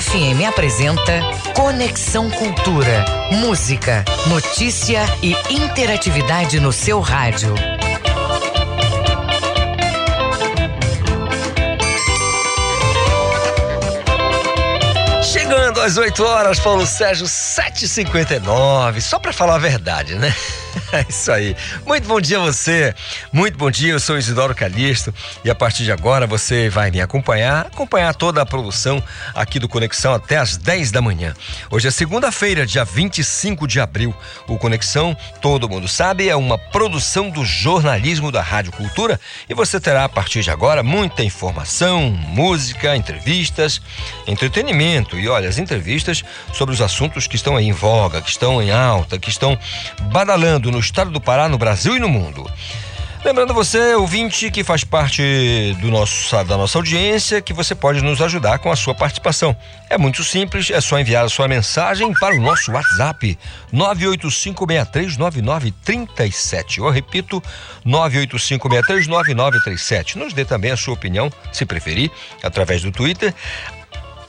FM apresenta Conexão Cultura. Música, notícia e interatividade no seu rádio. Chegando às 8 horas, Paulo Sérgio, 7h59. Só para falar a verdade, né? É isso aí. Muito bom dia a você. Muito bom dia. Eu sou Isidoro Calixto e a partir de agora você vai me acompanhar, acompanhar toda a produção aqui do Conexão até às 10 da manhã. Hoje é segunda-feira, dia 25 de abril. O Conexão, todo mundo sabe, é uma produção do jornalismo da Rádio Cultura e você terá a partir de agora muita informação, música, entrevistas, entretenimento e olha, as entrevistas sobre os assuntos que estão aí em voga, que estão em alta, que estão badalando no estado do Pará, no Brasil e no mundo. Lembrando você, ouvinte, que faz parte do nosso, da nossa audiência, que você pode nos ajudar com a sua participação. É muito simples, é só enviar a sua mensagem para o nosso WhatsApp 985639937. Eu repito, 985639937. Nos dê também a sua opinião, se preferir, através do Twitter.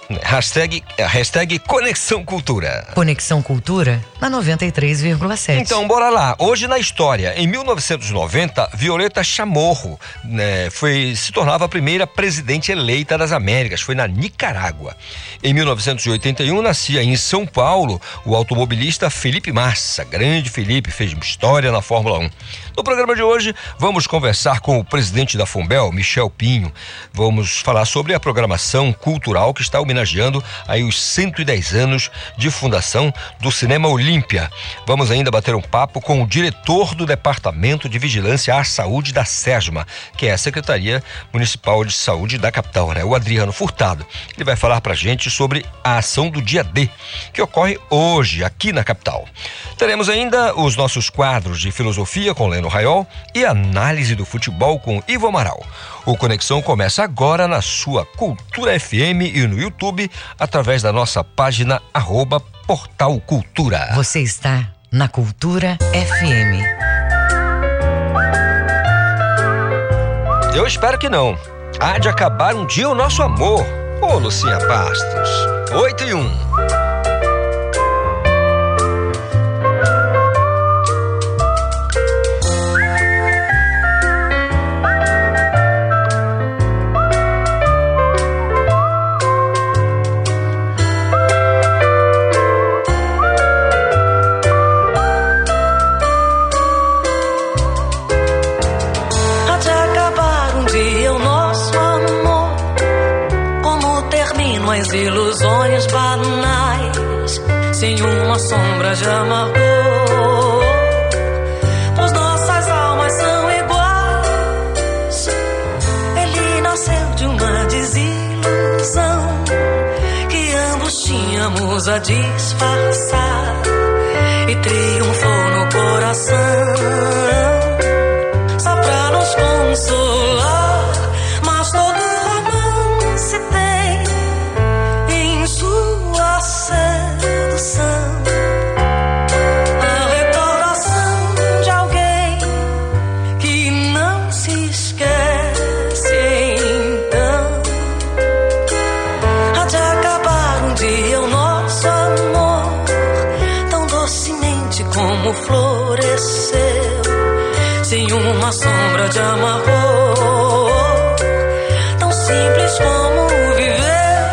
Hashtag, hashtag Conexão Cultura. Conexão Cultura na 93,7. Então, bora lá. Hoje na história, em 1990, Violeta Chamorro né, foi, se tornava a primeira presidente eleita das Américas. Foi na Nicarágua. Em 1981, nascia em São Paulo o automobilista Felipe Massa. Grande Felipe, fez história na Fórmula 1. No programa de hoje, vamos conversar com o presidente da Fumbel, Michel Pinho. Vamos falar sobre a programação cultural que está homenageando aí os 110 anos de fundação do Cinema Olímpia. Vamos ainda bater um papo com o diretor do Departamento de Vigilância à Saúde da SESMA, que é a Secretaria Municipal de Saúde da capital, né? O Adriano Furtado. Ele vai falar pra gente sobre a ação do dia D, que ocorre hoje aqui na capital. Teremos ainda os nossos quadros de filosofia com Leno Raiol e análise do futebol com Ivo Amaral. O Conexão começa agora na sua Cultura FM e no YouTube através da nossa página arroba Portal Cultura. Você está na Cultura FM. Eu espero que não. Há de acabar um dia o nosso amor. Ô, Lucinha Bastos. 8 e 1. Sombra de amargor. Pois nossas almas são iguais. Ele nasceu de uma desilusão que ambos tínhamos a disfarçar e triunfou no coração. Uma sombra de amargor, tão simples como viver.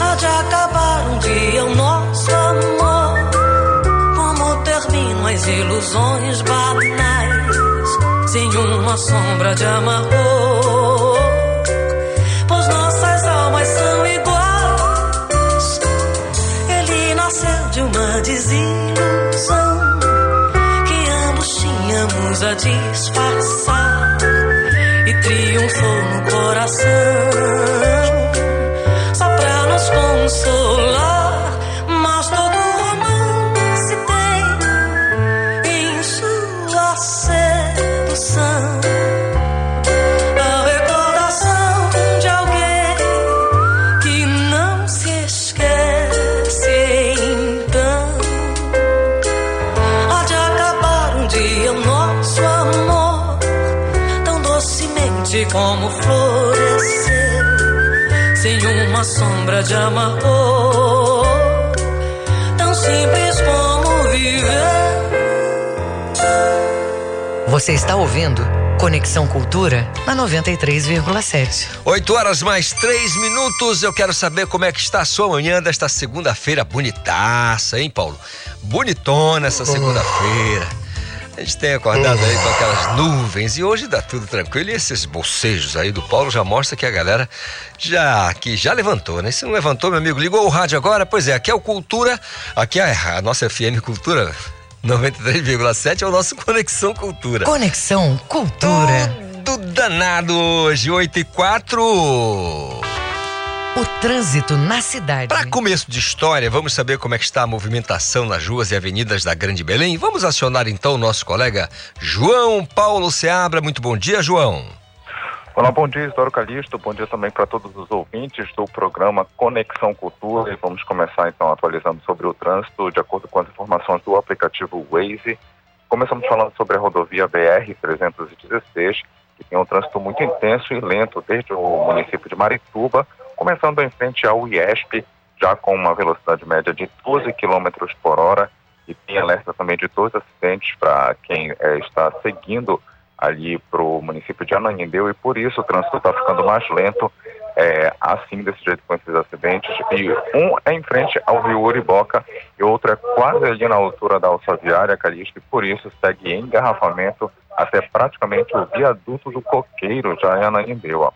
Há de acabar um dia o nosso amor, como terminam as ilusões banais, sem uma sombra de amargor. Disfarçar e triunfou no coração de amargor, tão simples como viver. Você está ouvindo Conexão Cultura na 93,7. 8 horas mais 3 minutos. Eu quero saber como é que está a sua manhã desta segunda-feira bonitaça, hein, Paulo? Bonitona essa segunda-feira. A gente tem acordado aí com aquelas nuvens e hoje dá tudo tranquilo. E esses bocejos aí do Paulo já mostra que a galera já que já levantou, né? Se não levantou, meu amigo, ligou o rádio agora? Pois é, aqui é o Cultura, aqui é a nossa FM Cultura 93,7 é o nosso Conexão Cultura. Conexão Cultura. Tudo danado hoje, 8 e 4. O trânsito na cidade. Para começo de história, vamos saber como é que está a movimentação nas ruas e avenidas da Grande Belém. Vamos acionar então o nosso colega João Paulo Seabra. Muito bom dia, João. Olá, bom dia, Isidoro Calixto. Bom dia também para todos os ouvintes do programa Conexão Cultura. E vamos começar então atualizando sobre o trânsito, de acordo com as informações do aplicativo Waze. Começamos falando sobre a rodovia BR-316, que tem um trânsito muito intenso e lento desde o município de Marituba começando em frente ao IESP, já com uma velocidade média de 12 km por hora, e tem alerta também de dois acidentes para quem é, está seguindo ali para o município de Ananindeu, e por isso o trânsito está ficando mais lento, é, assim, desse jeito com esses acidentes. E um é em frente ao rio Uriboca e outro é quase ali na altura da alça viária, Calixto, e por isso segue engarrafamento até praticamente o viaduto do Coqueiro, já em Ananindeu.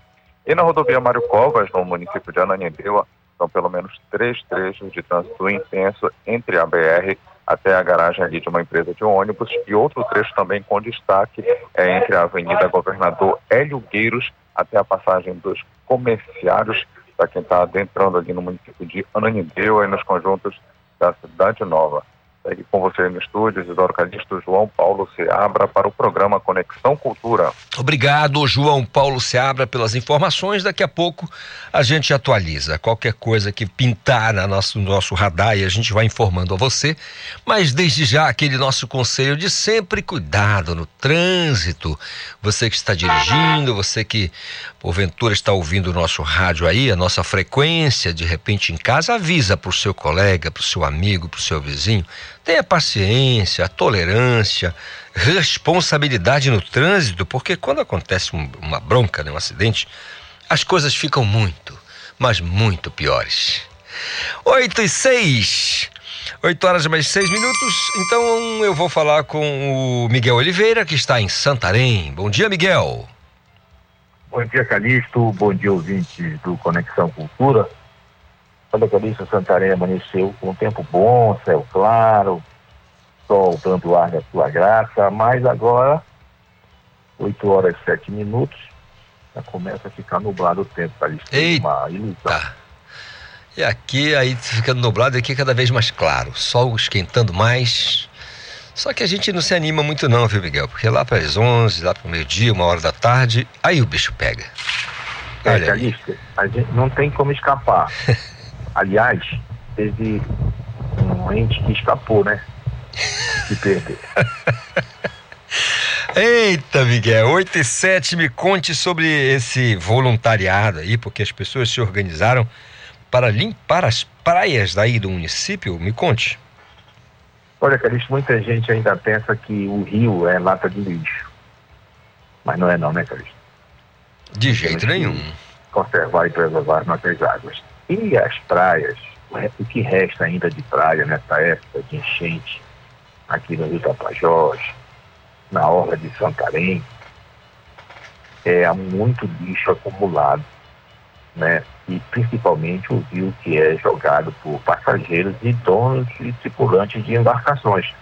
E na rodovia Mário Covas, no município de Ananindeua, são pelo menos três trechos de trânsito intenso entre a BR até a garagem ali de uma empresa de ônibus e outro trecho também com destaque é entre a Avenida Governador Hélio Gueiros até a passagem dos comerciários para quem está adentrando ali no município de Ananindeua e nos conjuntos da Cidade Nova. Segue com você no estúdio, Isidoro Calixto, João Paulo Seabra, para o programa Conexão Cultura. Obrigado, João Paulo Seabra, pelas informações. Daqui a pouco a gente atualiza. Qualquer coisa que pintar no nosso, nosso radar e a gente vai informando a você. Mas desde já, aquele nosso conselho de sempre cuidado no trânsito. Você que está dirigindo, você que porventura está ouvindo o nosso rádio aí, a nossa frequência, de repente em casa, avisa para o seu colega, para o seu amigo, para o seu vizinho Tenha paciência, tolerância, responsabilidade no trânsito, porque quando acontece um, uma bronca, né, um acidente, as coisas ficam muito, mas muito piores. 8 e 6. 8 horas mais 6 minutos. Então eu vou falar com o Miguel Oliveira, que está em Santarém. Bom dia, Miguel. Bom dia, Calixto. Bom dia, ouvintes do Conexão Cultura. Olha, Calixto, Santarém amanheceu com um tempo bom, céu claro, sol dando ar da sua graça, mas agora, 8 horas e 7 minutos, já começa a ficar nublado o tempo, Calixto. Eita. Uma ilusão. E aqui, aí ficando nublado, aqui cada vez mais claro, sol esquentando mais. Só que a gente não se anima muito não, viu, Miguel? Porque lá para as 11, lá para o meio-dia, uma hora da tarde, aí o bicho pega. É, Olha aí. Calixto, a gente não tem como escapar. Aliás, teve um ente que escapou, né? De perder. Eita, Miguel, 8 e 7, me conte sobre esse voluntariado aí, porque as pessoas se organizaram para limpar as praias daí do município. Me conte. Olha, Calixto, muita gente ainda pensa que o rio é lata de lixo. Mas não é não, né, Calixto? De jeito nenhum. Conservar e preservar nossas águas. E as praias, o que resta ainda de praia nessa época de enchente, aqui no Rio Tapajós, na Orla de Santarém, é há muito lixo acumulado, né? E principalmente o rio que é jogado por passageiros e donos e tripulantes de embarcações.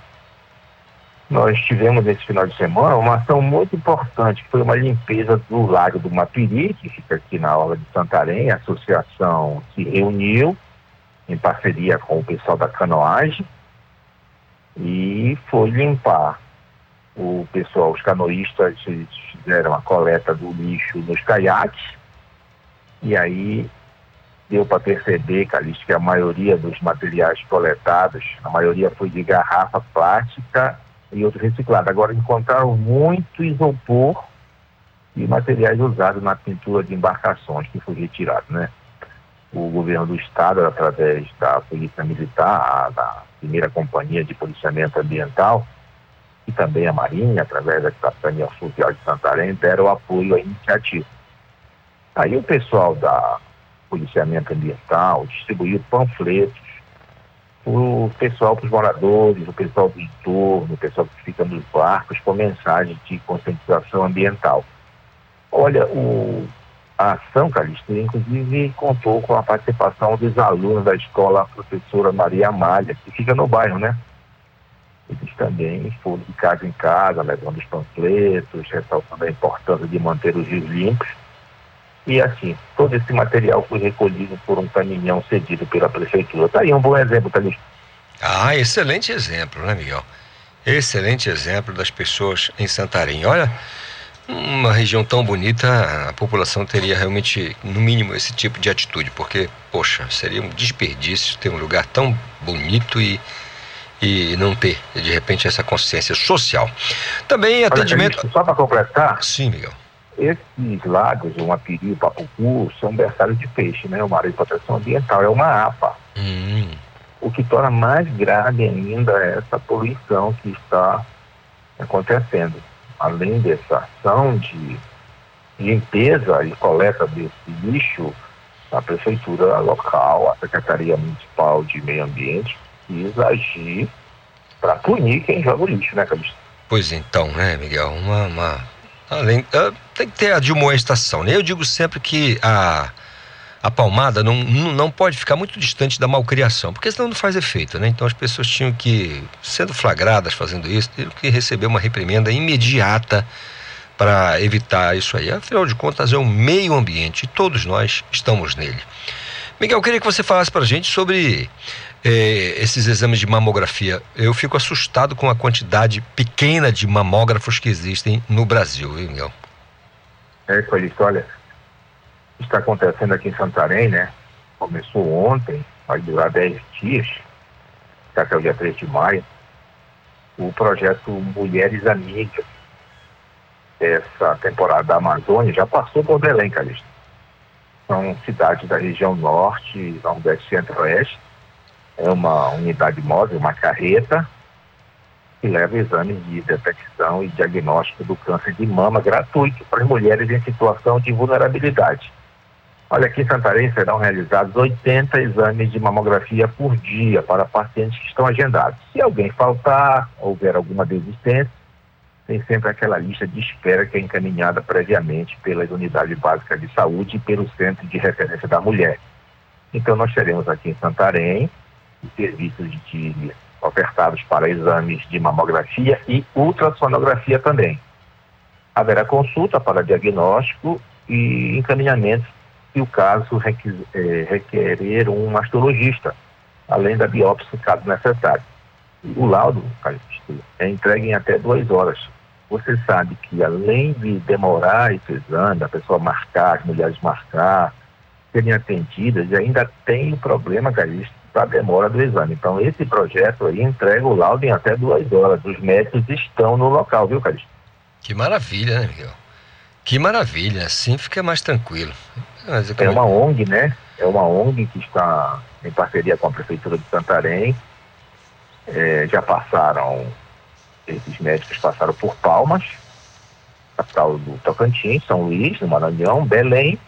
Nós tivemos esse final de semana uma ação muito importante, que foi uma limpeza do Lago do Mapiri, que fica aqui na Orla de Santarém. A associação se reuniu em parceria com o pessoal da canoagem e foi limpar. O pessoal, os canoístas fizeram a coleta do lixo nos caiaques e aí deu para perceber, Calixto, que a maioria dos materiais coletados, a maioria foi de garrafa plástica e outro reciclado. Agora encontraram muito isopor e materiais usados na pintura de embarcações que foi retirado, né? o governo do estado, através da Polícia Militar, a, da primeira companhia de policiamento ambiental, e também a Marinha, através da Capitania Fluvial de Santarém, deram apoio à iniciativa. Aí o pessoal da policiamento ambiental distribuiu panfletos o pessoal, para os moradores, o pessoal do entorno, o pessoal que fica nos barcos, com mensagens de conscientização ambiental. Olha, o, a ação, Calixto, inclusive contou com a participação dos alunos da escola professora Maria Amália, que fica no bairro, né? Eles também foram de casa em casa, levando os panfletos, ressaltando a importância de manter os rios limpos. E assim, todo esse material foi recolhido por um caminhão cedido pela prefeitura. Está aí um bom exemplo, Calixto. Ah, excelente exemplo, né, Miguel? Excelente exemplo das pessoas em Santarém. Olha, uma região tão bonita, a população teria realmente, no mínimo, esse tipo de atitude, porque, poxa, seria um desperdício ter um lugar tão bonito e, e não ter, de repente, essa consciência social. Também atendimento. Olha, só para completar. Sim, Miguel. Esses lagos, o Apiri e o Papucu, são berçários de peixe, né? Uma área de proteção ambiental, é uma APA. Hum. O que torna mais grave ainda é essa poluição que está acontecendo além dessa ação de limpeza e coleta desse lixo, a prefeitura local, a Secretaria Municipal de Meio Ambiente, quis agir para punir quem joga o lixo, né, Calixto? Pois então, né, Miguel? Uma, uma... Além, uh, tem que ter a admoestação, né? Eu digo sempre que a a palmada não, não pode ficar muito distante da malcriação, porque senão não faz efeito, né? Então as pessoas tinham que, sendo flagradas fazendo isso, tinham que receber uma reprimenda imediata para evitar isso aí. Afinal de contas, é um meio ambiente e todos nós estamos nele. Miguel, eu queria que você falasse para a gente sobre eh, esses exames de mamografia. Eu fico assustado com a quantidade pequena de mamógrafos que existem no Brasil, viu, Miguel? É, Colito, olha, está acontecendo aqui em Santarém, né? Começou ontem, vai durar 10 dias, até o dia 3 de maio, o projeto Mulheres Amigas. Essa temporada da Amazônia já passou por Belém, Calixto. São cidades da região norte, nordeste e centro-oeste. É uma unidade móvel, uma carreta, que leva exames de detecção e diagnóstico do câncer de mama gratuito para as mulheres em situação de vulnerabilidade. Olha, aqui em Santarém serão realizados 80 exames de mamografia por dia para pacientes que estão agendados. Se alguém faltar, houver alguma desistência, tem sempre aquela lista de espera que é encaminhada previamente pelas unidades básicas de saúde e pelo Centro de Referência da Mulher. Então, nós teremos aqui em Santarém serviços de, ofertados para exames de mamografia e ultrassonografia também. Haverá consulta para diagnóstico e encaminhamento se o caso é, requerer um mastologista, além da biópsia, caso necessário. O laudo é entregue em até duas horas. Você sabe que além de demorar esse exame, a pessoa marcar, as mulheres marcar, serem atendidas, ainda tem o problema, Calixto, da demora do exame. Então, esse projeto aí entrega o laudo em até duas horas. Os médicos estão no local, viu, Calixto? Que maravilha, né, Miguel? Que maravilha, assim fica mais tranquilo. É uma ONG, né? É uma ONG que está em parceria com a Prefeitura de Santarém. É, já passaram, esses médicos passaram por Palmas, capital do Tocantins, São Luís, no Maranhão, Belém,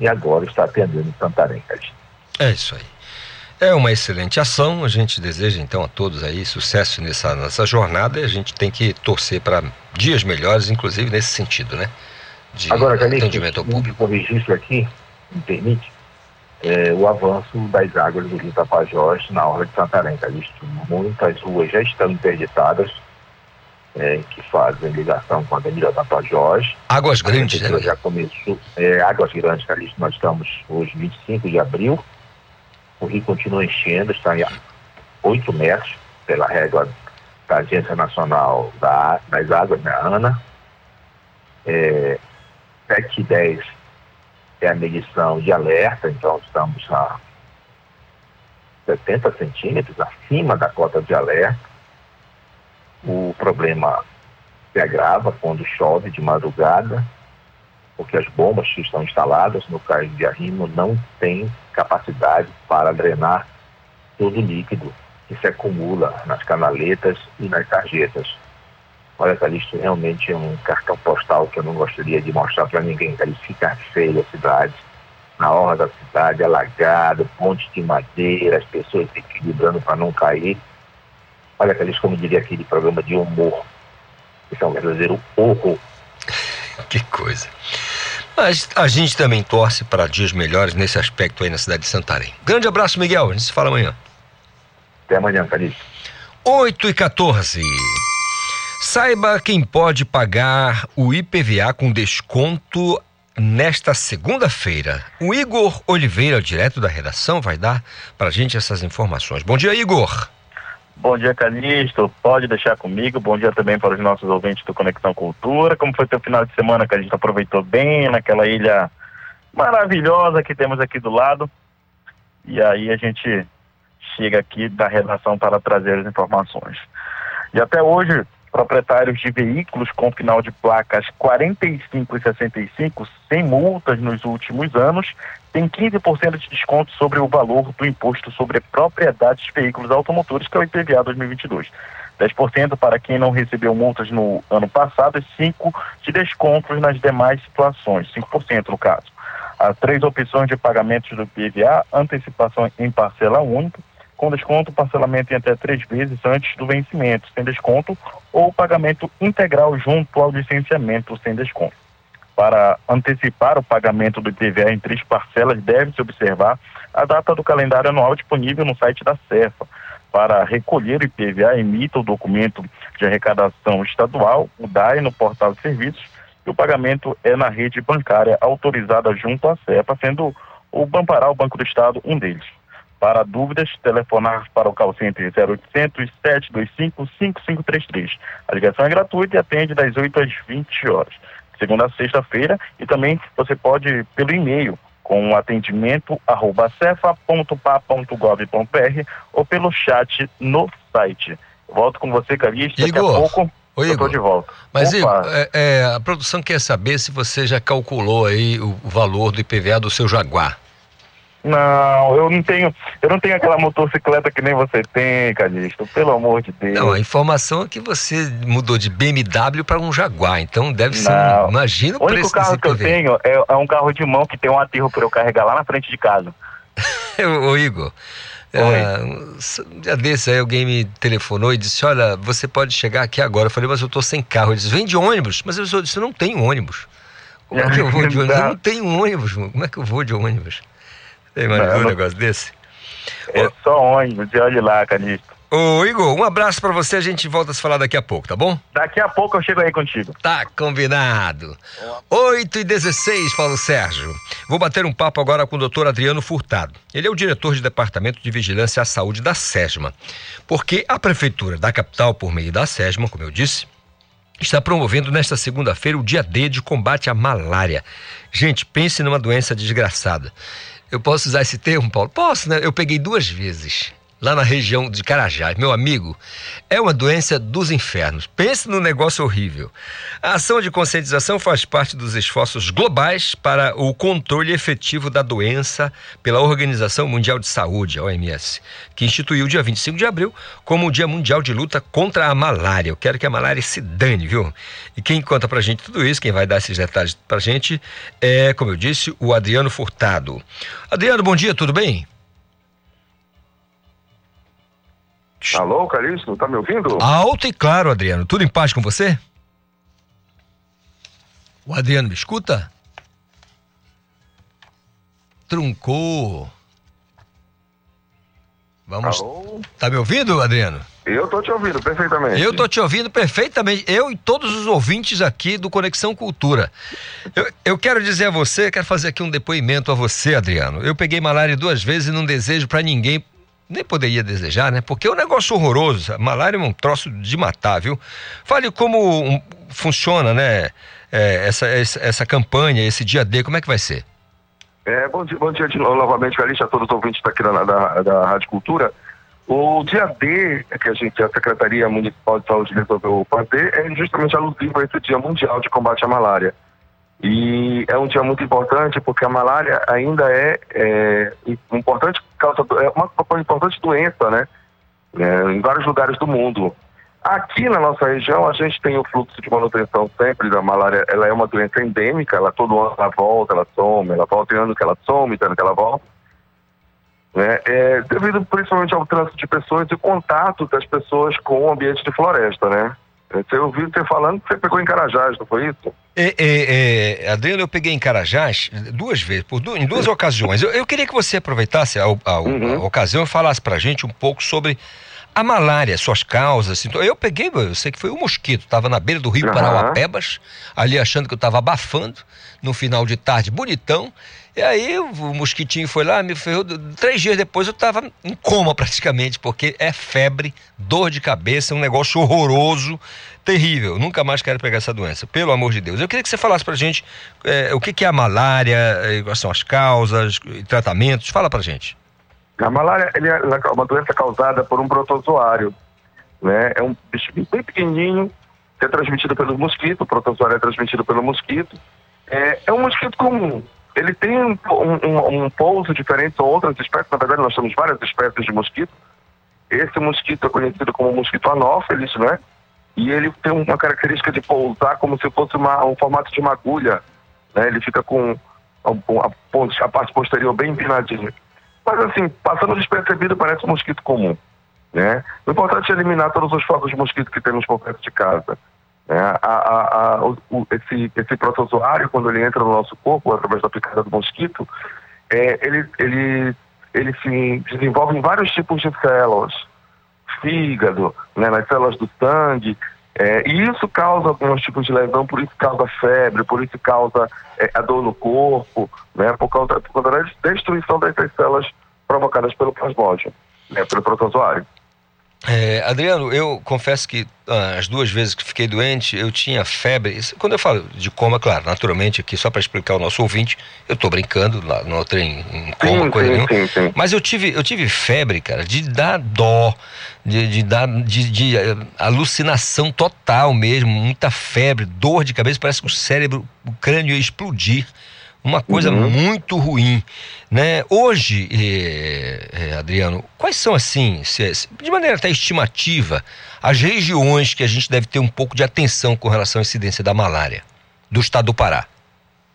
e agora está atendendo em Santarém, É isso aí. É uma excelente ação. A gente deseja então a todos aí sucesso nessa, nessa jornada e a gente tem que torcer para dias melhores, inclusive nesse sentido, né? de Agora, Calixto, atendimento ao público. Um registro aqui, me permite, é, o avanço das águas do Rio Tapajós na Orla de Santarém, Calixto. Muitas ruas já estão interditadas, é, que fazem ligação com a Avenida Tapajós. Águas Grandes, né? Já começou, é, Águas Grandes, Calixto, nós estamos hoje 25 de abril, o rio continua enchendo, está em 8 metros, pela régua da Agência Nacional da, das Águas, né, ANA. É, 7 e 10 é a medição de alerta, então estamos a 70 centímetros acima da cota de alerta. O problema se agrava quando chove de madrugada porque as bombas que estão instaladas no cais de arrimo não têm capacidade para drenar todo o líquido que se acumula nas canaletas e nas tarjetas. Olha, Calixto, realmente é um cartão postal que eu não gostaria de mostrar para ninguém. Calixto, fica feia a cidade, na orla da cidade, alagado, ponte de madeira, as pessoas se equilibrando para não cair. Olha, Calixto, como diria aquele programa de humor. Isso é um verdadeiro horror. Que coisa. Mas a gente também torce para dias melhores nesse aspecto aí na cidade de Santarém. Grande abraço, Miguel. A gente se fala amanhã. Até amanhã, Calixto. 8 e 14. Saiba quem pode pagar o IPVA com desconto nesta segunda-feira. O Igor Oliveira, direto da redação, vai dar para a gente essas informações. Bom dia, Igor. Bom dia, Calixto. Pode deixar comigo. Bom dia também para os nossos ouvintes do Conexão Cultura. Como foi teu final de semana, gente aproveitou bem naquela ilha maravilhosa que temos aqui do lado. E aí a gente chega aqui da redação para trazer as informações. E até hoje, proprietários de veículos com final de placas 45 e 65, sem multas nos últimos anos, têm 15% de desconto sobre o valor do imposto sobre propriedades de veículos automotores, que é o IPVA 2022. 10% para quem não recebeu multas no ano passado e 5% de descontos nas demais situações, 5% no caso. Há três opções de pagamentos do IPVA, antecipação em parcela única, com desconto, parcelamento em até três vezes antes do vencimento, sem desconto, ou pagamento integral junto ao licenciamento, sem desconto. Para antecipar o pagamento do IPVA em três parcelas, deve-se observar a data do calendário anual disponível no site da CEFA. Para recolher o IPVA, emita o documento de arrecadação estadual, o DAE, no portal de serviços, e o pagamento é na rede bancária autorizada junto à CEFA, sendo o Bampará, o Banco do Estado, um deles. Para dúvidas, telefonar para o call center 0800 725 5533. A ligação é gratuita e atende das 8 às 20 horas, segunda a sexta-feira, e também você pode pelo e-mail com atendimento arroba cefa.pa.gov.br ou pelo chat no site. Volto com você, Calixto, daqui Igor, a pouco Ô, eu tô Igor, de volta. Mas, Opa. Igor, é, é, a produção quer saber se você já calculou aí o, o valor do IPVA do seu Jaguar. Não, eu não tenho, eu não tenho aquela motocicleta que nem você tem, Calixto, pelo amor de Deus. Não, a informação é que você mudou de BMW para um Jaguar, então deve ser. Não. Imagina o, O único preço carro que eu tenho é, é um carro de mão que tem um aterro para eu carregar lá na frente de casa. Ô, Igor, é, um dia desse aí alguém me telefonou e disse: Olha, você pode chegar aqui agora. Eu falei, mas eu tô sem carro. Ele disse: Vem de ônibus. Mas eu disse: Eu não tenho ônibus. Como é que eu vou de ônibus? Eu não tenho ônibus, mano. Como é que eu vou de ônibus? Você imaginou Não, um negócio desse? É só ônibus, e olhe lá, Calixto. Ô, Igor, um abraço pra você. A gente volta a se falar daqui a pouco, tá bom? Daqui a pouco eu chego aí contigo. Tá combinado. 8 e 16, Paulo Sérgio. Vou bater um papo agora com o doutor Adriano Furtado. Ele é o diretor de Departamento de Vigilância à Saúde da SESMA. Porque a Prefeitura da capital, por meio da SESMA, como eu disse, está promovendo nesta segunda-feira o dia D de combate à malária. Gente, pense numa doença desgraçada. Eu posso usar esse termo, Paulo? Posso, né? Eu peguei duas vezes. Lá na região de Carajás, meu amigo, é uma doença dos infernos. Pense num negócio horrível. A ação de conscientização faz parte dos esforços globais para o controle efetivo da doença pela Organização Mundial de Saúde, a OMS, que instituiu o dia 25 de abril como o Dia Mundial de Luta contra a Malária. Eu quero que a malária se dane, viu? E quem conta pra gente tudo isso, quem vai dar esses detalhes pra gente, é, como eu disse, o Adriano Furtado. Adriano, bom dia, tudo bem? Alô, Calixto, tá me ouvindo? Alto e claro, Adriano. Tudo em paz com você? O Adriano me escuta? Truncou. Vamos. Alô? Tá me ouvindo, Adriano? Eu tô te ouvindo perfeitamente. Eu tô te ouvindo perfeitamente. Eu e todos os ouvintes aqui do Conexão Cultura. Eu, eu quero dizer a você, quero fazer aqui um depoimento a você, Adriano. Eu peguei malária duas vezes e não desejo pra ninguém. Nem poderia desejar, né? Porque é um negócio horroroso. A malária é um troço de matar, viu? Fale como funciona, né? é, essa, essa, campanha, esse dia D, como é que vai ser? É, bom dia, bom dia de novamente, Calixto, a todos os ouvintes daqui da, da, da Rádio Cultura. O dia D, que a gente, a Secretaria Municipal de Saúde resolveu fazer, é justamente alusivo a esse Dia Mundial de Combate à Malária. E é um dia muito importante porque a malária ainda é, é importante causa, é uma, uma importante doença, né? É, em vários lugares do mundo. Aqui na nossa região a gente tem o fluxo de manutenção sempre da malária, ela é uma doença endêmica, ela todo ano ela volta, ela some, ela volta em ano que ela some, ano que ela volta. Né? É, devido principalmente ao trânsito de pessoas e contato das pessoas com o ambiente de floresta, né? Você ouviu você falando que você pegou em Carajás, não foi isso? É, é, é, Adriano, eu peguei em Carajás duas vezes, por duas, em duas ocasiões. Eu, eu, queria que você aproveitasse a, a, uhum. a ocasião e falasse pra gente um pouco sobre a malária, suas causas. Então, eu peguei, eu sei que foi um mosquito, estava na beira do rio uhum. Parauapebas, ali achando que eu estava abafando, no final de tarde, bonitão. E aí o mosquitinho foi lá, me ferrou. Três dias depois eu estava em coma praticamente, porque é febre, dor de cabeça, um negócio horroroso, terrível. Nunca mais quero pegar essa doença, pelo amor de Deus. Eu queria que você falasse pra gente é, o que, que é a malária, eh, quais são as causas, tratamentos. Fala pra gente. A malária é uma doença causada por um protozoário. Né? É um bicho bem pequenininho, que é transmitido pelo mosquito, o protozoário é transmitido pelo mosquito. É, é um mosquito comum, ele tem um, um, um pouso diferente de outras espécies, na verdade nós temos várias espécies de mosquito. Esse mosquito é conhecido como mosquito anófeles, né? E ele tem uma característica de pousar como se fosse uma, um formato de uma agulha, né? Ele fica com a, a, a parte posterior bem empinadinha. Mas assim, passando despercebido, parece um mosquito comum, né? O importante é eliminar todos os focos de mosquito que temos por perto de casa. É, a, a, a, o, esse, esse protozoário, quando ele entra no nosso corpo, através da picada do mosquito, é, ele, ele, ele se desenvolve em vários tipos de células. Fígado, né, nas células do sangue, é, e isso causa alguns tipos de lesão, por isso causa febre, por isso causa é, a dor no corpo, né, por causa, por causa da destruição dessas células provocadas pelo plasmódio, né, pelo protozoário. É, Adriano, eu confesso que ah, as duas vezes que fiquei doente, eu tinha febre. Isso, quando eu falo de coma, claro, naturalmente, aqui só para explicar ao nosso ouvinte, eu estou brincando, lá, não entrei em, em coma, sim, coisa sim, nenhuma. Sim, sim. Mas eu tive, eu tive febre, cara, de dar dó, de, de dar de, de, eh, alucinação total mesmo, muita febre, dor de cabeça, parece que o cérebro, o crânio ia explodir uma coisa uhum. muito ruim, né? Hoje, eh, eh, Adriano, quais são assim, se, de maneira até estimativa, as regiões que a gente deve ter um pouco de atenção com relação à incidência da malária do estado do Pará?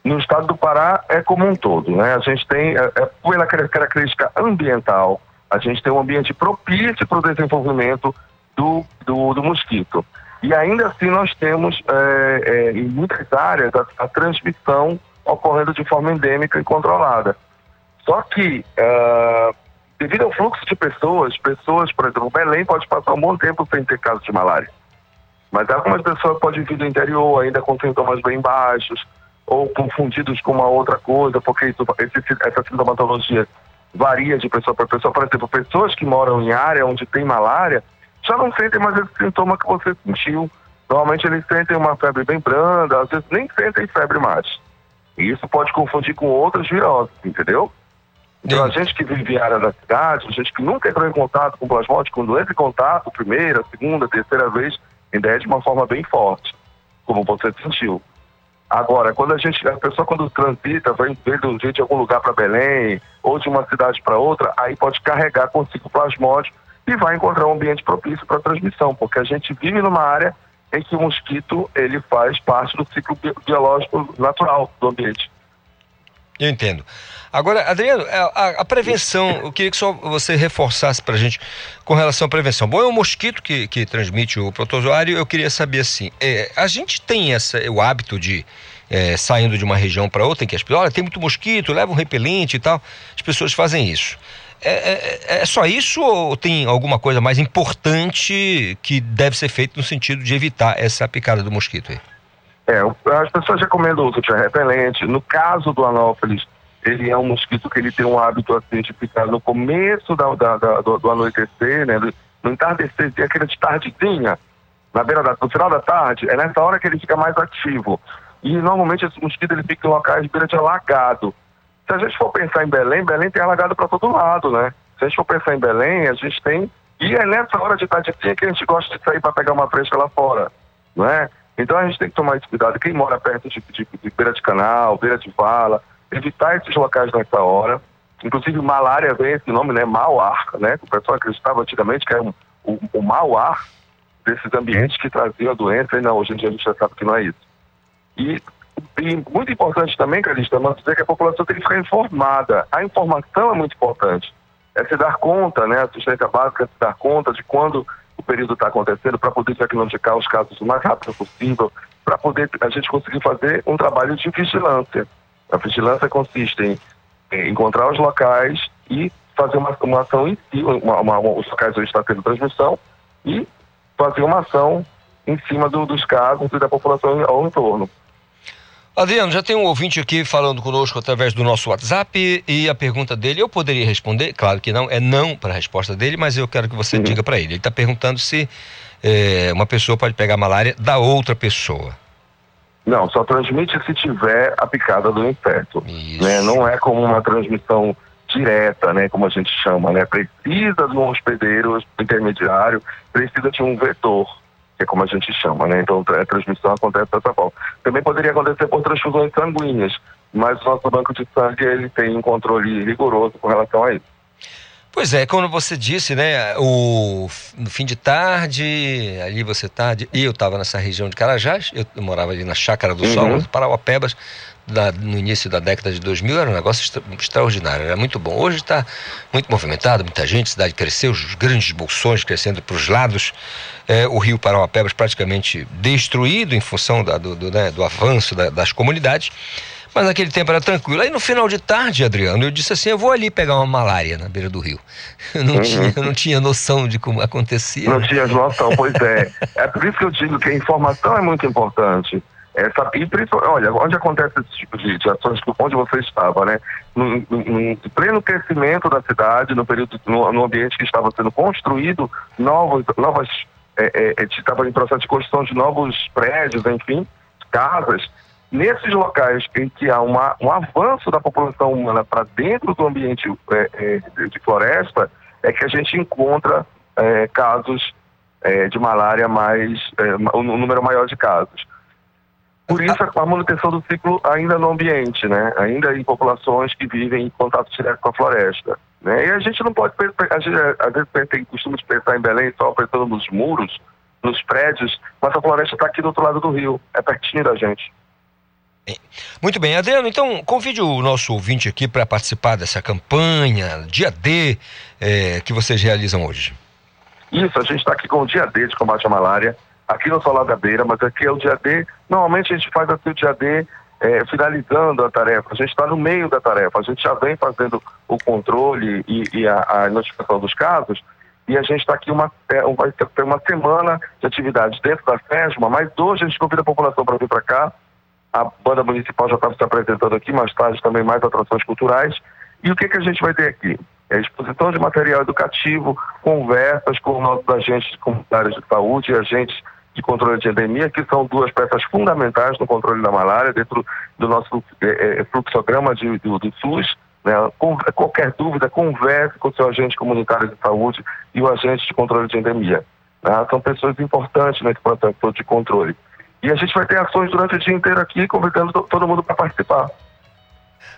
No estado do Pará é como um todo, né? A gente tem, é, é, pela característica ambiental, a gente tem um ambiente propício para o desenvolvimento do, do, do, mosquito. E ainda assim nós temos é, é, em muitas áreas a, a transmissão ocorrendo de forma endêmica e controlada. Só que, uh, devido ao fluxo de pessoas, pessoas, por exemplo, Belém pode passar um bom tempo sem ter caso de malária. Mas algumas pessoas podem vir do interior ainda com sintomas bem baixos, ou confundidos com uma outra coisa, porque isso, esse, essa sintomatologia varia de pessoa para pessoa. Por exemplo, pessoas que moram em área onde tem malária já não sentem mais esse sintoma que você sentiu. Normalmente eles sentem uma febre bem branda, às vezes nem sentem febre mais. E isso pode confundir com outras viroses, entendeu? Então, a gente que vive em área da cidade, a gente que nunca entrou em contato com plasmódio, quando entra em contato, primeira, segunda, terceira vez, ainda é de uma forma bem forte, como você sentiu. Agora, quando a gente, a pessoa quando transita, vem do jeito de algum lugar para Belém, ou de uma cidade para outra, aí pode carregar consigo plasmódio e vai encontrar um ambiente propício para transmissão, porque a gente vive numa área em que o mosquito ele faz parte do ciclo biológico natural do ambiente. Eu entendo. Agora, Adriano, a, a prevenção, eu queria que só você reforçasse para a gente com relação à prevenção. Bom, é um mosquito que, que transmite o protozoário, eu queria saber assim, é, a gente tem essa, o hábito de, é, saindo de uma região para outra, em que as pessoas, olha, tem muito mosquito, leva um repelente e tal, as pessoas fazem isso. É, é, é, só isso ou tem alguma coisa mais importante que deve ser feito no sentido de evitar essa picada do mosquito aí? É, as pessoas recomendam o uso de repelente. No caso do anófeles, ele é um mosquito que ele tem um hábito assim, de ficar no começo da, da, da do, do, anoitecer, né? No entardecer, tem aquele de tardezinha, na beira da, no final da tarde, é nessa hora que ele fica mais ativo. E normalmente esse mosquito ele fica em locais de beira de alagado. Se a gente for pensar em Belém, Belém tem alagado para todo lado, né? Se a gente for pensar em Belém, a gente tem. E é nessa hora de tarde que a gente gosta de sair para pegar uma fresca lá fora, não é? Então a gente tem que tomar esse cuidado. Quem mora perto de, de, de beira de canal, beira de vala, evitar esses locais nessa hora. Inclusive, malária vem esse nome, né? Mau ar, né? O pessoal acreditava antigamente que era um, o, o mau ar desses ambientes que traziam a doença, e não, hoje em dia a gente já sabe que não é isso. E, e muito importante também, Calista, nós dizer que a população tem que ficar informada. A informação é muito importante. É se dar conta, né? A assistência básica é se dar conta de quando o período está acontecendo para poder diagnosticar os casos o mais rápido possível, para poder a gente conseguir fazer um trabalho de vigilância. A vigilância consiste em, em encontrar os locais e fazer uma, uma ação em si, uma, uma, os locais onde está tendo transmissão, e fazer uma ação em cima do, dos casos e da população ao entorno. Adriano, já tem um ouvinte aqui falando conosco através do nosso WhatsApp e a pergunta dele eu poderia responder, claro que não, é não para a resposta dele, mas eu quero que você uhum. diga para ele. Ele está perguntando se é, uma pessoa pode pegar malária da outra pessoa. Não, só transmite se tiver a picada do inseto. Né? Não é como uma transmissão direta, né, como a gente chama, né? Precisa de um hospedeiro intermediário, precisa de um vetor, que é como a gente chama, né? Então a transmissão acontece dessa forma. Também poderia acontecer por transfusões sanguíneas, mas o nosso banco de sangue ele tem um controle rigoroso com relação a isso. Pois é, como você disse, né, o, no fim de tarde, ali você tá, e eu estava nessa região de Carajás, eu, morava ali na Chácara do Sol, uhum. Parauapebas, da, no início da década de 2000 era um negócio extra, extraordinário, era muito bom. Hoje está muito movimentado, muita gente, a cidade cresceu, os grandes bolsões crescendo para os lados, é, o rio Parauapebas praticamente destruído em função da, do, do, né, do, avanço da, das comunidades. Mas naquele tempo era tranquilo. Aí no final de tarde, Adriano, eu disse assim: eu vou ali pegar uma malária na beira do rio. Eu não, uhum. tinha, eu não tinha noção de como acontecia. Não tinha noção, pois é. É por isso que eu digo que a informação é muito importante. Essa, e olha, onde acontece esse tipo de, de ações, onde você estava, né? No, no, no, pleno crescimento da cidade, no período, no, no ambiente que estava sendo construído, novos, novas, é, é, estava em processo de construção de novos prédios, enfim, casas, nesses locais em que há uma, um avanço da população humana para dentro do ambiente é, é, de floresta, é que a gente encontra é, casos é, de malária mais, é, um número maior de casos. Por isso a manutenção do ciclo ainda no ambiente, né? Ainda em populações que vivem em contato direto com a floresta. Né? E a gente não pode, a gente, às vezes tem costume de pensar em Belém só pensando nos muros, nos prédios, mas a floresta está aqui do outro lado do rio, é pertinho da gente. Muito bem, Adriano, então convide o nosso ouvinte aqui para participar dessa campanha, dia D, é, que vocês realizam hoje. Isso, a gente está aqui com o dia D de combate à malária, aqui no Solar da Beira, mas aqui é o dia D. Normalmente a gente faz assim o dia D é, finalizando a tarefa, a gente está no meio da tarefa, a gente já vem fazendo o controle e, e a, a, notificação dos casos, e a gente está aqui uma, é, ter uma semana de atividades dentro da FESMA, mas hoje a gente convida a população para vir para cá, a banda municipal já está se apresentando aqui, mais tarde também mais atrações culturais, e o que, que a gente vai ter aqui? É exposição de material educativo, conversas com nossos agentes comunitários de saúde e agentes de controle de endemia, que são duas peças fundamentais no controle da malária, dentro do nosso é, é, fluxograma de, do, do SUS. Né? Com, qualquer dúvida, converse com o seu agente comunitário de saúde e o agente de controle de endemia. Né? São pessoas importantes nesse processo de controle. E a gente vai ter ações durante o dia inteiro aqui, convidando todo mundo para participar.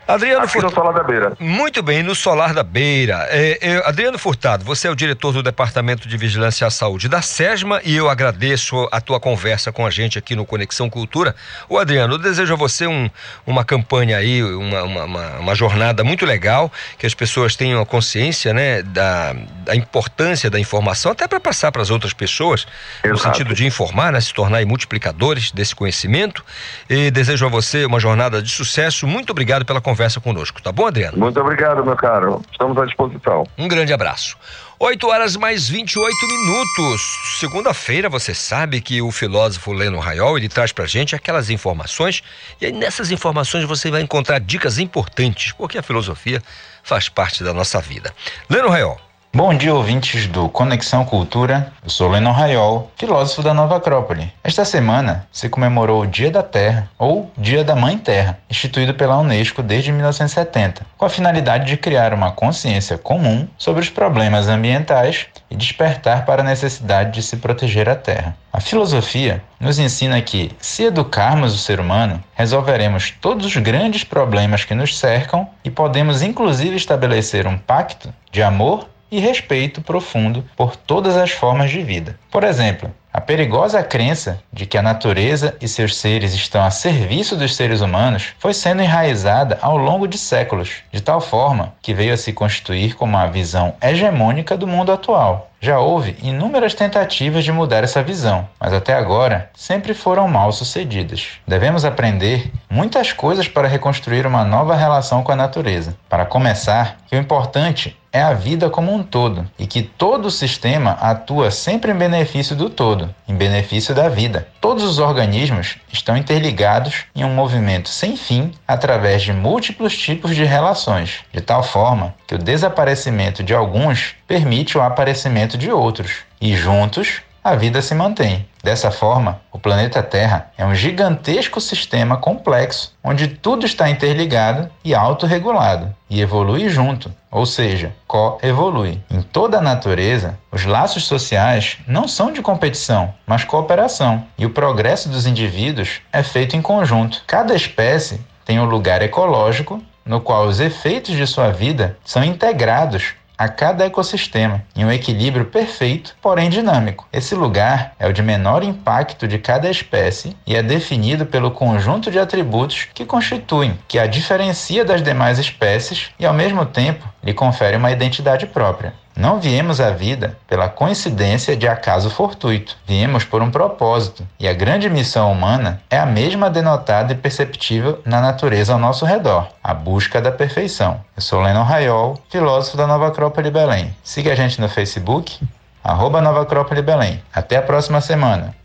Adriano Aqui Furtado. no Solar da Beira. Muito bem, no Solar da Beira. É, é, Adriano Furtado, você é o diretor do Departamento de Vigilância à Saúde da SESMA e eu agradeço a tua conversa com a gente aqui no Conexão Cultura. O Adriano, eu desejo a você um, uma campanha aí, uma, uma, uma, uma, jornada muito legal, que as pessoas tenham a consciência né, da, da importância da informação, até para passar para as outras pessoas, Exato. no sentido de informar, né, se tornar multiplicadores desse conhecimento. E desejo a você uma jornada de sucesso. Muito obrigado pela conversa conversa conosco, tá bom, Adriano? Muito obrigado, meu caro. Estamos à disposição. Um grande abraço. 8 horas mais 28 minutos. Segunda-feira, você sabe que o filósofo Leno Raiol, ele traz pra gente aquelas informações, e aí nessas informações você vai encontrar dicas importantes, porque a filosofia faz parte da nossa vida. Leno Raiol. Bom dia, ouvintes do Conexão Cultura. Eu sou Lennon Raiol, filósofo da Nova Acrópole. Esta semana se comemorou o Dia da Terra, ou Dia da Mãe Terra, instituído pela Unesco desde 1970, com a finalidade de criar uma consciência comum sobre os problemas ambientais e despertar para a necessidade de se proteger a Terra. A filosofia nos ensina que, se educarmos o ser humano, resolveremos todos os grandes problemas que nos cercam e podemos inclusive estabelecer um pacto de amor e respeito profundo por todas as formas de vida. Por exemplo, a perigosa crença de que a natureza e seus seres estão a serviço dos seres humanos foi sendo enraizada ao longo de séculos, de tal forma que veio a se constituir como a visão hegemônica do mundo atual. Já houve inúmeras tentativas de mudar essa visão, mas até agora sempre foram mal sucedidas. Devemos aprender muitas coisas para reconstruir uma nova relação com a natureza. Para começar, que o importante é a vida como um todo e que todo o sistema atua sempre em benefício do todo, em benefício da vida. Todos os organismos estão interligados em um movimento sem fim através de múltiplos tipos de relações, de tal forma que o desaparecimento de alguns permite o aparecimento de outros, e juntos a vida se mantém. Dessa forma, o planeta Terra é um gigantesco sistema complexo onde tudo está interligado e autorregulado e evolui junto, ou seja, co-evolui. Em toda a natureza, os laços sociais não são de competição, mas cooperação, e o progresso dos indivíduos é feito em conjunto. Cada espécie tem um lugar ecológico no qual os efeitos de sua vida são integrados a cada ecossistema, em um equilíbrio perfeito, porém dinâmico. Esse lugar é o de menor impacto de cada espécie e é definido pelo conjunto de atributos que constituem, que a diferencia das demais espécies e, ao mesmo tempo, lhe confere uma identidade própria. Não viemos à vida pela coincidência de acaso fortuito. Viemos por um propósito, e a grande missão humana é a mesma denotada e perceptível na natureza ao nosso redor, a busca da perfeição. Eu sou Lennon Raiol, filósofo da Nova Acrópole Belém. Siga a gente no Facebook, arroba Nova Acrópole Belém. Até a próxima semana.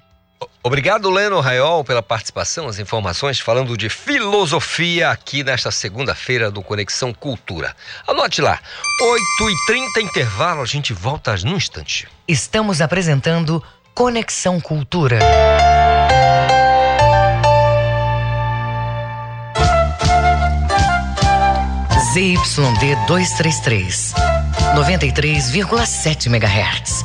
Obrigado, Leno Raiol, pela participação, as informações falando de filosofia aqui nesta segunda-feira do Conexão Cultura. Anote lá, 8h30 intervalo, a gente volta num instante. Estamos apresentando Conexão Cultura. ZYD 233, 93,7 MHz.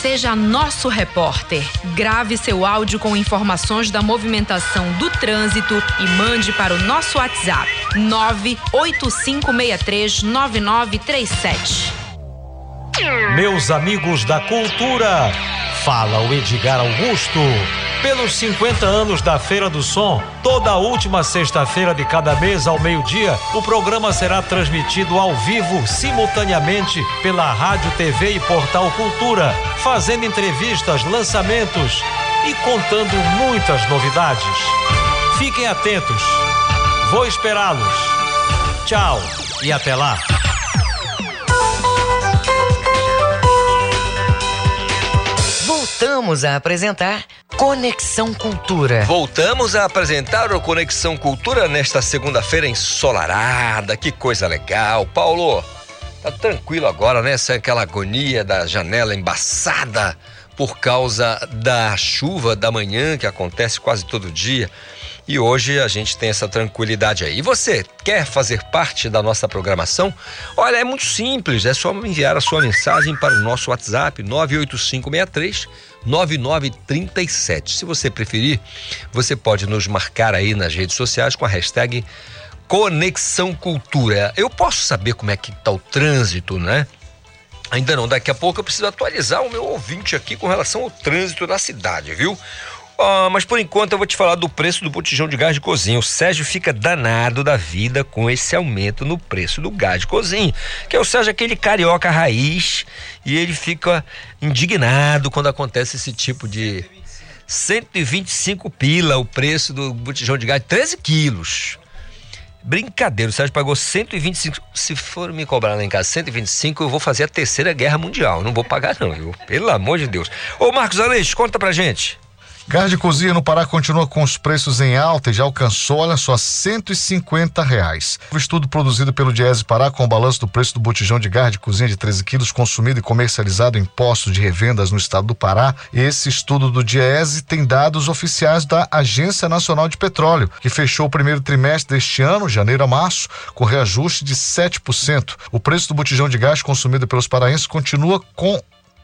seja nosso repórter. Grave seu áudio com informações da movimentação do trânsito e mande para o nosso WhatsApp 985639937. Meus amigos da cultura, fala o Edgar Augusto. Pelos 50 anos da Feira do Som, toda última sexta-feira de cada mês ao meio-dia, o programa será transmitido ao vivo, simultaneamente, pela Rádio, TV e Portal Cultura, fazendo entrevistas, lançamentos e contando muitas novidades. Fiquem atentos. Vou esperá-los. Tchau e até lá. Voltamos a apresentar Conexão Cultura. Voltamos a apresentar o Conexão Cultura nesta segunda-feira ensolarada. Que coisa legal. Paulo, tá tranquilo agora, né? Sem aquela agonia da janela embaçada por causa da chuva da manhã que acontece quase todo dia. E hoje a gente tem essa tranquilidade aí. E você quer fazer parte da nossa programação? Olha, é muito simples, é só enviar a sua mensagem para o nosso WhatsApp 98563 9937. Se você preferir, você pode nos marcar aí nas redes sociais com a hashtag Conexão Cultura. Eu posso saber como é que está o trânsito, né? Ainda não, daqui a pouco eu preciso atualizar o meu ouvinte aqui com relação ao trânsito na cidade, viu? Ah, mas por enquanto eu vou te falar do preço do botijão de gás de cozinha. O Sérgio fica danado da vida com esse aumento no preço do gás de cozinha. Que é o Sérgio aquele carioca raiz e ele fica indignado quando acontece esse tipo de 125 pila o preço do botijão de gás, 13 quilos. Brincadeira, o Sérgio pagou 125. Se for me cobrar lá em casa 125, eu vou fazer a terceira guerra mundial. Não vou pagar, não. Eu, pelo amor de Deus. Ô, Marcos Aleixo, conta pra gente. Gás de cozinha no Pará continua com os preços em alta e já alcançou, olha só, 150 reais. O estudo produzido pelo Diese Pará com o balanço do preço do botijão de gás de cozinha de 13 quilos consumido e comercializado em postos de revendas no estado do Pará. Esse estudo do Diese tem dados oficiais da Agência Nacional de Petróleo, que fechou o primeiro trimestre deste ano, janeiro a março, com reajuste de 7%. O preço do botijão de gás consumido pelos paraenses continua com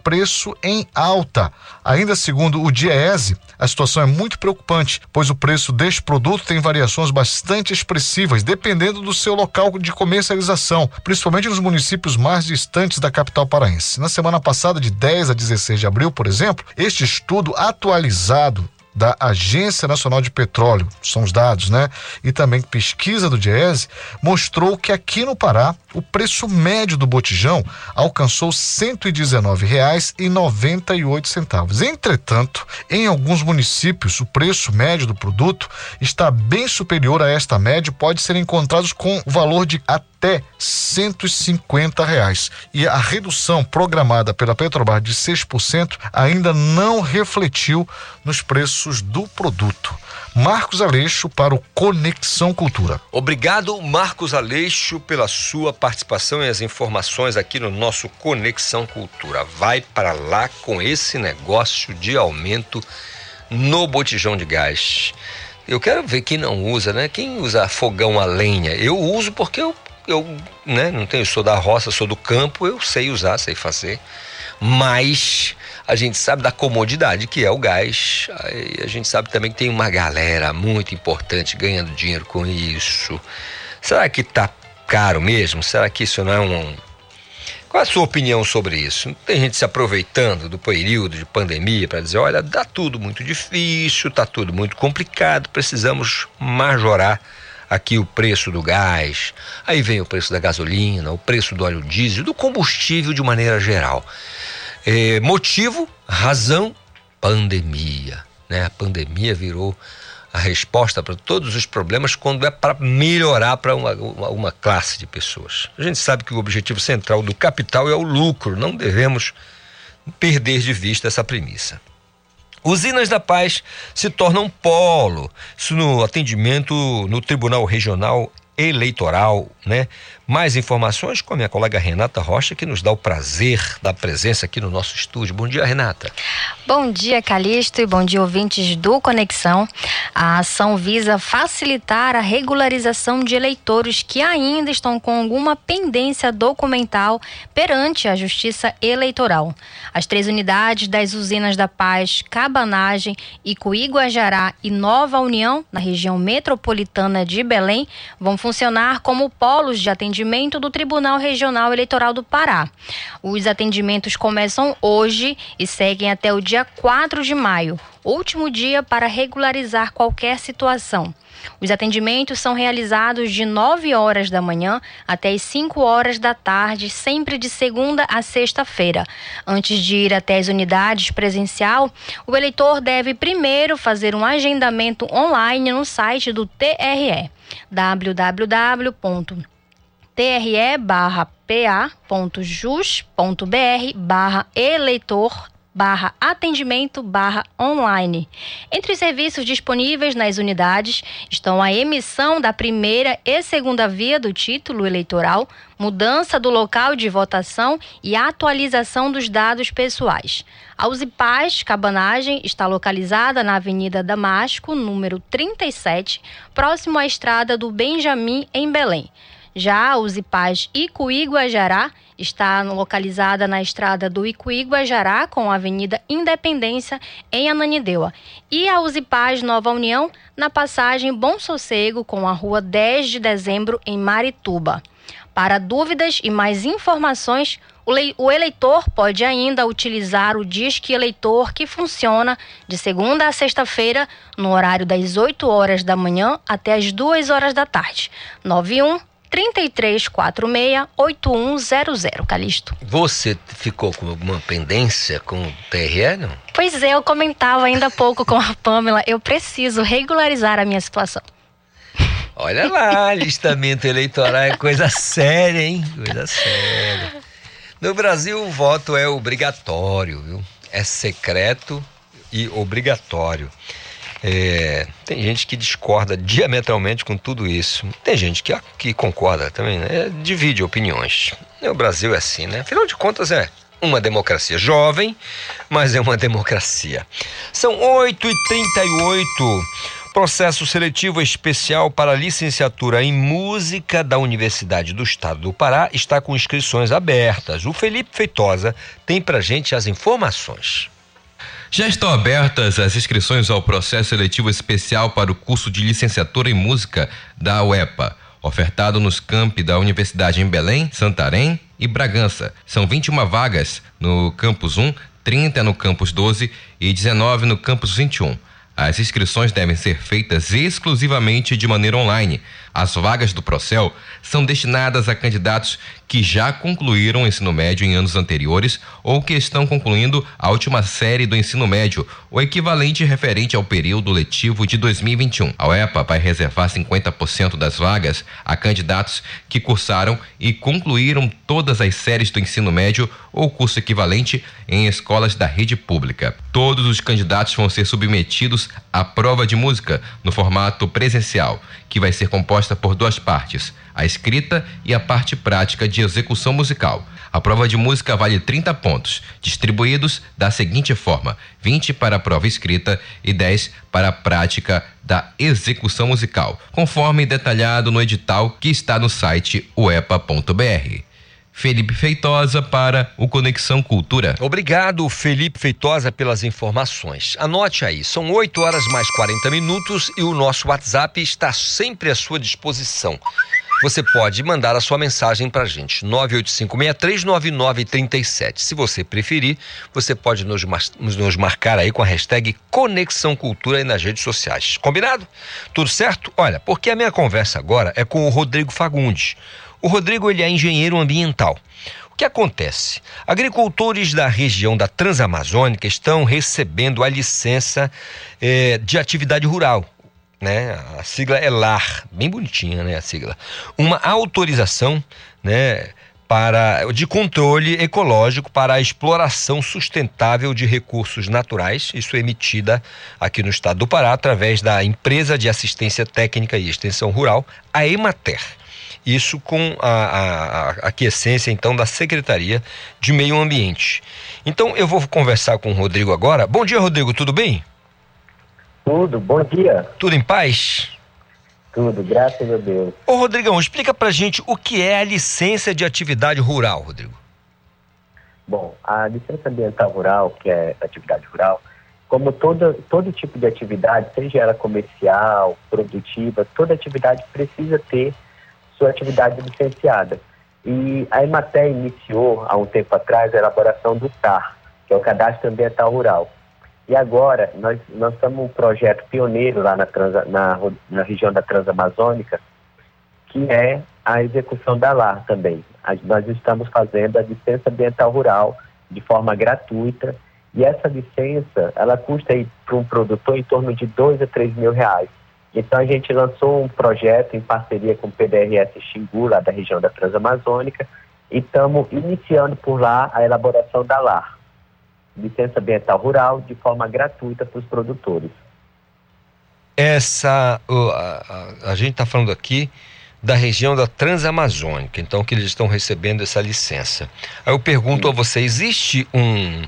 preço em alta. Ainda segundo o DIEESE, a situação é muito preocupante, pois o preço deste produto tem variações bastante expressivas, dependendo do seu local de comercialização, principalmente nos municípios mais distantes da capital paraense. Na semana passada, de 10 a 16 de abril, por exemplo, este estudo atualizado da Agência Nacional de Petróleo, são os dados, né? E também pesquisa do Diese, mostrou que aqui no Pará, o preço médio do botijão alcançou R$ 119,98. Entretanto, em alguns municípios, o preço médio do produto está bem superior a esta média e pode ser encontrado com valor de até até 150 reais. E a redução programada pela Petrobras de 6% ainda não refletiu nos preços do produto. Marcos Aleixo para o Conexão Cultura. Obrigado, Marcos Aleixo, pela sua participação e as informações aqui no nosso Conexão Cultura. Vai para lá com esse negócio de aumento no botijão de gás. Eu quero ver quem não usa, né? Quem usa fogão a lenha? Eu uso porque eu eu né, não tenho, sou da roça, sou do campo, eu sei usar, sei fazer. Mas a gente sabe da comodidade que é o gás. A gente sabe também que tem uma galera muito importante ganhando dinheiro com isso. Será que tá caro mesmo? Será que isso não é um. Qual a sua opinião sobre isso? Tem gente se aproveitando do período de pandemia para dizer: olha, dá tudo muito difícil, tá tudo muito complicado, precisamos majorar aqui o preço do gás, aí vem o preço da gasolina, o preço do óleo diesel, do combustível de maneira geral. É, motivo, razão, pandemia. Né? A pandemia virou a resposta para todos os problemas quando é para melhorar para uma, uma, uma, classe de pessoas. A gente sabe que o objetivo central do capital é o lucro, não devemos perder de vista essa premissa. Usinas da Paz se tornam polo. Isso no atendimento no Tribunal Regional Eleitoral, né? Mais informações com a minha colega Renata Rocha, que nos dá o prazer da presença aqui no nosso estúdio. Bom dia, Renata. Bom dia, Calixto, e bom dia, ouvintes do Conexão. A ação visa facilitar a regularização de eleitores que ainda estão com alguma pendência documental perante a Justiça Eleitoral. As três unidades das usinas da Paz, Cabanagem, Icuí, Guajará e Nova União, na região metropolitana de Belém, vão funcionar como polos de atendimento do Tribunal Regional Eleitoral do Pará. Os atendimentos começam hoje e seguem até o dia 4 de maio, último dia para regularizar qualquer situação. Os atendimentos são realizados de 9 horas da manhã até as 5 horas da tarde, sempre de segunda a sexta-feira. Antes de ir até as unidades presencial, o eleitor deve primeiro fazer um agendamento online no site do TRE www tre barra pa.jus.br barra eleitor barra atendimento barra online. Entre os serviços disponíveis nas unidades estão a emissão da primeira e segunda via do título eleitoral, mudança do local de votação e atualização dos dados pessoais. A Usipaz Cabanagem está localizada na Avenida Damasco, número 37, próximo à estrada do Benjamin, em Belém. Já o Zipaz Icuí-Guajará está localizada na estrada do Icuí-Guajará com a Avenida Independência em Ananindeua. E a Uzipaz Nova União na passagem Bom Sossego com a rua 10 de dezembro em Marituba. Para dúvidas e mais informações, o eleitor pode ainda utilizar o Disque Eleitor que funciona de segunda a sexta-feira no horário das 8 horas da manhã até as 2 horas da tarde. 91 3346-8100, Calixto. Você ficou com alguma pendência com o TRE, não? Pois é, eu comentava ainda há pouco com a Pamela, eu preciso regularizar a minha situação. Olha lá, alistamento eleitoral é coisa séria, hein? Coisa séria. No Brasil, o voto é obrigatório, viu? É secreto e obrigatório. É, tem gente que discorda diametralmente com tudo isso. Tem gente que, que concorda também, né? Divide opiniões. O Brasil é assim, né? Afinal de contas, é uma democracia jovem, mas é uma democracia. São 8h38. Processo seletivo especial para licenciatura em música da Universidade do Estado do Pará está com inscrições abertas. O Felipe Feitosa tem pra gente as informações. Já estão abertas as inscrições ao processo seletivo especial para o curso de licenciatura em música da UEPA, ofertado nos campi da Universidade em Belém, Santarém e Bragança. São 21 vagas no campus 1, 30 no campus 12 e 19 no campus 21. As inscrições devem ser feitas exclusivamente de maneira online. As vagas do Procel são destinadas a candidatos que já concluíram o ensino médio em anos anteriores ou que estão concluindo a última série do ensino médio, o equivalente referente ao período letivo de 2021. A UEPA vai reservar 50% das vagas a candidatos que cursaram e concluíram todas as séries do ensino médio ou curso equivalente em escolas da rede pública. Todos os candidatos vão ser submetidos à prova de música no formato presencial, que vai ser composta por duas partes: a escrita e a parte prática de execução musical. A prova de música vale 30 pontos, distribuídos da seguinte forma: 20 para a prova escrita e 10 para a prática da execução musical, conforme detalhado no edital que está no site uepa.br. Felipe Feitosa para o Conexão Cultura. Obrigado, Felipe Feitosa, pelas informações. Anote aí, são 8 horas mais 40 minutos e o nosso WhatsApp está sempre à sua disposição. Você pode mandar a sua mensagem para a gente, 985639937. Se você preferir, você pode nos, nos marcar aí com a hashtag Conexão Cultura aí nas redes sociais. Combinado? Tudo certo? Olha, porque a minha conversa agora é com o Rodrigo Fagundes. O Rodrigo ele é engenheiro ambiental. O que acontece? Agricultores da região da Transamazônica estão recebendo a licença eh, de atividade rural. Né? A sigla é LAR, bem bonitinha, né? A sigla. Uma autorização, né? Para, de controle ecológico para a exploração sustentável de recursos naturais, isso é emitida aqui no estado do Pará através da Empresa de Assistência Técnica e Extensão Rural, a Emater. Isso com a, a, a aquiescência, então, da Secretaria de Meio Ambiente. Então, eu vou conversar com o Rodrigo agora. Bom dia, Rodrigo, tudo bem? Tudo, bom dia. Tudo em paz? Tudo, graças a Deus. Ô, Rodrigão, explica pra gente o que é a licença de atividade rural, Rodrigo. Bom, a licença ambiental rural, que é atividade rural, como todo, todo tipo de atividade, seja ela comercial, produtiva, toda atividade precisa ter sua atividade licenciada. E a Emater iniciou, há um tempo atrás, a elaboração do TAR, que é o Cadastro Ambiental Rural. E agora, nós lançamos um projeto pioneiro lá na, transa, na, na região da Transamazônica, que é a execução da LAR também. Nós estamos fazendo a licença ambiental rural de forma gratuita, e essa licença, ela custa para um produtor em torno de dois a três mil reais. Então a gente lançou um projeto em parceria com o PDRS Xingu, lá da região da Transamazônica, e estamos iniciando por lá a elaboração da LAR, licença ambiental rural, de forma gratuita para os produtores. Essa, a, a, a gente está falando aqui da região da Transamazônica, então que eles estão recebendo essa licença. Aí eu pergunto Sim. a você, existe um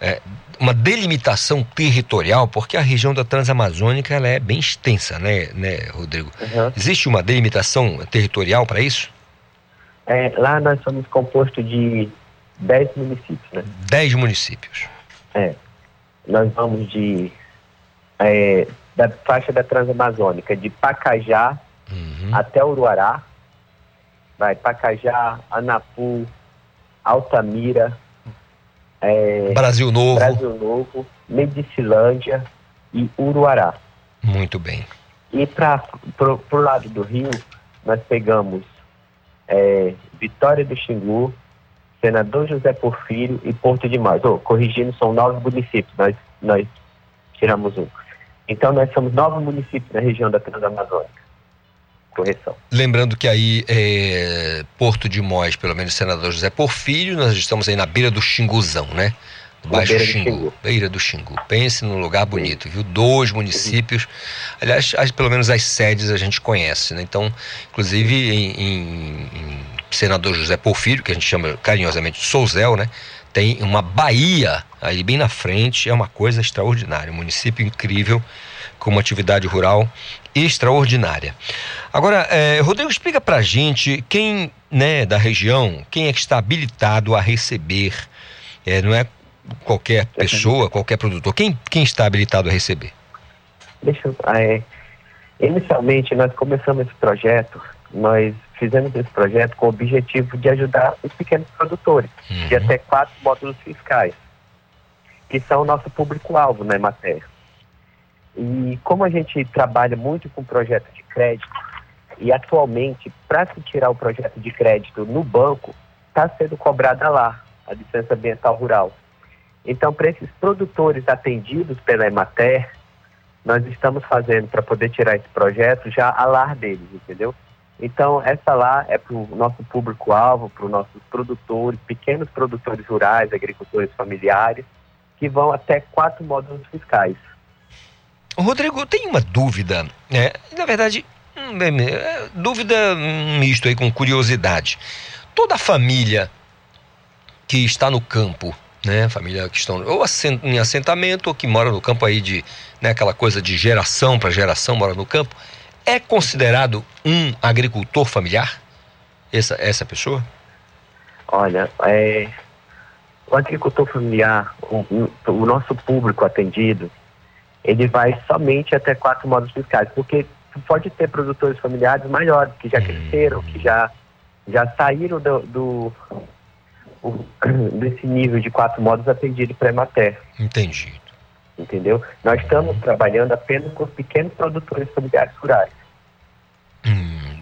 é, uma delimitação territorial, porque a região da Transamazônica ela é bem extensa, né, né Rodrigo? Uhum. Existe uma delimitação territorial para isso? É, lá nós somos composto de 10 municípios, né? 10 municípios. É. Nós vamos de é, da faixa da Transamazônica, de Pacajá uhum. até Uruará, vai Pacajá, Anapu, Altamira, é, Brasil Novo. Brasil Novo, Medicilândia e Uruará. Muito bem. E para o lado do Rio, nós pegamos é, Vitória do Xingu, Senador José Porfírio e Porto de Mãos. Oh, corrigindo, são nove municípios, nós, nós tiramos um. Então, nós somos nove municípios na região da Transamazônica. Correção. Lembrando que aí, é, Porto de Mós, pelo menos Senador José Porfírio, nós estamos aí na beira do Xinguzão, né? Baixo beira do Xingu, Xingu. beira do Xingu. Pense num lugar bonito, viu? Dois municípios. Aliás, as- pelo menos as sedes a gente conhece, né? Então, inclusive em, em- em Senador José Porfírio, que a gente chama carinhosamente de Souzel, né? Tem uma baía aí bem na frente, é uma coisa extraordinária. Um município incrível, com uma atividade rural extraordinária. Agora, eh, Rodrigo, explica pra gente quem, né, da região, quem é que está habilitado a receber, eh, não é qualquer pessoa, qualquer produtor, quem, quem está habilitado a receber? Deixa eu, é, inicialmente nós começamos esse projeto, nós fizemos esse projeto com o objetivo de ajudar os pequenos produtores, de até quatro módulos fiscais, que são o nosso público-alvo na matéria. E como a gente trabalha muito com projeto de crédito, e atualmente, para se tirar o projeto de crédito no banco, está sendo cobrada lá a licença ambiental rural. Então, para esses produtores atendidos pela Emater, nós estamos fazendo para poder tirar esse projeto já a lar deles, entendeu? Então, essa lá é para o nosso público-alvo, para os nossos produtores, pequenos produtores rurais, agricultores familiares, que vão até quatro módulos fiscais. Rodrigo, tenho uma dúvida, né? Na verdade, hum, é, dúvida hum, misto aí com curiosidade. Toda família que está no campo, né? Família que estão ou em assentamento ou que mora no campo aí de, né, aquela coisa de geração para geração mora no campo, é considerado um agricultor familiar? Essa essa pessoa? Olha, é, o agricultor familiar, o- o nosso público atendido, ele vai somente até quatro módulos fiscais, porque pode ter produtores familiares maiores, que já cresceram, que já, já saíram do, do- desse nível de quatro módulos atendido para a Emater. Entendi. Entendeu? Nós estamos trabalhando apenas com os pequenos produtores familiares rurais.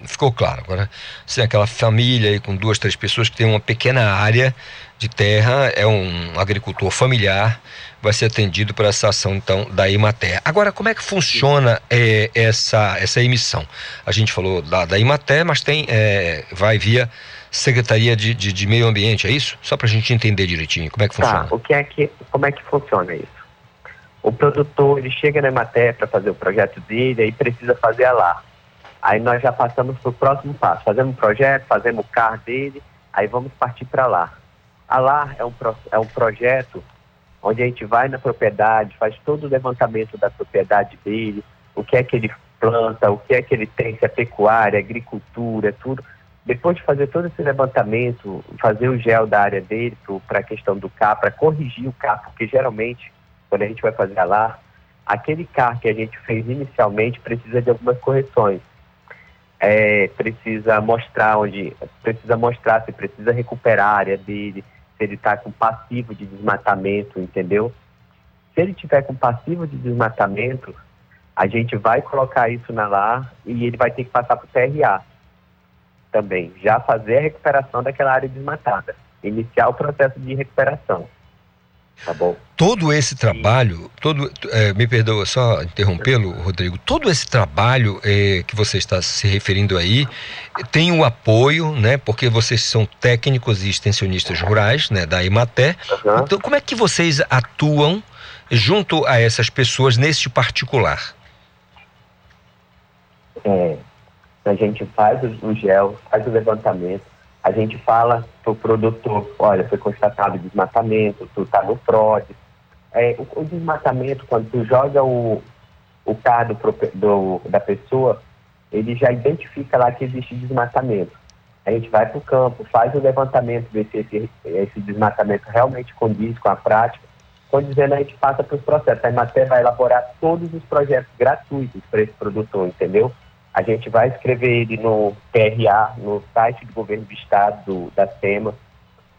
Ficou claro. Agora, se é aquela família aí com duas, três pessoas que tem uma pequena área de terra, é um agricultor familiar, vai ser atendido por essa ação, então, da Imater. Agora, como é que funciona eh, essa, essa emissão? A gente falou da, da Imater, mas tem, eh, vai via Secretaria de, de, de Meio Ambiente, é isso? Só para a gente entender direitinho como é que funciona. Tá, o que é que, como é que funciona isso? O produtor, ele chega na Emater para fazer o projeto dele, aí precisa fazer a lá. Aí nós já passamos para o próximo passo. Fazemos o projeto, fazemos o CAR dele, aí vamos partir para lá. A lá é um, é um projeto onde a gente vai na propriedade, faz todo o levantamento da propriedade dele, o que é que ele planta, o que é que ele tem, se é pecuária, agricultura, tudo. Depois de fazer todo esse levantamento, fazer o gel da área dele para a questão do CAR, para corrigir o CAR, porque geralmente, quando a gente vai fazer a lá, aquele CAR que a gente fez inicialmente precisa de algumas correções. É, precisa mostrar onde, precisa mostrar se precisa recuperar a área dele, ele está com passivo de desmatamento, entendeu? Se ele tiver com passivo de desmatamento, a gente vai colocar isso na lá e ele vai ter que passar para o TRA também, já fazer a recuperação daquela área desmatada, iniciar o processo de recuperação. Tá bom? Todo esse trabalho, todo, eh, me perdoa só interrompê-lo, Rodrigo, todo esse trabalho eh, que você está se referindo aí tem o apoio, né? Porque vocês são técnicos e extensionistas rurais, né? Da Imaté. Então, como é que vocês atuam junto a essas pessoas neste particular? É, a gente faz o gel, faz o levantamento, a gente fala pro produtor, olha, foi constatado desmatamento, tu tá no PROD. É, o, o desmatamento, quando tu joga o, o CAR do, da pessoa, ele já identifica lá que existe desmatamento. A gente vai para o campo, faz o levantamento, ver se esse, esse desmatamento realmente condiz com a prática. Condizendo, a gente passa para os processos. A Emater vai elaborar todos os projetos gratuitos para esse produtor, entendeu? A gente vai escrever ele no TRA, no site do governo do estado, do, da SEMA.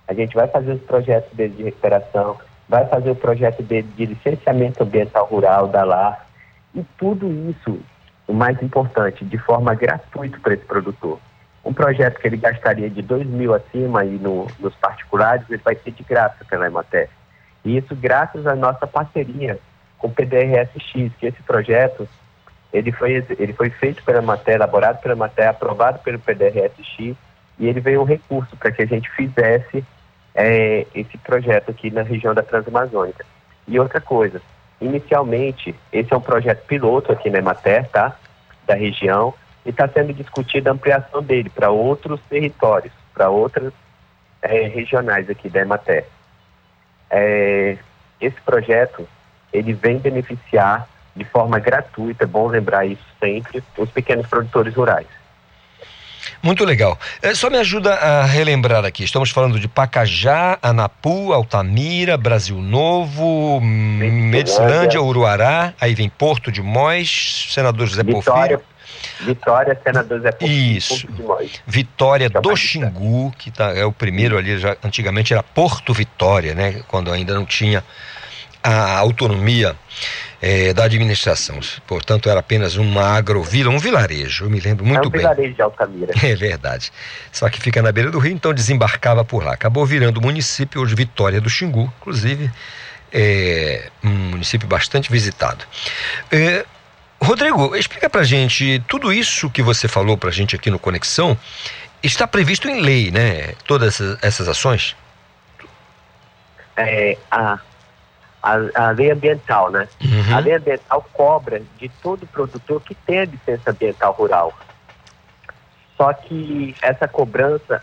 A gente vai fazer os projetos dele de recuperação, vai fazer o projeto dele de licenciamento ambiental rural da LAR. E tudo isso, o mais importante, de forma gratuita para esse produtor. Um projeto que ele gastaria de 2 mil acima e no, nos particulares, ele vai ser de graça pela Emater. E isso graças à nossa parceria com o PDRSX, que esse projeto ele foi, ele foi feito pela Emater, elaborado pela Emater, aprovado pelo PDRSX, e ele veio um recurso para que a gente fizesse é, esse projeto aqui na região da Transamazônica. E outra coisa, inicialmente, esse é um projeto piloto aqui na Emater, tá? Da região, e está sendo discutida a ampliação dele para outros territórios, para outras é, regionais aqui da Emater. É, esse projeto, ele vem beneficiar de forma gratuita, é bom lembrar isso sempre, os pequenos produtores rurais. Muito legal. É, só me ajuda a relembrar aqui. Estamos falando de Pacajá, Anapu, Altamira, Brasil Novo, Medicilândia, Uruará, aí vem Porto de Mós, senador José Vitória, Porfírio. Vitória, senador José Porfírio. Isso. Vitória do Xingu, que tá, é o primeiro ali, já, antigamente era Porto Vitória, né? Quando ainda não tinha a autonomia é, da administração. Portanto, era apenas uma agrovila, um vilarejo, eu me lembro muito é um bem. vilarejo de Altamira. É verdade. Só que fica na beira do rio, então desembarcava por lá. Acabou virando município, hoje Vitória do Xingu, inclusive, é um município bastante visitado. É, Rodrigo, explica pra gente, tudo isso que você falou pra gente aqui no Conexão, está previsto em lei, né? Todas essas, essas ações? É, a, a, a lei ambiental, né? Uhum. A lei ambiental cobra de todo produtor que tem a licença ambiental rural. Só que essa cobrança,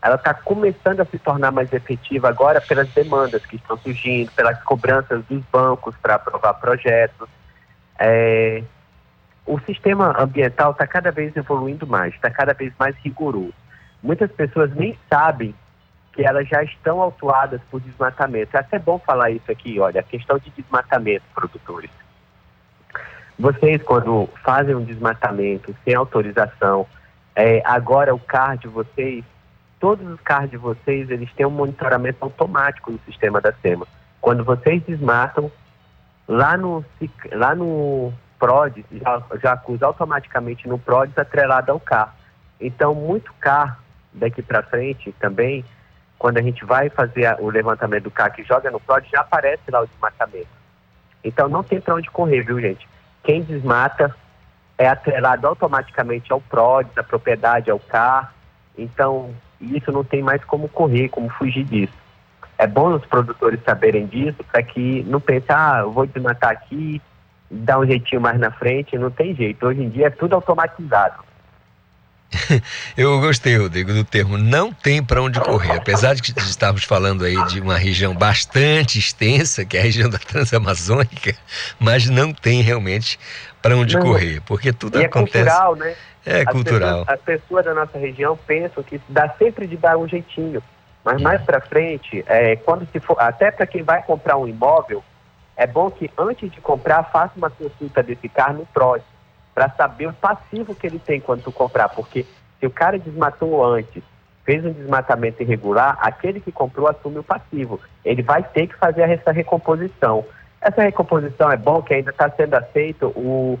ela está começando a se tornar mais efetiva agora pelas demandas que estão surgindo, pelas cobranças dos bancos para aprovar projetos. É, o sistema ambiental está cada vez evoluindo mais, está cada vez mais rigoroso. Muitas pessoas nem sabem que elas já estão autuadas por desmatamento. É até bom falar isso aqui, olha, a questão de desmatamento, produtores. Vocês, quando fazem um desmatamento sem autorização, é, agora o CAR de vocês, todos os CAR de vocês, eles têm um monitoramento automático no sistema da SEMA. Quando vocês desmatam, lá no, lá no PRODES, já, já acusa automaticamente no PRODES atrelado ao CAR. Então, muito CAR daqui para frente também, quando a gente vai fazer o levantamento do CAR que joga no PRODES, já aparece lá o desmatamento. Então, não tem para onde correr, viu, gente? Quem desmata é atrelado automaticamente ao PRODES, a propriedade ao CAR. Então, isso não tem mais como correr, como fugir disso. É bom os produtores saberem disso para que não pense, ah, eu vou desmatar aqui, dar um jeitinho mais na frente, não tem jeito. Hoje em dia é tudo automatizado. Eu gostei, Rodrigo, do termo não tem para onde correr. Apesar de que estávamos falando aí de uma região bastante extensa, que é a região da Transamazônica, mas não tem realmente para onde não, correr, porque tudo e acontece. É cultural, né? É as cultural. Pessoas, as pessoas da nossa região pensam que dá sempre de dar um jeitinho. Mas mais para frente, é, quando se for, até para quem vai comprar um imóvel, é bom que antes de comprar faça uma consulta desse carro no PROS, para saber o passivo que ele tem quando tu comprar, porque se o cara desmatou antes, fez um desmatamento irregular, aquele que comprou assume o passivo. Ele vai ter que fazer essa recomposição. Essa recomposição é bom que ainda está sendo aceito o,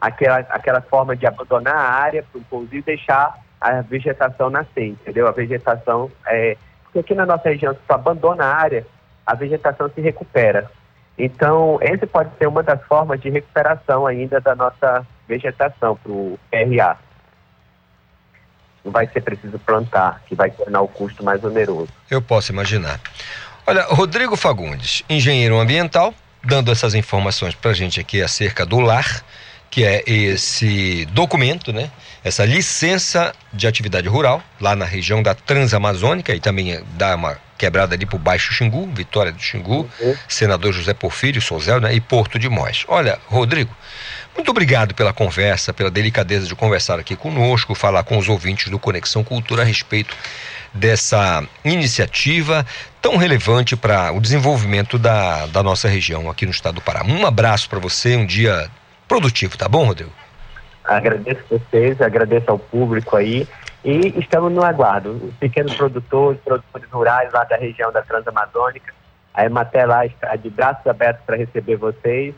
aquela, aquela forma de abandonar a área para o pousio e deixar a vegetação nascer, entendeu? A vegetação é. Porque aqui na nossa região, se tu abandona a área, a vegetação se recupera. Então, esse pode ser uma das formas de recuperação ainda da nossa vegetação para o PRA. Não vai ser preciso plantar, que vai tornar o custo mais oneroso. Eu posso imaginar. Olha, Rodrigo Fagundes, engenheiro ambiental, dando essas informações para a gente aqui acerca do LAR, que é esse documento, né? Essa licença de atividade rural, lá na região da Transamazônica, e também dá uma quebrada ali por Baixo Xingu, Vitória do Xingu, uhum. senador José Porfírio Souzel, né? E Porto de Mós. Olha, Rodrigo, muito obrigado pela conversa, pela delicadeza de conversar aqui conosco, falar com os ouvintes do Conexão Cultura a respeito dessa iniciativa tão relevante para o desenvolvimento da, da nossa região aqui no estado do Pará. Um abraço para você, um dia produtivo, tá bom, Rodrigo? Agradeço vocês, agradeço ao público aí e estamos no aguardo. Os pequenos produtores, produtores rurais lá da região da Transamazônica, a Emater lá está de braços abertos para receber vocês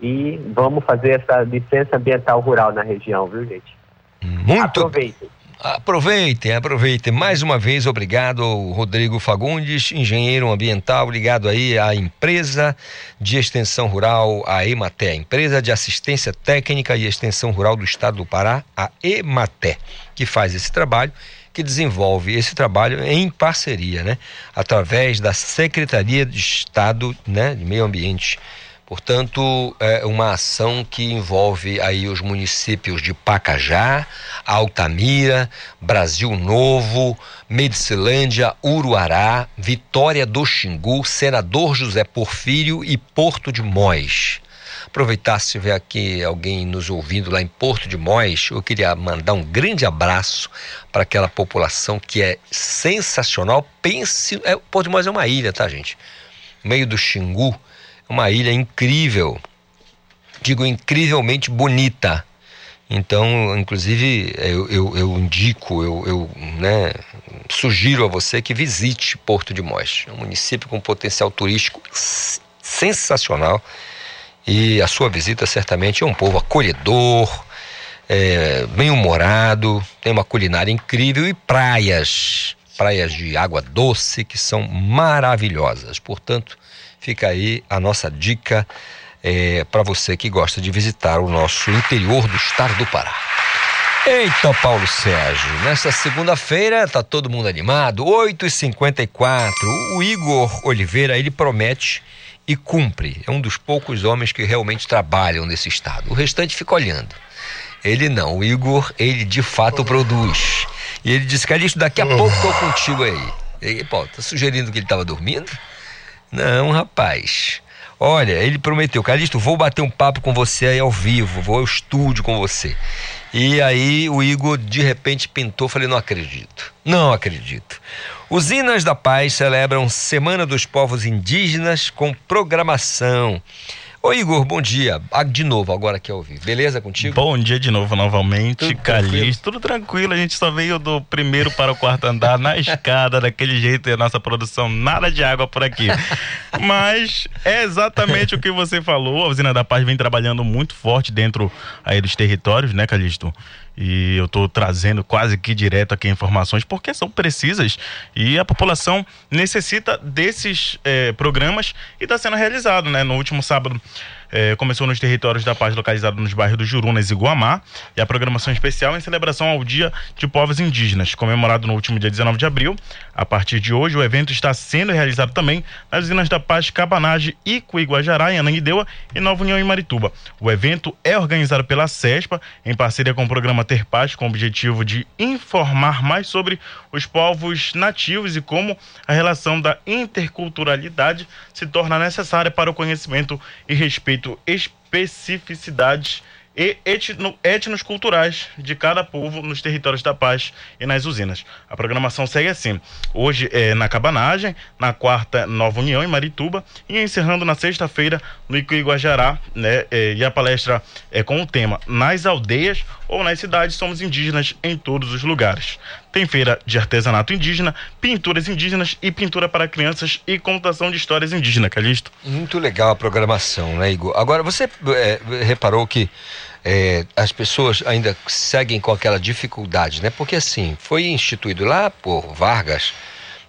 e vamos fazer essa licença ambiental rural na região, viu, gente? Muito, Aproveitem. Aproveitem, aproveitem. Mais uma vez, obrigado Rodrigo Fagundes, engenheiro ambiental, ligado aí à empresa de extensão rural, a EMATE, empresa de assistência técnica e extensão rural do estado do Pará, a EMATE, que faz esse trabalho, que desenvolve esse trabalho em parceria, né? Através da Secretaria de Estado né, de Meio Ambiente Portanto, é uma ação que envolve aí os municípios de Pacajá, Altamira, Brasil Novo, Medicilândia, Uruará, Vitória do Xingu, Senador José Porfírio e Porto de Mós. Aproveitar se tiver aqui alguém nos ouvindo lá em Porto de Mós, eu queria mandar um grande abraço para aquela população que é sensacional. Pense, é, Porto de Mós é uma ilha, tá, gente? Meio do Xingu, uma ilha incrível, digo incrivelmente bonita. Então, inclusive, eu, eu, eu indico, eu, eu né, sugiro a você que visite Porto de Mós. É um município com potencial turístico sensacional e a sua visita certamente é um povo acolhedor, é, bem-humorado, tem uma culinária incrível e praias, praias de água doce que são maravilhosas. Portanto, Fica aí a nossa dica é, para você que gosta de visitar o nosso interior do estado do Pará. Eita, Paulo Sérgio, nesta segunda-feira tá todo mundo animado, 8h54. O Igor Oliveira, ele promete e cumpre. É um dos poucos homens que realmente trabalham nesse estado. O restante fica olhando. Ele não, o Igor, ele de fato produz. E ele disse, Calixto, daqui a pouco tô contigo aí. E Paulo, tá sugerindo que ele estava dormindo? Não, rapaz. Olha, ele prometeu, Calixto, vou bater um papo com você aí ao vivo, vou ao estúdio com você. E aí o Igor de repente pintou, falei, não acredito. Não acredito. Usinas da Paz celebram Semana dos Povos Indígenas com programação. Ô Igor, bom dia. Ah, de novo, agora aqui ao vivo. Beleza contigo? Bom dia de novo, novamente. Tudo Calixto, tudo tranquilo. A gente só veio do primeiro para o quarto andar na escada, daquele jeito, e a nossa produção, nada de água por aqui. Mas é exatamente o que você falou. A Usina da Paz vem trabalhando muito forte dentro aí dos territórios, né, Calixto? E eu estou trazendo quase que direto aqui informações porque são precisas e a população necessita desses eh, programas e está sendo realizado, né? No último sábado é, começou nos territórios da paz localizado nos bairros do Jurunas e Guamá e a programação especial em celebração ao Dia de Povos Indígenas, comemorado no último dia 19 de abril. A partir de hoje, o evento está sendo realizado também nas usinas da Paz Cabanage, Ico, Iguajará, em e Nova União em Marituba. O evento é organizado pela CESPA, em parceria com o programa Ter Paz, com o objetivo de informar mais sobre os povos nativos e como a relação da interculturalidade se torna necessária para o conhecimento e respeito respeito especificidades e etno, etnos culturais de cada povo nos territórios da paz e nas usinas. A programação segue assim: hoje é na Cabanagem, na quarta Nova União em Marituba e encerrando na sexta-feira no Icuiguajará, né? É, e a palestra é com o tema Nas aldeias ou nas cidades somos indígenas em todos os lugares. Tem feira de artesanato indígena, pinturas indígenas e pintura para crianças e contação de histórias indígenas, Calixto. Muito legal a programação, né, Igor? Agora, você é, reparou que é, as pessoas ainda seguem com aquela dificuldade, né? Porque assim, foi instituído lá por Vargas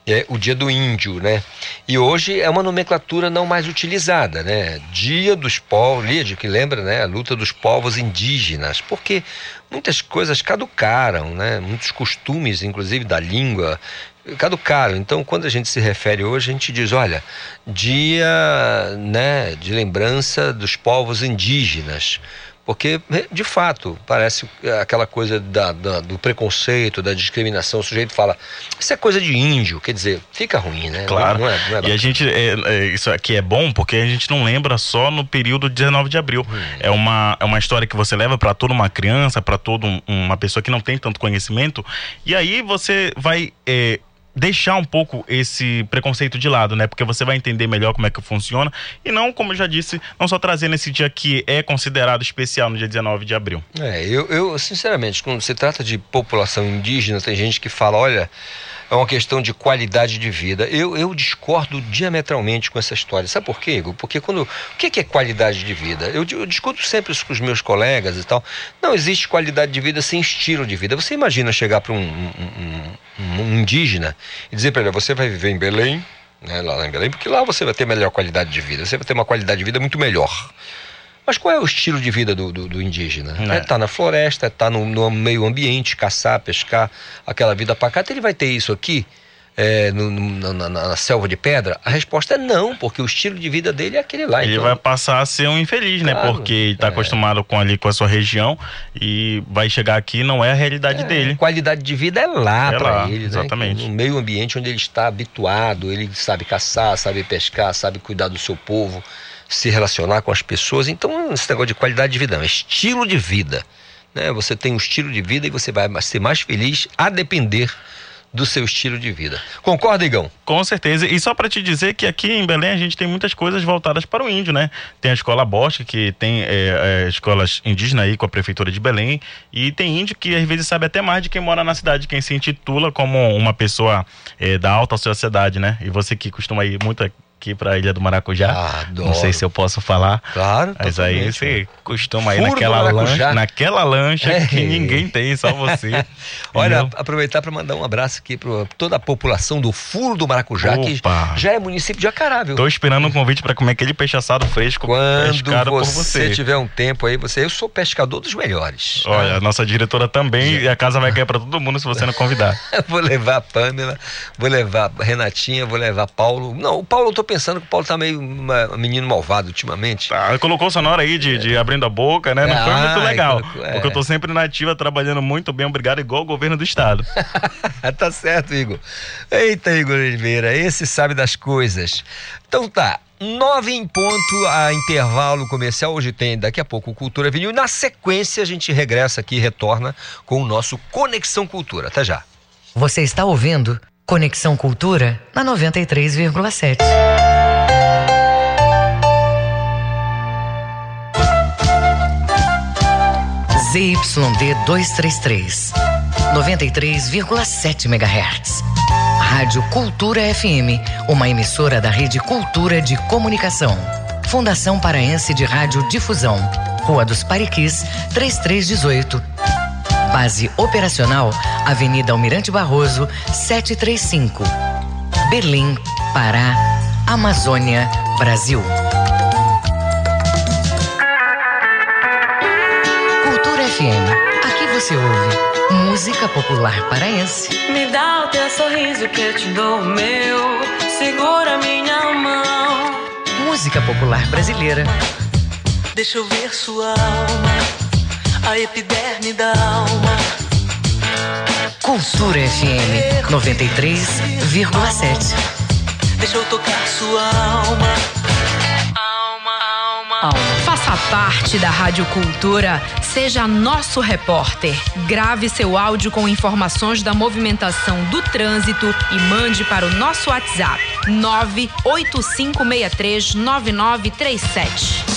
é, o dia do índio, né? E hoje é uma nomenclatura não mais utilizada, né? Dia dos povos, dia que lembra, né? A luta dos povos indígenas, porque muitas coisas caducaram, né? Muitos costumes, inclusive da língua, caducaram. Então, quando a gente se refere hoje, a gente diz, olha, dia, né, de lembrança dos povos indígenas. Porque, de fato, parece aquela coisa da, da, do preconceito, da discriminação. O sujeito fala, isso é coisa de índio, quer dizer, fica ruim, né? Claro. Não é, não é e a gente, é, é, isso aqui é bom porque a gente não lembra só no período de 19 de abril. Hum. É, uma, é uma história que você leva para toda uma criança, para toda um, uma pessoa que não tem tanto conhecimento. E aí você vai é, deixar um pouco esse preconceito de lado, né? Porque você vai entender melhor como é que funciona e não, como eu já disse, não só trazer nesse dia que é considerado especial no dia 19 de abril. É, eu, eu sinceramente, quando se trata de população indígena, tem gente que fala, olha, é uma questão de qualidade de vida. Eu, eu discordo diametralmente com essa história. Sabe por quê, Igor? Porque quando. O que é qualidade de vida? Eu, eu discuto sempre isso com os meus colegas e tal. Não existe qualidade de vida sem estilo de vida. Você imagina chegar para um, um, um, um, indígena e dizer para ele: você vai viver em Belém, né, lá em Belém, porque lá você vai ter melhor qualidade de vida. Você vai ter uma qualidade de vida muito melhor. Mas qual é o estilo de vida do, do, do indígena? É estar é tá na floresta, é estar tá no, no, meio ambiente, caçar, pescar, aquela vida pacata. Ele vai ter isso aqui é, no, no, na, na, selva de pedra? A resposta é não, porque o estilo de vida dele é aquele lá. Ele então... vai passar a ser um infeliz, né? claro, né? Porque ele está é. acostumado com ali com a sua região e vai chegar aqui não é a realidade é, dele. Qualidade de vida é lá é para ele, né? exatamente. Né? No meio ambiente onde ele está habituado, ele sabe caçar, sabe pescar, sabe cuidar do seu povo se relacionar com as pessoas. Então, esse negócio de qualidade de vida, não, é estilo de vida. Né? Você tem um estilo de vida e você vai ser mais feliz a depender do seu estilo de vida. Concorda, Igão? Com certeza. E só para te dizer que aqui em Belém a gente tem muitas coisas voltadas para o índio, né? Tem a escola Bosque, que tem é, é, escolas indígenas aí com a prefeitura de Belém, e tem índio que às vezes sabe até mais de quem mora na cidade, quem se intitula como uma pessoa é, da alta sociedade, né? E você que costuma ir muito aqui para Ilha do Maracujá. Ah, não sei se eu posso falar. Claro, Mas aí você costuma ir naquela lancha, naquela lancha é. que ninguém tem, só você. Olha, aproveitar para mandar um abraço aqui para toda a população do Furo do Maracujá, Opa. que já é município de Acará, viu? Tô esperando um convite para comer aquele peixe assado fresco Quando você, você tiver um tempo aí, você, eu sou pescador dos melhores. Tá? Olha, a nossa diretora também, e a casa vai cair para todo mundo se você não convidar. vou levar a Pamela, vou levar a Renatinha, vou levar Paulo. Não, o Paulo eu tô pensando que o Paulo tá meio uma, menino malvado ultimamente. Ah, colocou sonora aí de, é. de, abrindo a boca, né? Não é, foi muito legal. Colocou, é. Porque eu tô sempre na ativa, trabalhando muito bem, obrigado, igual o governo do estado. tá certo, Igor. Eita, Igor Oliveira, esse sabe das coisas. Então tá, Nove em ponto a intervalo comercial. Hoje tem daqui a pouco Cultura Vinil. Na sequência, a gente regressa aqui e retorna com o nosso Conexão Cultura. Até já. Você está ouvindo Conexão Cultura na 93,7. ZYD 233, 93,7 MHz. Rádio Cultura FM, uma emissora da Rede Cultura de Comunicação. Fundação Paraense de Rádio Difusão. Rua dos Pariquis, 3318. Base operacional, Avenida Almirante Barroso, 735. Berlim, Pará, Amazônia, Brasil. Cultura FM. Aqui você ouve música popular paraense. Me dá o teu sorriso que eu te dou o meu. Segura minha mão. Música popular brasileira. Deixa eu ver sua alma a epiderme da alma. Cultura FM 93,7. Deixa eu tocar sua alma. Alma, alma. alma. Faça parte da Rádio Cultura. Seja nosso repórter. Grave seu áudio com informações da movimentação do trânsito e mande para o nosso WhatsApp 985639937.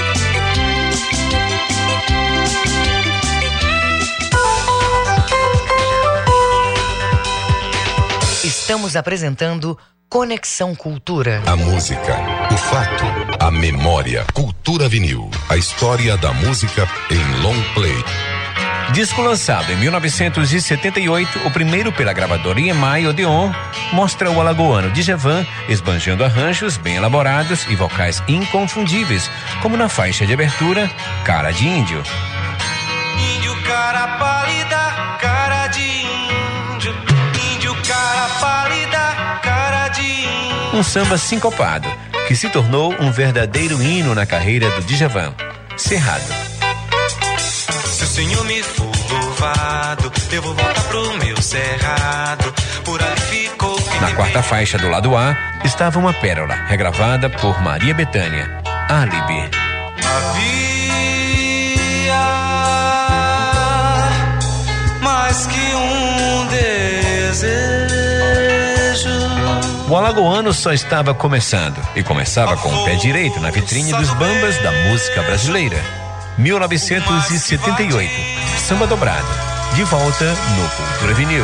Estamos apresentando Conexão Cultura. A música, o fato, a memória. Cultura vinil. A história da música em long play. Disco lançado em 1978, o primeiro pela gravadora EMI Odeon, mostra o alagoano Djavan esbanjando arranjos bem elaborados e vocais inconfundíveis, como na faixa de abertura Cara de Índio. Índio cara pálida, cara de índio, um samba sincopado, que se tornou um verdadeiro hino na carreira do Djavan, Cerrado. Se o Senhor me for louvado, eu vou voltar pro meu cerrado. Por ali ficou Na quarta faixa do lado A estava uma pérola, regravada por Maria Bethânia, Alibi. Havia mais que um desejo. O Alagoano só estava começando e começava com o pé direito na vitrine dos bambas da música brasileira. 1978, Samba Dobrado, de volta no Cultura Vinil.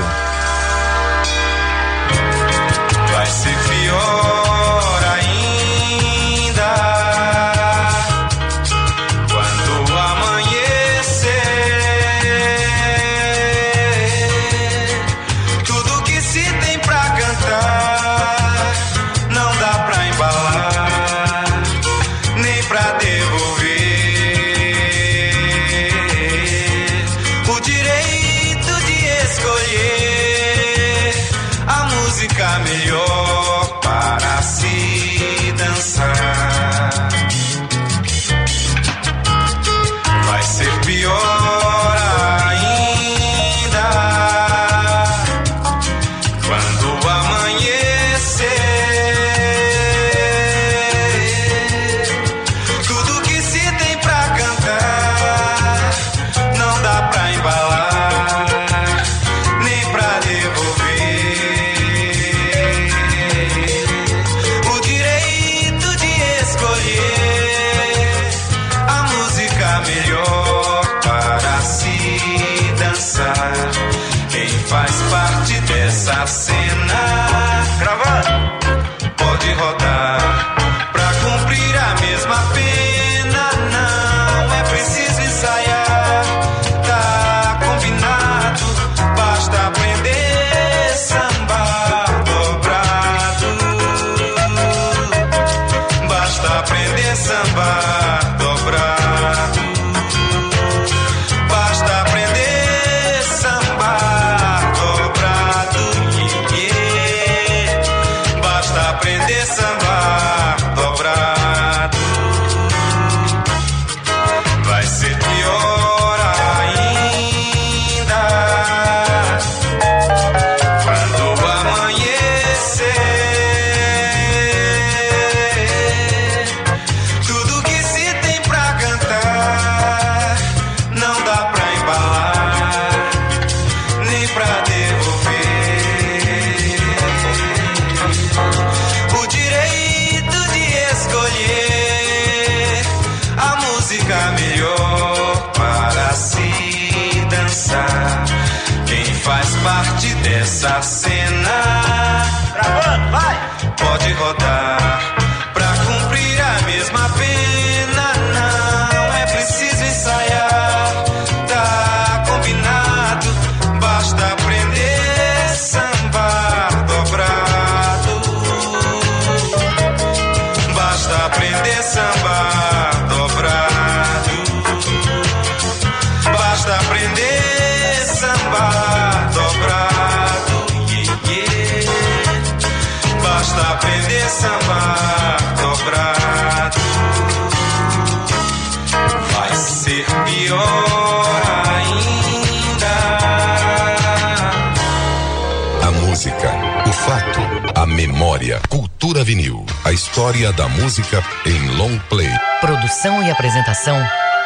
Memória. Cultura vinil. A história da música em long play. Produção e apresentação,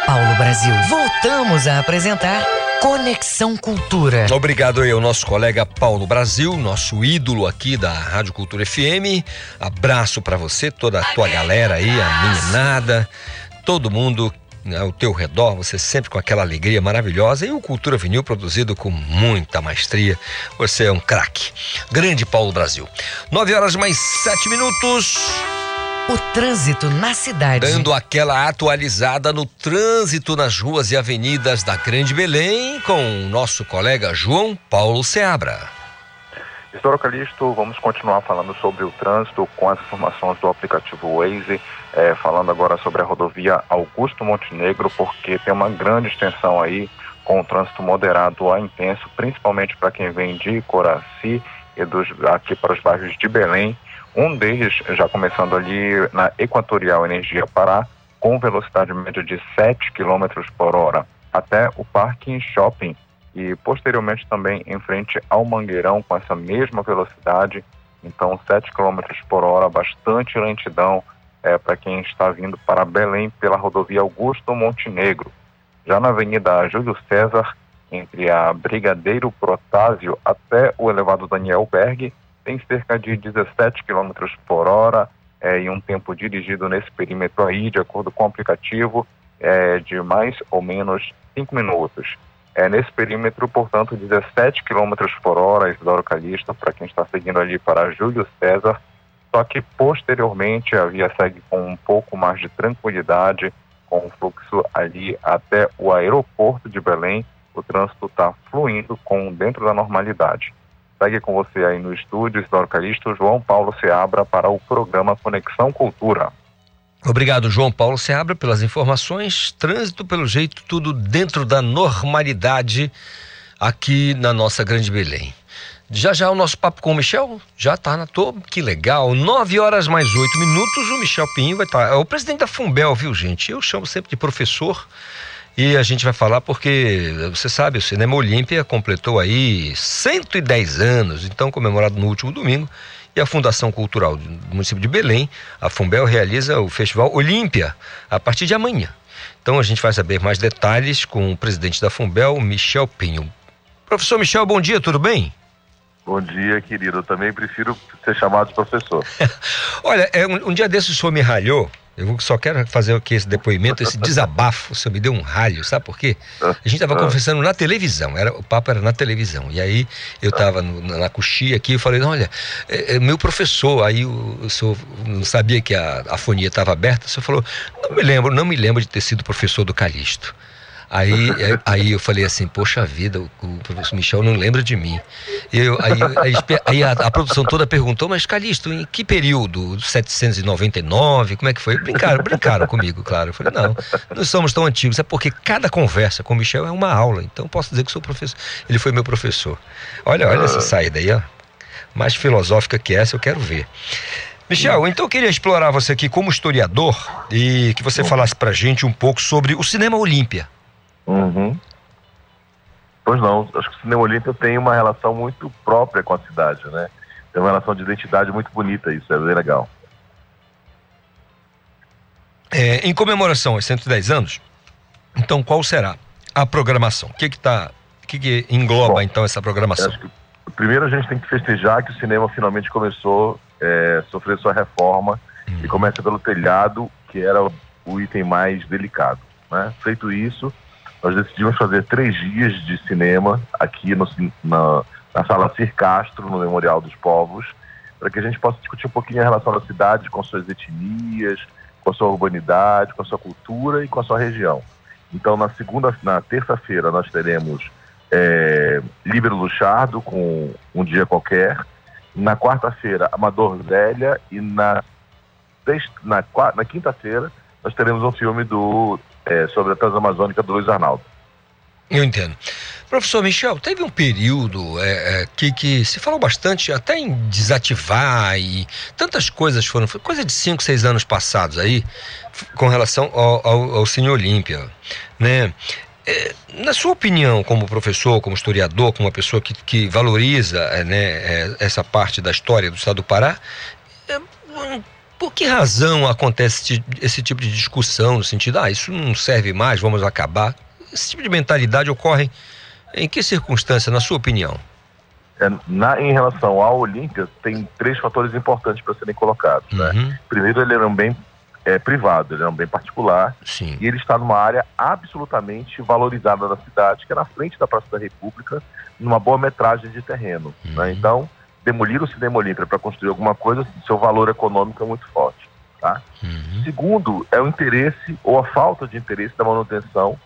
Paulo Brasil. Voltamos a apresentar Conexão Cultura. Obrigado aí ao nosso colega Paulo Brasil, nosso ídolo aqui da Rádio Cultura FM. Abraço pra você, toda a tua galera aí, a meninada, todo mundo ao teu redor, você sempre com aquela alegria maravilhosa e o Cultura Vinil produzido com muita maestria. Você é um craque. Grande Paulo Brasil. Nove horas mais sete minutos. O trânsito na cidade. Dando aquela atualizada no trânsito nas ruas e avenidas da Grande Belém com o nosso colega João Paulo Seabra. Isidoro Calixto, vamos continuar falando sobre o trânsito com as informações do aplicativo Waze, eh, falando agora sobre a rodovia Augusto Montenegro, porque tem uma grande extensão aí com o trânsito moderado a intenso, principalmente para quem vem de Coraci e dos, aqui para os bairros de Belém. Um deles já começando ali na Equatorial Energia Pará, com velocidade média de 7 km por hora, até o Parque Shopping e posteriormente também em frente ao Mangueirão com essa mesma velocidade, Então, 7 km por hora, bastante lentidão é, para quem está vindo para Belém pela rodovia Augusto Montenegro. Já na Avenida Júlio César, entre a Brigadeiro Protásio até o elevado Daniel Berg, tem cerca de 17 km por hora é, e um tempo dirigido nesse perímetro aí, de acordo com o aplicativo, é, de mais ou menos 5 minutos. É, nesse perímetro, portanto, 17 km por hora, Isidoro Calixto, para quem está seguindo ali para Júlio César, só que posteriormente a via segue com um pouco mais de tranquilidade, com o fluxo ali até o aeroporto de Belém, o trânsito está fluindo com dentro da normalidade. Segue com você aí no estúdio, Isidoro Calixto, João Paulo Seabra para o programa Conexão Cultura. Obrigado, João Paulo Seabra, pelas informações. Trânsito, pelo jeito, tudo dentro da normalidade aqui na nossa Grande Belém. Já já o nosso papo com o Michel já tá na toa, que legal. Nove horas mais oito minutos, o Michel Pinho vai estar. Tá, é o presidente da Fumbel, viu, gente? Eu chamo sempre de professor. E a gente vai falar porque, você sabe, o Cinema Olímpia completou aí 110 anos, então comemorado no último domingo. E a Fundação Cultural do município de Belém, a Fumbel, realiza o Festival Olímpia a partir de amanhã. Então a gente vai saber mais detalhes com o presidente da Fumbel, Michel Pinho. Professor Michel, bom dia, tudo bem? Bom dia, querido. Eu também prefiro ser chamado de professor. Olha, é, um, um, dia desses o senhor me ralhou. Eu só quero fazer aqui esse depoimento, esse desabafo. O senhor me deu um ralho, sabe por quê? A gente estava ah. conversando na televisão, era, o papo era na televisão. E aí eu estava na coxia aqui e falei: olha, é, é, meu professor. Aí o, o senhor não sabia que a, a fonia estava aberta. O senhor falou: não me lembro, não me lembro de ter sido professor do Calixto. Aí, aí eu falei assim, poxa vida, o, o professor Michel não lembra de mim. Eu, aí, aí, aí a, a, produção toda perguntou, mas Calixto, em que período? 799? Como é que foi? Brincaram, brincaram comigo, claro. Eu falei, não, não somos tão antigos, é porque cada conversa com o Michel é uma aula, então posso dizer que sou professor. Ele foi meu professor. Olha, olha essa saída aí, ó. Mais filosófica que essa, eu quero ver. Michel, então eu queria explorar você aqui como historiador e que você falasse pra gente um pouco sobre o cinema Olímpia. Uhum. Pois não, acho que o Cinema Olímpia tem uma relação muito própria com a cidade, né? Tem uma relação de identidade muito bonita, isso é bem legal. É, em comemoração aos 110 anos, então qual será a programação? O que que tá, o que, que engloba Bom, então essa programação? primeiro a gente tem que festejar que o cinema finalmente começou a é, sofrer sua reforma hum. e começa pelo telhado, que era o, o item mais delicado. Né? Feito isso, nós decidimos fazer três dias de cinema aqui no, na, na sala Cir Castro, no Memorial dos Povos, para que a gente possa discutir um pouquinho a relação da cidade com suas etnias, com a sua urbanidade, com a sua cultura e com a sua região. Então, na segunda, na terça-feira, nós teremos é, Líbero Luchardo com Um Dia Qualquer. Na quarta-feira, Amador Zélia. E na, na, na quinta-feira, nós teremos um filme do é, sobre a Transamazônica do Luiz Arnaldo. Eu entendo. Professor Michel, teve um período é, é, que, que se falou bastante até em desativar e tantas coisas foram, coisa de 5, 6 anos passados aí, com relação ao, ao, ao Olímpia, né? É, na sua opinião, como professor, como historiador, como uma pessoa que, que valoriza é, né, é, essa parte da história do Estado do Pará, é, por que razão acontece esse tipo de discussão no sentido, ah, isso não serve mais, vamos acabar? Esse tipo de mentalidade ocorre em que circunstância, na sua opinião? É, na, em relação ao Olímpia, tem três fatores importantes para serem colocados. Né? Uhum. Primeiro, ele era um bem é, privado, ele era um bem particular. Sim. E ele está numa área absolutamente valorizada da cidade, que é na frente da Praça da República, numa boa metragem de terreno. Né? Uhum. Né? Então, demolir o cinema Olímpia para construir alguma coisa, seu valor econômico é muito forte. Tá? Uhum. Segundo, é o interesse ou a falta de interesse da manutenção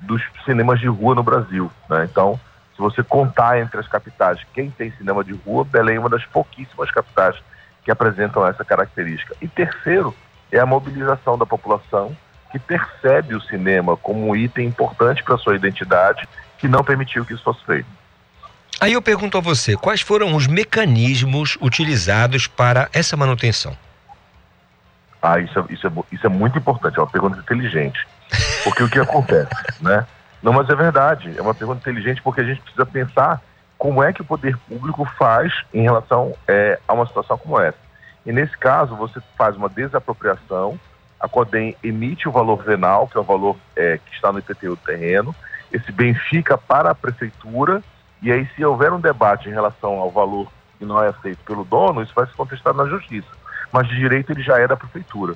dos cinemas de rua no Brasil. Né? Então, se você contar entre as capitais quem tem cinema de rua, Belém é uma das pouquíssimas capitais que apresentam essa característica. E terceiro, é a mobilização da população que percebe o cinema como um item importante para sua identidade, que não permitiu que isso fosse feito. Aí eu pergunto a você, quais foram os mecanismos utilizados para essa manutenção? Ah, isso é, isso é, isso é muito importante, é uma pergunta inteligente. Porque o que acontece, né? Não, mas é verdade, é uma pergunta inteligente porque a gente precisa pensar como é que o poder público faz em relação é, a uma situação como essa. E nesse caso, você faz uma desapropriação, a CODEM emite o valor venal, que é o valor é, que está no IPTU do terreno, esse bem fica para a prefeitura, e aí se houver um debate em relação ao valor que não é aceito pelo dono, isso vai ser contestado na justiça. Mas de direito ele já é da prefeitura.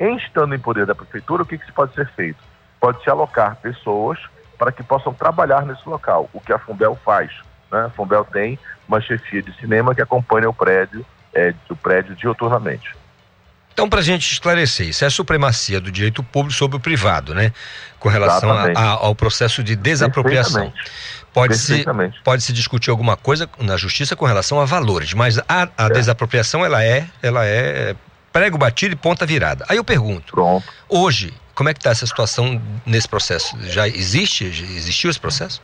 Em estando em poder da prefeitura, o que, que se pode ser feito? Pode-se alocar pessoas para que possam trabalhar nesse local, o que a Fumbel faz. Né? A Fumbel tem uma chefia de cinema que acompanha o prédio, é, o prédio dioturnamente. Então, para a gente esclarecer, isso é a supremacia do direito público sobre o privado, né? Com relação a, a, ao processo de desapropriação. Pode-se pode -se discutir alguma coisa na justiça com relação a valores, mas a, a é. desapropriação, ela é, ela é prego batido e ponta virada. Aí eu pergunto, Pronto. hoje, como é que está essa situação nesse processo? Já existe? Existiu esse processo?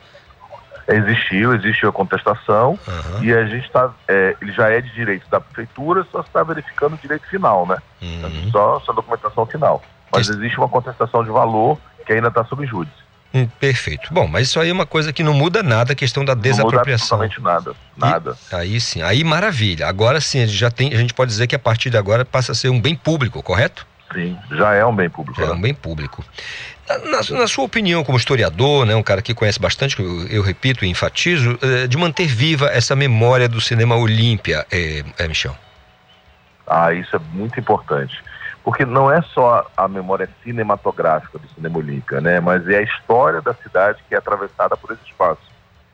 Existiu, existiu a contestação uhum. e a gente está, é, ele já é de direito da prefeitura, só está verificando o direito final, né? Uhum. Só, só a documentação final. Mas existe uma contestação de valor que ainda está sob júdice. Hum, perfeito. Bom, mas isso aí é uma coisa que não muda nada, a questão da desapropriação. Não muda absolutamente nada, nada. E, aí sim, aí maravilha. Agora sim, a gente já tem, a gente pode dizer que a partir de agora passa a ser um bem público, correto? Sim, já é um bem público. Já é né? um bem público. Na, na, sua opinião, como historiador, né, um cara que conhece bastante, eu, eu repito e enfatizo, é, de manter viva essa memória do cinema Olímpia, é, é, Michel? Ah, isso é muito importante. Porque não é só a memória cinematográfica do cinema Olímpia, né, mas é a história da cidade que é atravessada por esse espaço.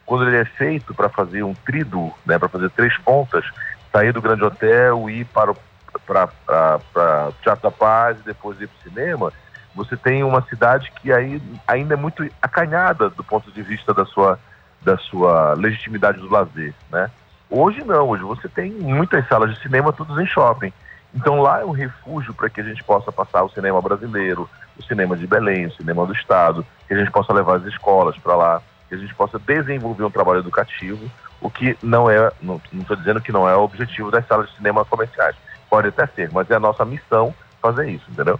Quando ele é feito para fazer um trido, né, para fazer três pontas, sair do Grande Hotel, ir para o para Teatro da Paz e depois ir para o cinema, você tem uma cidade que aí, ainda é muito acanhada do ponto de vista da sua, da sua legitimidade do lazer, né? Hoje não, hoje você tem muitas salas de cinema todas em shopping. Então lá é um refúgio para que a gente possa passar o cinema brasileiro, o cinema de Belém, o cinema do Estado, que a gente possa levar as escolas para lá, que a gente possa desenvolver um trabalho educativo, o que não é, não estou dizendo que não é o objetivo das salas de cinema comerciais. Pode até ser, mas é a nossa missão fazer isso, entendeu?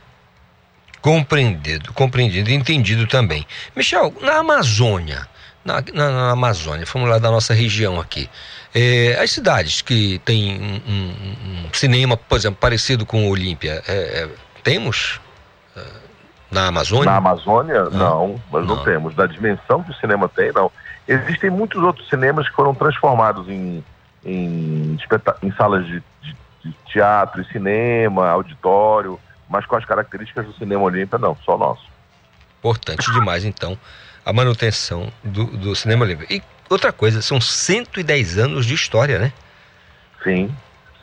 Compreendido, compreendido, entendido também. Michel, na Amazônia, na, na, na Amazônia, vamos lá da nossa região aqui, é, as cidades que têm um, um, um, cinema, por exemplo, parecido com o Olímpia, é, é, temos é, na Amazônia? Na Amazônia, não, não mas não. não. temos. Da dimensão que o cinema tem, não. Existem muitos outros cinemas que foram transformados em, em, em salas de, de, de teatro e cinema, auditório, mas com as características do cinema olímpico, não, só nosso. Importante demais, então, a manutenção do, do cinema olímpico. E outra coisa, são 110 anos de história, né? Sim,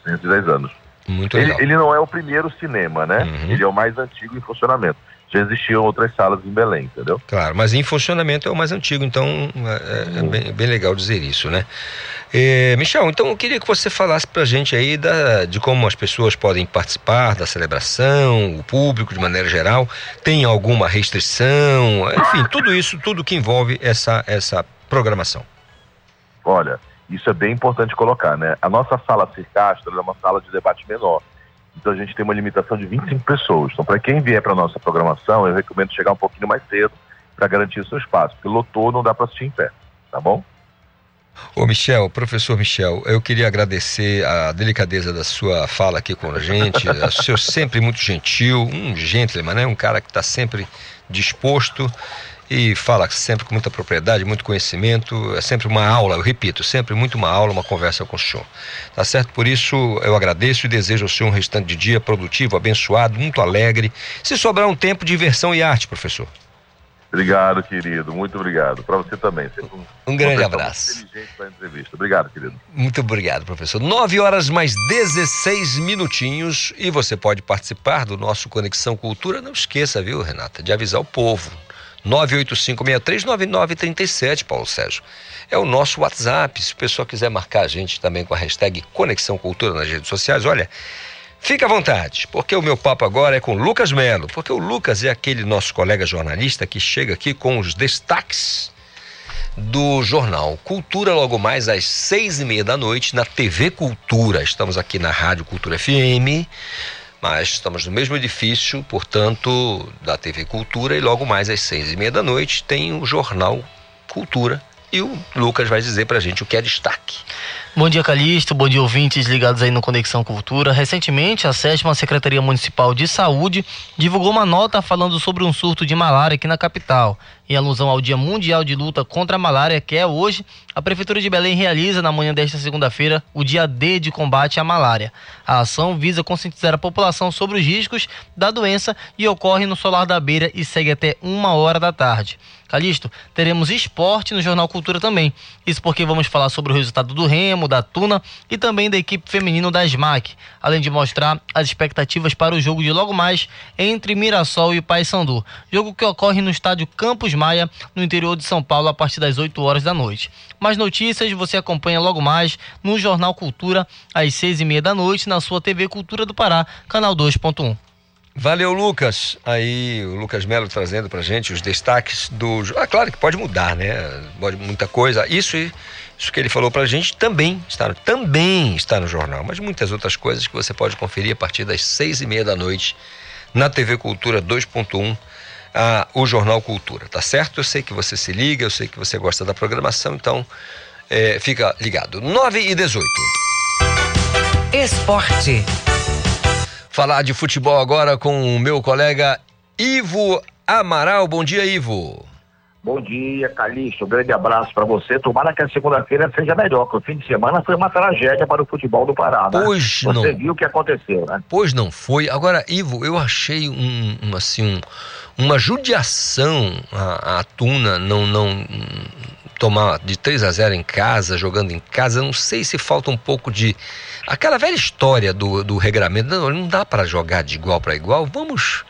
110 anos. Muito legal. Ele, ele não é o primeiro cinema, né? Uhum. Ele é o mais antigo em funcionamento já existiam outras salas em Belém, entendeu? Claro, mas em funcionamento é o mais antigo, então é, é bem, bem, legal dizer isso, né? É, Michel, então eu queria que você falasse pra gente aí da, de como as pessoas podem participar da celebração, o público de maneira geral, tem alguma restrição, enfim, tudo isso, tudo que envolve essa, essa programação. Olha, isso é bem importante colocar, né? A nossa sala Circastro é uma sala de debate menor. Então a gente tem uma limitação de 25 pessoas. Então, para quem vier para nossa programação, eu recomendo chegar um pouquinho mais cedo para garantir o seu espaço, porque lotou não dá para assistir em pé, tá bom? Ô Michel, professor Michel, eu queria agradecer a delicadeza da sua fala aqui com a gente. o senhor sempre muito gentil, um gentleman, né? Um cara que está sempre disposto e fala sempre com muita propriedade, muito conhecimento. É sempre uma aula, eu repito, sempre muito uma aula, uma conversa com o senhor. Tá certo? Por isso eu agradeço e desejo ao senhor um restante de dia produtivo, abençoado, muito alegre. Se sobrar um tempo, diversão e arte, professor. Obrigado, querido. Muito obrigado. Para você também. Um, um grande abraço. Inteligente para a entrevista. Obrigado, querido. Muito obrigado, professor. 9 horas mais 16 minutinhos e você pode participar do nosso Conexão Cultura. Não esqueça, viu, Renata, de avisar o povo. 985639937, Paulo Sérgio. É o nosso WhatsApp. Se o pessoal quiser marcar a gente também com a hashtag Conexão Cultura nas redes sociais, olha, fica à vontade, porque o meu papo agora é com Lucas Melo, porque o Lucas é aquele nosso colega jornalista que chega aqui com os destaques do jornal Cultura, logo mais às seis e meia da noite na TV Cultura. Estamos aqui na Rádio Cultura FM mas estamos no mesmo edifício, portanto, da TV Cultura, e logo mais às seis e meia da noite tem o Jornal Cultura e o Lucas vai dizer pra gente o que é destaque. Bom dia, Calixto. Bom dia, ouvintes ligados aí no Conexão Cultura. Recentemente, a sétima Secretaria Municipal de Saúde divulgou uma nota falando sobre um surto de malária aqui na capital. Em alusão ao Dia Mundial de Luta contra a Malária, que é hoje, a Prefeitura de Belém realiza na manhã desta segunda-feira o Dia D de combate à malária. A ação visa conscientizar a população sobre os riscos da doença e ocorre no Solar da Beira e segue até uma hora da tarde. Calixto, teremos esporte no Jornal Cultura também. Isso porque vamos falar sobre o resultado do Remo, da Tuna e também da equipe feminina da SMAC, além de mostrar as expectativas para o jogo de logo mais entre Mirassol e Paysandu. Jogo que ocorre no estádio Campos Maia, no interior de São Paulo, a partir das 8 horas da noite. Mais notícias você acompanha logo mais no Jornal Cultura, às seis e meia da noite, na sua TV Cultura do Pará, canal 2.1. Valeu, Lucas. Aí o Lucas Melo trazendo pra gente os destaques do. Ah, claro que pode mudar, né? Pode muita coisa. Isso, isso que ele falou pra gente também está, também está no jornal, mas muitas outras coisas que você pode conferir a partir das seis e meia da noite na TV Cultura 2.1. Ah, o Jornal Cultura, tá certo? Eu sei que você se liga, eu sei que você gosta da programação, então é, fica ligado. 9 e 18. Esporte. Falar de futebol agora com o meu colega Ivo Amaral. Bom dia, Ivo. Bom dia, Calixto. Um grande abraço para você. Tomara que a segunda-feira seja melhor, porque o fim de semana foi uma tragédia para o futebol do Pará. Né? Pois você não. viu o que aconteceu, né? Pois não foi. Agora, Ivo, eu achei um, um, assim, um, uma judiação a, a Tuna não, não tomar de 3 a 0 em casa, jogando em casa. Não sei se falta um pouco de. Aquela velha história do, do regramento. Não, não dá para jogar de igual para igual. Vamos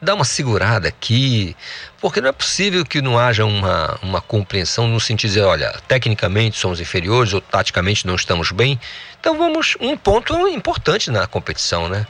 dar uma segurada aqui, porque não é possível que não haja uma, uma compreensão no sentido de dizer, olha, tecnicamente somos inferiores ou taticamente não estamos bem. Então vamos, um ponto importante na competição, né?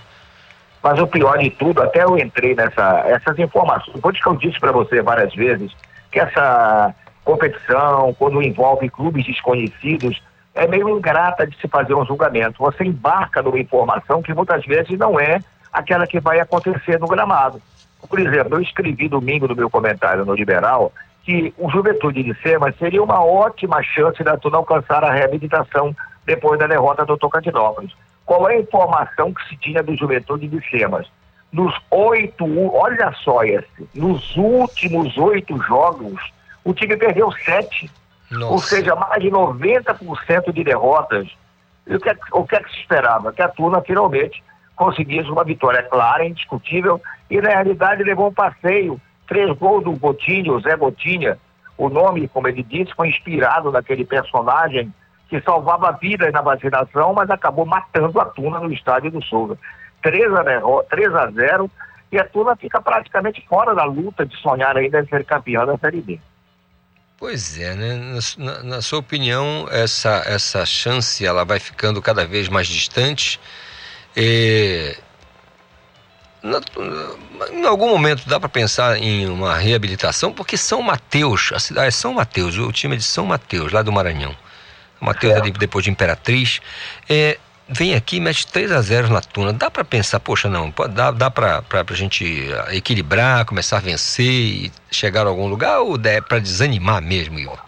Mas o pior de tudo, até eu entrei nessa essas informações, isso que eu disse para você várias vezes que essa competição, quando envolve clubes desconhecidos, é meio ingrata de se fazer um julgamento. Você embarca numa informação que muitas vezes não é aquela que vai acontecer no gramado. Por exemplo, eu escrevi domingo no meu comentário no Liberal que o Juventude de Sema seria uma ótima chance da Tuna alcançar a reabilitação depois da derrota do Tocantinópolis. Qual é a informação que se tinha do Juventude de Semas? Nos oito, olha só esse, nos últimos oito jogos, o time perdeu sete. Ou seja, mais de 90% de derrotas. E o que, é, o que é que se esperava? Que a Tuna finalmente conseguisse uma vitória clara, indiscutível, e na realidade levou um passeio. Três gols do Gotinho, Zé Gotinha. O nome, como ele disse, foi inspirado naquele personagem que salvava vidas na vacinação, mas acabou matando a Tuna no estádio do Souza. 3 a, 3 a 0 e a Tuna fica praticamente fora da luta de sonhar ainda ser campeã da Série B. Pois é, né? Na, na, sua opinião, essa, essa chance ela vai ficando cada vez mais distante. E, na, em algum momento dá para pensar em uma reabilitação, porque São Mateus, a cidade é São Mateus, o time é de São Mateus, lá do Maranhão. Mateus ali depois de Imperatriz. É, vem aqui e mete 3 a 0 na Tuna. Dá para pensar, poxa, não, dá, dá para a gente equilibrar, começar a vencer e chegar a algum lugar ou é para desanimar mesmo, Igor?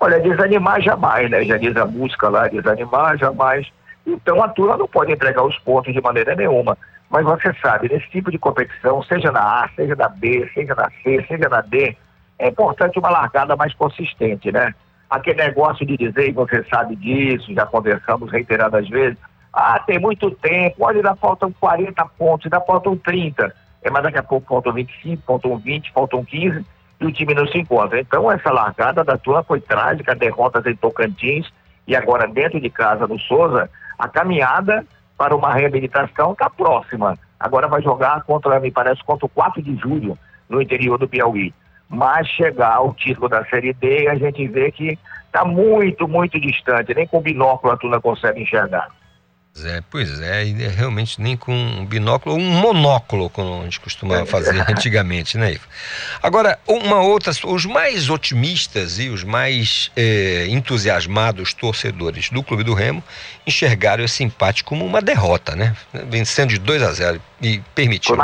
Olha, desanimar jamais, né? Já diz a música lá, desanimar jamais. Então a Tuna não pode entregar os pontos de maneira nenhuma. Mas você sabe, nesse tipo de competição, seja na A, seja na B, seja na C, seja na D, é importante uma largada mais consistente, né? aquele negócio de dizer, e você sabe disso, já conversamos reiteradas vezes, ah, tem muito tempo, olha, ainda faltam 40 pontos, ainda faltam 30, é, mas daqui a pouco faltam 25, faltam 20, faltam 15, e o time não se encontra. Então, essa largada da turma foi trágica, derrotas em Tocantins, e agora dentro de casa do Souza, a caminhada para uma reabilitação está próxima. Agora vai jogar contra, me parece, contra o 4 de julho, no interior do Piauí mas chegar ao título da Série D a gente vê que está muito, muito distante, nem com binóculo a Tuna consegue enxergar. É, pois é, e realmente nem com um binóculo ou um monóculo, como a gente costumava fazer antigamente, né, Ivo? Agora, uma outra, os mais otimistas e os mais eh, entusiasmados torcedores do Clube do Remo enxergaram esse empate como uma derrota, né? Vencendo de 2 a 0 e permitindo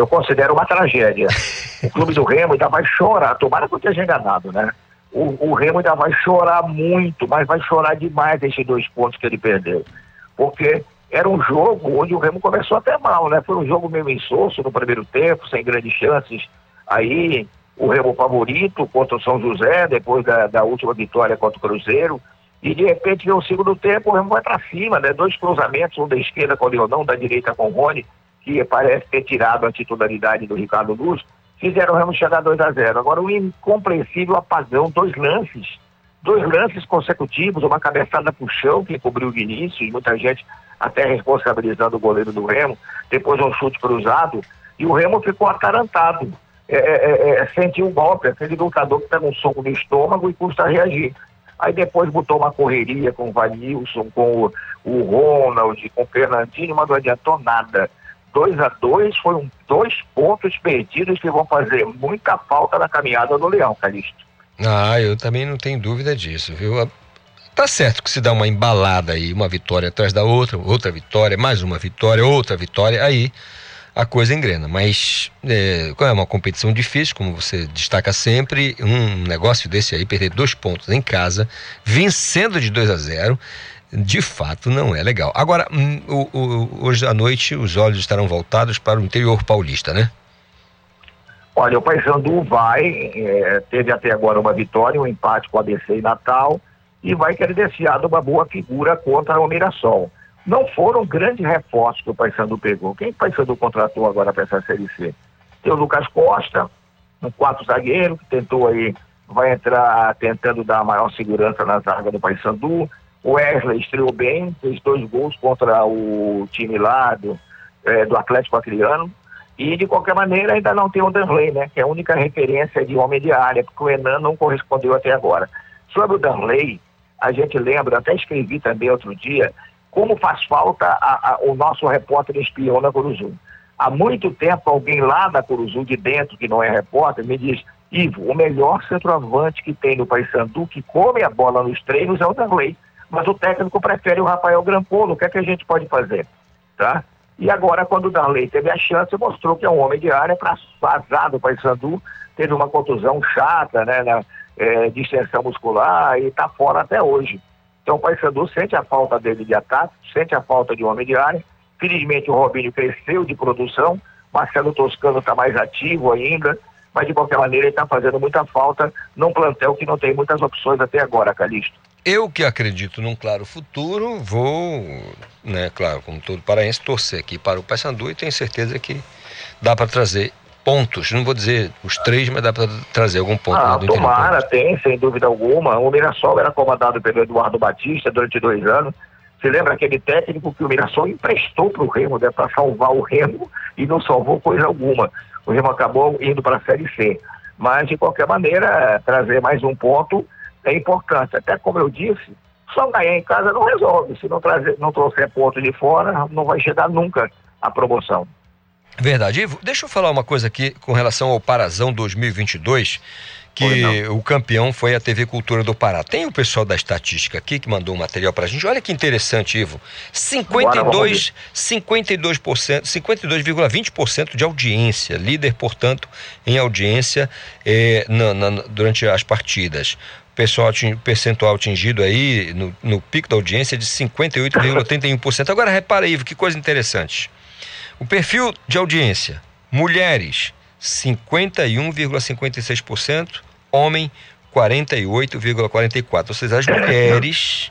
eu considero uma tragédia. O clube do Remo ainda vai chorar, tomara que eu esteja enganado, né? O, o Remo ainda vai chorar muito, mas vai chorar demais esses dois pontos que ele perdeu. Porque era um jogo onde o Remo começou até mal, né? Foi um jogo meio insosso no primeiro tempo, sem grandes chances. Aí o Remo favorito contra o São José, depois da, da última vitória contra o Cruzeiro. E de repente, no segundo tempo, o Remo vai para cima, né? Dois cruzamentos, um da esquerda com o Leonão, da direita com o Rony, que parece ter tirado a titularidade do Ricardo Luz, fizeram o Remo chegar 2 a 0 Agora, um incompreensível apagão, dois lances, dois lances consecutivos, uma cabeçada pro chão que cobriu o Vinícius, muita gente até responsabilizando o goleiro do Remo, depois um chute cruzado, e o Remo ficou atarantado. É, é, é, sentiu um golpe, aquele lutador que pega um soco no estômago e custa reagir. Aí depois botou uma correria com o Vanilson, com o, o Ronald, com o Fernandinho, mas não adiantou nada. 2 a 2 foi um, dois pontos perdidos que vão fazer muita falta na caminhada do Leão, Calixto. Ah, eu também não tenho dúvida disso, viu? Tá certo que se dá uma embalada aí, uma vitória atrás da outra, outra vitória, mais uma vitória, outra vitória, aí a coisa engrena. Mas é, é uma competição difícil, como você destaca sempre, um negócio desse aí, perder dois pontos em casa, vencendo de 2 a 0 de fato não é legal. Agora, hum, o, o, hoje à noite os olhos estarão voltados para o interior paulista, né? Olha, o Paysandu vai, é, teve até agora uma vitória, um empate com a ABC e Natal, e vai credenciado uma boa figura contra o Mirassol. Não foram grandes reforços que o Paysandu pegou. Quem o Paysandu contratou agora para essa Série C? Tem o Lucas Costa, um quarto zagueiro, que tentou aí, vai entrar tentando dar maior segurança na zaga do Paysandu. O Wesley estreou bem, fez dois gols contra o time lá do, é, do Atlético Acreano. E, de qualquer maneira, ainda não tem o Danley, né? Que é a única referência de homem de área, porque o Enan não correspondeu até agora. Sobre o Danley, a gente lembra, até escrevi também outro dia, como faz falta a, a, o nosso repórter espião na Curuzu. Há muito tempo, alguém lá da Curuzu, de dentro, que não é repórter, me diz, Ivo, o melhor centroavante que tem no Paysandu, que come a bola nos treinos, é o Danley mas o técnico prefere o Rafael Grampolo. O que é que a gente pode fazer? Tá? E agora, quando o Darley teve a chance, mostrou que é um homem de área para vazar do Paysandu, teve uma contusão chata, né, na, é, de extensão muscular e está fora até hoje. Então o Paysandu sente a falta dele de ataque, sente a falta de homem de área. Felizmente o Robinho cresceu de produção, Marcelo Toscano está mais ativo ainda, mas de qualquer maneira ele está fazendo muita falta num plantel que não tem muitas opções até agora, Calixto. Eu que acredito num claro futuro, vou, né, claro, como todo paraense, torcer aqui para o Paysandu e tenho certeza que dá para trazer pontos. Não vou dizer os três, mas dá para trazer algum ponto. Ah, do tomara, tem, sem dúvida alguma. O Mirassol era comandado pelo Eduardo Batista durante dois anos. Você lembra aquele técnico que o Mirassol emprestou para o Remo, né, para salvar o Remo, e não salvou coisa alguma. O Remo acabou indo para a Série C. Mas, de qualquer maneira, trazer mais um ponto é importante. Até como eu disse, só ganhar em casa não resolve. Se não, trazer, não trouxer ponto de fora, não vai chegar nunca a promoção. Verdade. Ivo, deixa eu falar uma coisa aqui com relação ao Parazão 2022, que o campeão foi a TV Cultura do Pará. Tem o pessoal da estatística aqui que mandou um material pra gente. Olha que interessante, Ivo. 52, 52%, 52,20% de audiência, líder, portanto, em audiência eh, na, na, durante as partidas pessoal, percentual atingido aí no, no pico da audiência de 58,81%. Agora repara aí, que coisa interessante. O perfil de audiência, mulheres 51,56%, homem 48,44%. Ou seja, as mulheres,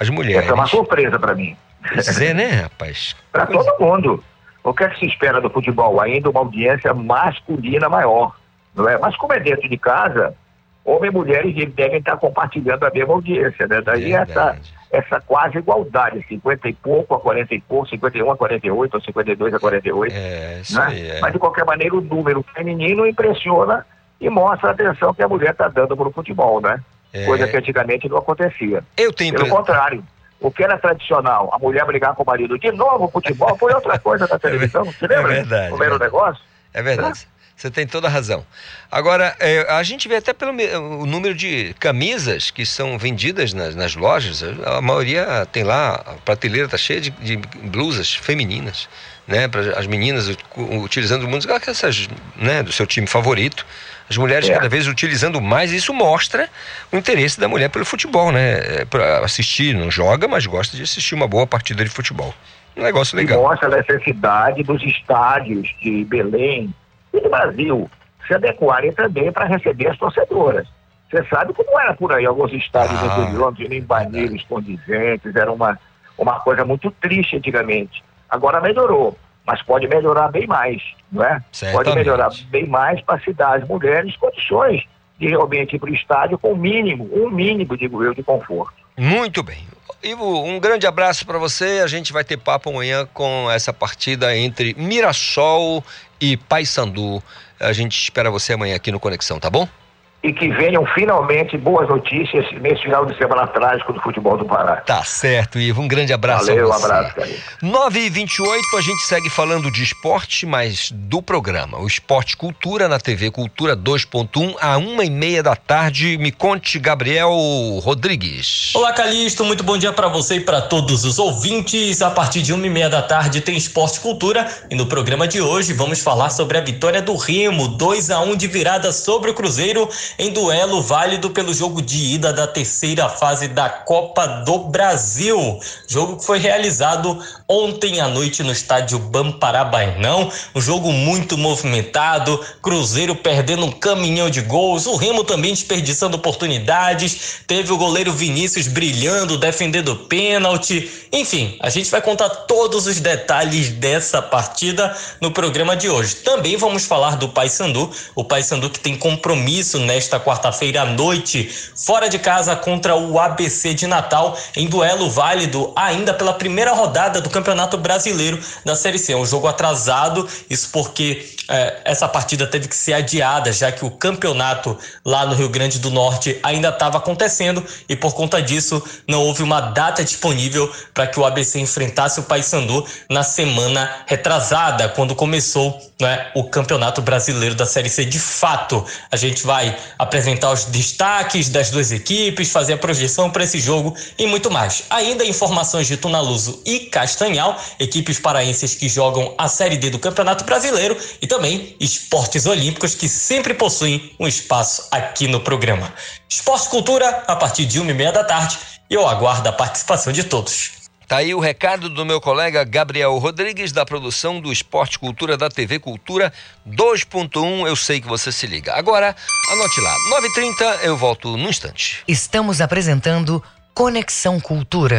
as mulheres. Essa é uma surpresa para mim. Dizer, né, rapaz? Para todo mundo. O que é que se espera do futebol? Ainda uma audiência masculina maior, não é? Mas como é dentro de casa, homens e mulheres devem estar compartilhando a mesma audiência, né? Daí essa, essa quase igualdade, 50 e pouco a 40 e pouco, 51 a 48 ou 52 a 48. É, isso né? aí, é. Mas de qualquer maneira o número feminino impressiona e mostra a atenção que a mulher está dando para o futebol, né? É. Coisa que antigamente não acontecia. Eu tenho Pelo contrário. O que era tradicional, a mulher brigar com o marido de novo, futebol, foi outra coisa na televisão, você lembra? É verdade, Como era o é verdade. negócio? É verdade. Você tem toda a razão. Agora, é, a gente vê até pelo o número de camisas que são vendidas nas, nas lojas. A maioria tem lá, a prateleira está cheia de, de blusas femininas, né? Para as meninas utilizando muito essas, né? Do seu time favorito. As mulheres É. cada vez utilizando mais, e isso mostra o interesse da mulher pelo futebol, né? É, Pra assistir, não joga, mas gosta de assistir uma boa partida de futebol. Um negócio E legal. mostra a necessidade dos estádios de Belém e do Brasil se adequarem também para receber as torcedoras. Você sabe como era por aí, alguns estádios Ah, não tinha nem banheiros condizentes, era uma, uma coisa muito triste antigamente. Agora melhorou, mas pode melhorar bem mais, não é? Pode Certamente. melhorar bem mais para se dar às mulheres condições de realmente ir para o estádio com o mínimo, um mínimo, digo eu, de conforto. Muito bem. Ivo, um grande abraço para você. A gente vai ter papo amanhã com essa partida entre Mirassol e Paysandu. A gente espera você amanhã aqui no Conexão, tá bom? E que venham finalmente boas notícias nesse final de semana trágico do futebol do Pará. Tá certo, Ivo. Um grande abraço Valeu, a um você. abraço, Caio. 9 e 28 a gente segue falando de esporte, mas do programa. O Esporte Cultura na TV Cultura 2.1, a uma e meia da tarde. Me conte, Gabriel Rodrigues. Olá, Calixto, muito bom dia para você e para todos os ouvintes. A partir de uma e meia da tarde tem Esporte Cultura e no programa de hoje vamos falar sobre a vitória do Remo, 2 a 1 de virada sobre o Cruzeiro em duelo válido pelo jogo de ida da terceira fase da Copa do Brasil. Jogo que foi realizado ontem à noite no estádio Bamparabainão. Um jogo muito movimentado, Cruzeiro perdendo um caminhão de gols, o Remo também desperdiçando oportunidades. Teve o goleiro Vinícius brilhando, defendendo pênalti. Enfim, a gente vai contar todos os detalhes dessa partida no programa de hoje. Também vamos falar do Paysandu, o Paysandu que tem compromisso nesta quarta-feira à noite, fora de casa contra o ABC de Natal, em duelo válido ainda pela primeira rodada do Campeonato Brasileiro da Série C. É um jogo atrasado, isso porque eh, essa partida teve que ser adiada, já que o campeonato lá no Rio Grande do Norte ainda estava acontecendo e por conta disso não houve uma data disponível para que o ABC enfrentasse o Paysandu na semana retrasada, quando começou né, o Campeonato Brasileiro da Série C. De fato, a gente vai apresentar os destaques das duas equipes, fazer a projeção para esse jogo e muito mais. Ainda informações de Tunaluso e Castanhal, equipes paraenses que jogam a Série D do Campeonato Brasileiro e também esportes olímpicos que sempre possuem um espaço aqui no programa. Esporte Cultura, a partir de uma e meia da tarde, eu aguardo a participação de todos. Tá aí o recado do meu colega Gabriel Rodrigues, da produção do Esporte Cultura da TV Cultura 2.1. Eu sei que você se liga. Agora, anote lá, 9h30, eu volto num instante. Estamos apresentando Conexão Cultura.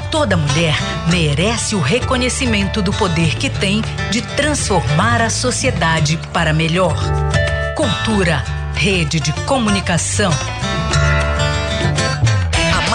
Toda mulher merece o reconhecimento do poder que tem de transformar a sociedade para melhor. Cultura, rede de comunicação.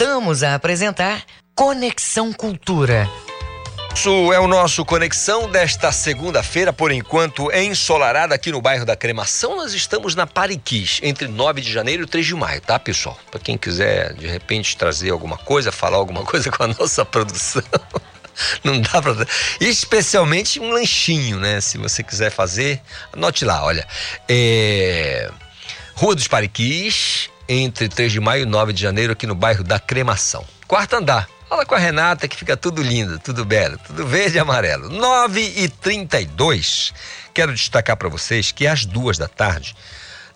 Voltamos a apresentar Conexão Cultura. Isso é o nosso Conexão desta segunda-feira, por enquanto ensolarada aqui no bairro da Cremação. Nós estamos na Pariquis, entre 9 de janeiro e 3 de maio, tá, pessoal? Para quem quiser, de repente, trazer alguma coisa, falar alguma coisa com a nossa produção. Não dá pra. Especialmente um lanchinho, né? Se você quiser fazer, anote lá, olha. É... Rua dos Pariquis, entre 3 de maio e 9 de janeiro, aqui no bairro da Cremação. Quarto andar. Fala com a Renata que fica tudo lindo, tudo belo, tudo verde e amarelo. 9 e 32 Quero destacar para vocês que às duas da tarde,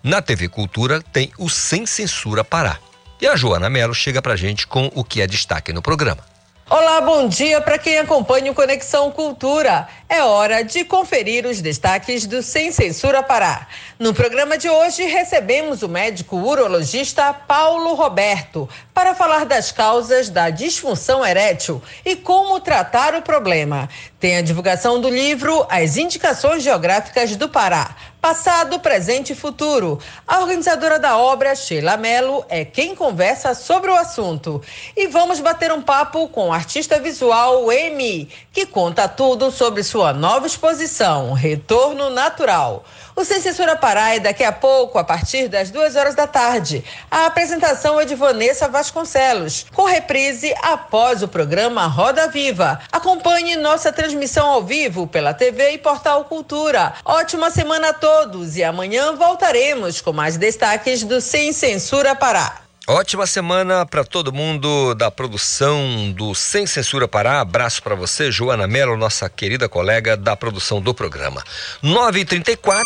na TV Cultura, tem o Sem Censura Pará. E a Joana Mello chega pra gente com o que é destaque no programa. Olá, bom dia para quem acompanha o Conexão Cultura. É hora de conferir os destaques do Sem Censura Pará. No programa de hoje, recebemos o médico urologista Paulo Roberto para falar das causas da disfunção erétil e como tratar o problema. Tem a divulgação do livro As Indicações Geográficas do Pará, passado, presente e futuro. A organizadora da obra, Sheila Mello, é quem conversa sobre o assunto. E vamos bater um papo com o artista visual Emi, que conta tudo sobre sua nova exposição, Retorno Natural. O Sem Censura Pará é daqui a pouco, a partir das duas horas da tarde. A apresentação é de Vanessa Vasconcelos, com reprise após o programa Roda Viva. Acompanhe nossa transmissão ao vivo pela TV e Portal Cultura. Ótima semana a todos e amanhã voltaremos com mais destaques do Sem Censura Pará. Ótima semana para todo mundo da produção do Sem Censura Pará. Abraço para você, Joana Mello, nossa querida colega da produção do programa. 9h34,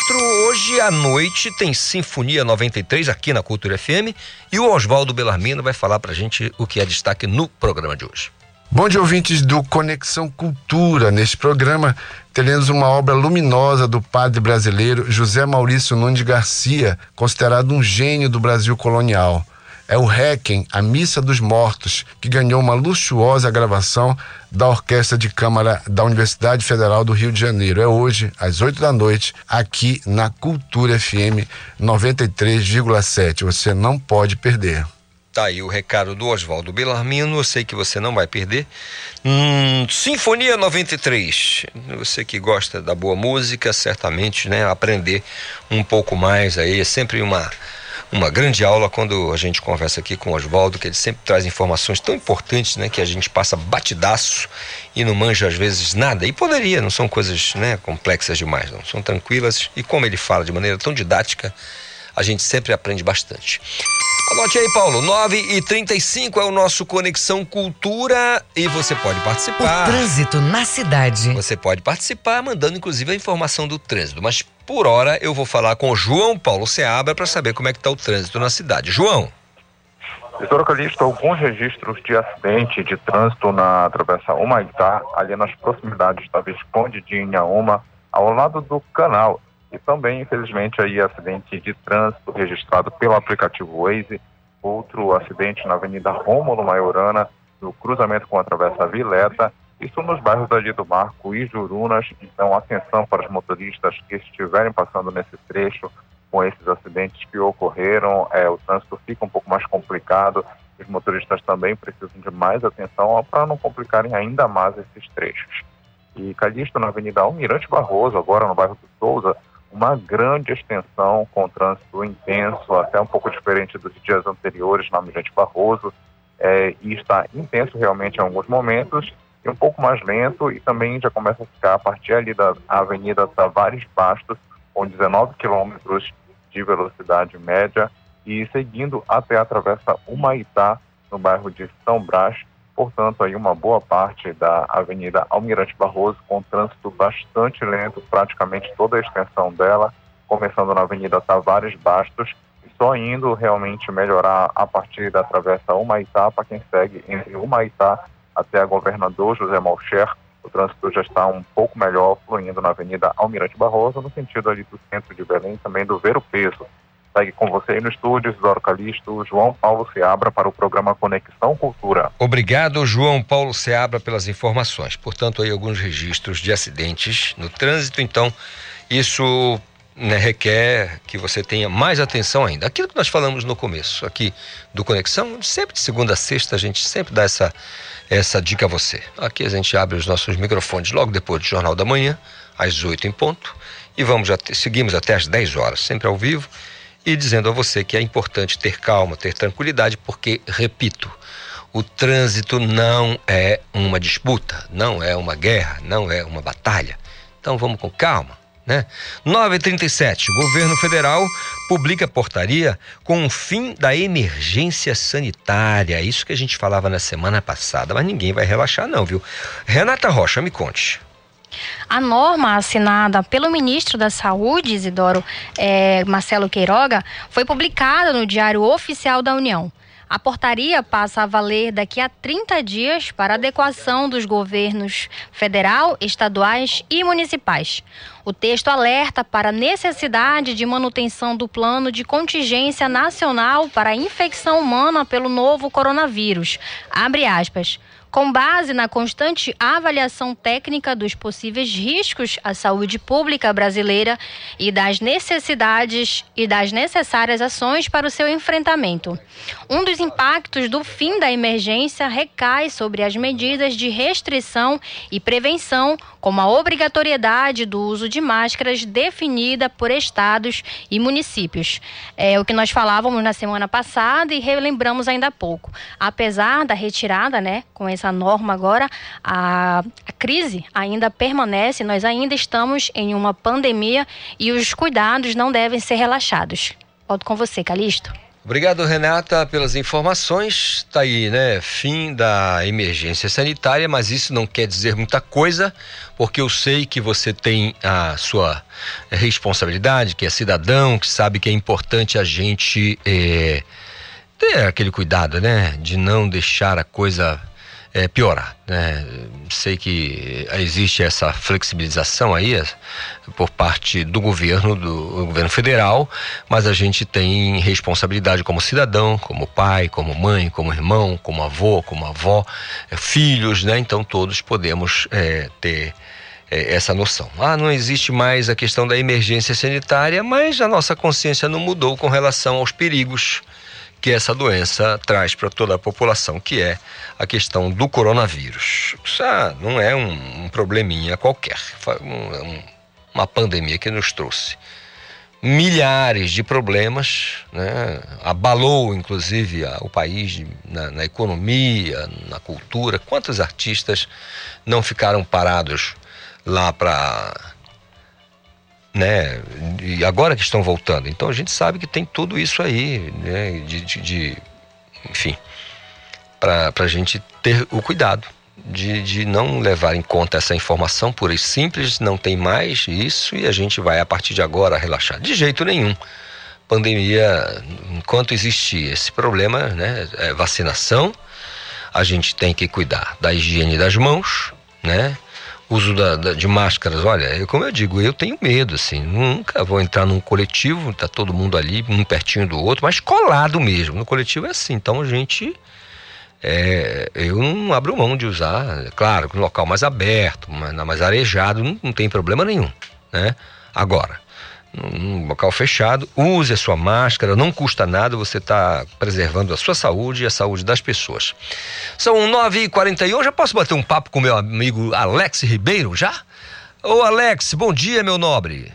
hoje à noite tem Sinfonia 93 aqui na Cultura FM e o Oswaldo Belarmino vai falar para gente o que é destaque no programa de hoje. Bom dia, ouvintes do Conexão Cultura. Neste programa, teremos uma obra luminosa do padre brasileiro José Maurício Nunes Garcia, considerado um gênio do Brasil colonial é o Requiem, a Missa dos Mortos, que ganhou uma luxuosa gravação da Orquestra de Câmara da Universidade Federal do Rio de Janeiro. É hoje, às 8 da noite, aqui na Cultura FM 93,7. Você não pode perder. Tá aí o recado do Oswaldo Belarmino, eu sei que você não vai perder. Hum, Sinfonia 93. Você que gosta da boa música, certamente, né, aprender um pouco mais aí é sempre uma uma grande aula quando a gente conversa aqui com o Oswaldo, que ele sempre traz informações tão importantes, né, que a gente passa batidaço e não manja às vezes nada. E poderia, não são coisas, né, complexas demais, não, são tranquilas e como ele fala de maneira tão didática, a gente sempre aprende bastante. Anote aí, Paulo. 9 e 35 é o nosso Conexão Cultura e você pode participar. O trânsito na cidade. Você pode participar, mandando inclusive a informação do trânsito. Mas por hora eu vou falar com o João Paulo Seabra para saber como é que está o trânsito na cidade. João. Doutor Calixto, alguns registros de acidente de trânsito na Travessa Humaitá, ali nas proximidades da Visconde de Inhaúma, ao lado do canal. E também, infelizmente, aí acidente de trânsito registrado pelo aplicativo Waze, outro acidente na Avenida Rômulo Maiorana, no cruzamento com a Travessa Vileta, isso nos bairros ali do Marco e Jurunas. Então, atenção para os motoristas que estiverem passando nesse trecho com esses acidentes que ocorreram. É, o trânsito fica um pouco mais complicado. Os motoristas também precisam de mais atenção para não complicarem ainda mais esses trechos. E Calixto, na Avenida Almirante Barroso, agora no bairro do Souza, uma grande extensão com trânsito intenso, até um pouco diferente dos dias anteriores na Almirante Barroso, é, e está intenso realmente em alguns momentos, e um pouco mais lento, e também já começa a ficar a partir ali da Avenida Tavares Bastos, com 19 quilômetros de velocidade média, e seguindo até a Travessa Humaitá, no bairro de São Brás, portanto, aí uma boa parte da Avenida Almirante Barroso com trânsito bastante lento, praticamente toda a extensão dela, começando na Avenida Tavares Bastos, e só indo realmente melhorar a partir da Travessa Humaitá, para quem segue entre Humaitá até a Governador José Malcher, o trânsito já está um pouco melhor, fluindo na Avenida Almirante Barroso, no sentido ali do centro de Belém, também do Ver o Peso. Segue com você aí no estúdio, Isidoro Calixto, João Paulo Seabra para o programa Conexão Cultura. Obrigado, João Paulo Seabra, pelas informações. Portanto, aí alguns registros de acidentes no trânsito, então isso né, requer que você tenha mais atenção ainda. Aquilo que nós falamos no começo aqui do Conexão, sempre de segunda a sexta a gente sempre dá essa, essa dica a você. Aqui a gente abre os nossos microfones logo depois do Jornal da Manhã, às oito em ponto, e vamos até, seguimos até às 10 horas, sempre ao vivo e dizendo a você que é importante ter calma, ter tranquilidade, porque, repito, O trânsito não é uma disputa, não é uma guerra, não é uma batalha. Então vamos com calma. Né? 937. O governo federal publica portaria com o fim da emergência sanitária. Isso que a gente falava na semana passada, mas ninguém vai relaxar, não, viu? Renata Rocha, me conte. A norma assinada pelo ministro da Saúde, Isidoro eh, Marcelo Queiroga, foi publicada no Diário Oficial da União. A portaria passa a valer daqui a 30 dias para adequação dos governos federal, estaduais e municipais. O texto alerta para a necessidade de manutenção do plano de contingência nacional para a infecção humana pelo novo coronavírus. Abre aspas com base na constante avaliação técnica dos possíveis riscos à saúde pública brasileira e das necessidades e das necessárias ações para o seu enfrentamento. Um dos impactos do fim da emergência recai sobre as medidas de restrição e prevenção, como a obrigatoriedade do uso de máscaras definida por estados e municípios. É o que nós falávamos na semana passada e relembramos ainda há pouco. Apesar da retirada, né, com essa norma agora, a, a crise ainda permanece, nós ainda estamos em uma pandemia e os cuidados não devem ser relaxados. Volto com você, Calixto. Obrigado, Renata, pelas informações. Está aí, né? Fim da emergência sanitária, mas isso não quer dizer muita coisa, porque eu sei que você tem a sua responsabilidade, que é cidadão, que sabe que é importante a gente é, ter aquele cuidado, né? De não deixar a coisa é, piorar. Né? Sei que existe essa flexibilização aí é, por parte do governo, do governo federal, mas a gente tem responsabilidade como cidadão, como pai, como mãe, como irmão, como avô, como avó, é, filhos, né? Então todos podemos é, ter é, essa noção. Ah, não existe mais a questão da emergência sanitária, mas a nossa consciência não mudou com relação aos perigos que essa doença traz para toda a população, que é a questão do coronavírus. Isso ah, não é um, um probleminha qualquer, um, uma pandemia que nos trouxe milhares de problemas, né? abalou inclusive o país na, na, economia, na cultura. Quantos artistas não ficaram parados lá para né? E agora que estão voltando. Então a gente sabe que tem tudo isso aí, né? De, de, de enfim, para a gente ter o cuidado de, de não levar em conta essa informação pura e simples, não tem mais isso e a gente vai a partir de agora relaxar. De jeito nenhum. Pandemia, enquanto existir esse problema, né? É vacinação, a gente tem que cuidar da higiene das mãos, né? Uso da, da, de máscaras, olha, eu, como eu digo, eu tenho medo, assim, nunca vou entrar num coletivo, tá todo mundo ali, um pertinho do outro, mas colado mesmo. No coletivo é assim, então a gente. É, eu não abro mão de usar, claro, no local mais aberto, mais, mais arejado, não, não tem problema nenhum, né? Agora, num local fechado, use a sua máscara, não custa nada, você está preservando a sua saúde e a saúde das pessoas. São 9h41, já posso bater um papo com meu amigo Alex Ribeiro, já? Ô Alex, bom dia, meu nobre.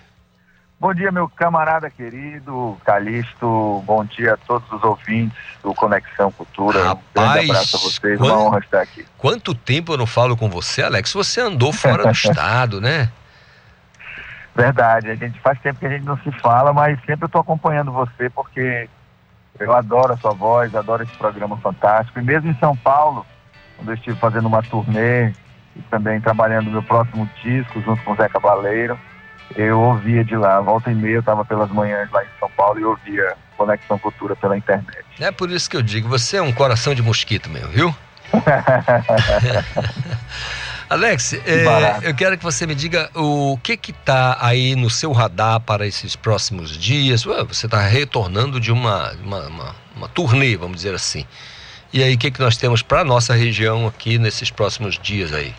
Bom dia, meu camarada querido, Calixto, bom dia a todos os ouvintes do Conexão Cultura. Rapaz, um grande abraço a vocês, quant... uma honra estar aqui. Quanto tempo eu não falo com você, Alex? Você andou fora do estado, né? Verdade, a gente faz tempo que a gente não se fala, mas sempre eu estou acompanhando você porque eu adoro a sua voz, adoro esse programa fantástico. E mesmo em São Paulo, quando eu estive fazendo uma turnê e também trabalhando no meu próximo disco junto com o Zé Cabaleiro, eu ouvia de lá, volta e meia, eu estava pelas manhãs lá em São Paulo e ouvia Conexão Cultura pela internet. É por isso que eu digo, você é um coração de mosquito meu, viu? Alex, é, eu quero que você me diga o que que tá aí no seu radar para esses próximos dias. Você está retornando de uma, uma, uma, uma, turnê, vamos dizer assim. E aí, o que que nós temos para nossa região aqui nesses próximos dias aí?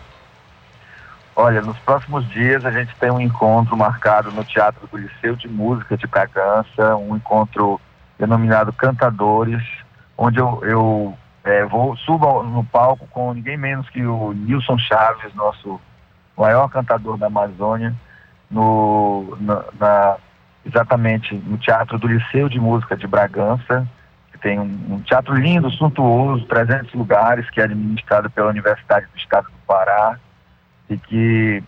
Olha, nos próximos dias a gente tem um encontro marcado no Teatro do Liceu de Música de Bragança, um encontro denominado Cantadores, onde eu, eu é, vou subo no palco com ninguém menos que o Nilson Chaves, nosso maior cantador da Amazônia, no, na, na, exatamente no Teatro do Liceu de Música de Bragança, tem um, um teatro lindo, suntuoso, 300 lugares, que é administrado pela Universidade do Estado do Pará e que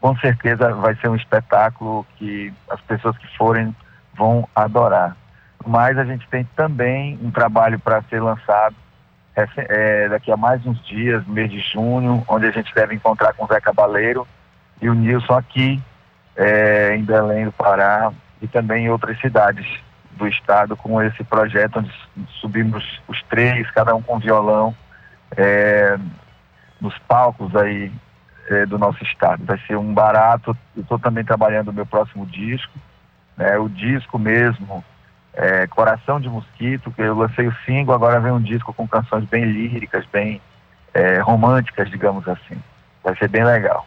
com certeza vai ser um espetáculo que as pessoas que forem vão adorar. Mas a gente tem também um trabalho para ser lançado é, daqui a mais uns dias, mês de junho, onde a gente deve encontrar com o Zé Cabaleiro e o Nilson aqui é, em Belém do Pará e também em outras cidades do estado com esse projeto onde subimos os três, cada um com violão, é, nos palcos aí é, do nosso estado. Vai ser um barato. Eu estou também trabalhando o meu próximo disco, né, o disco mesmo, é, Coração de Mosquito, que eu lancei o single, agora vem um disco com canções bem líricas, bem é, românticas, digamos assim. Vai ser bem legal.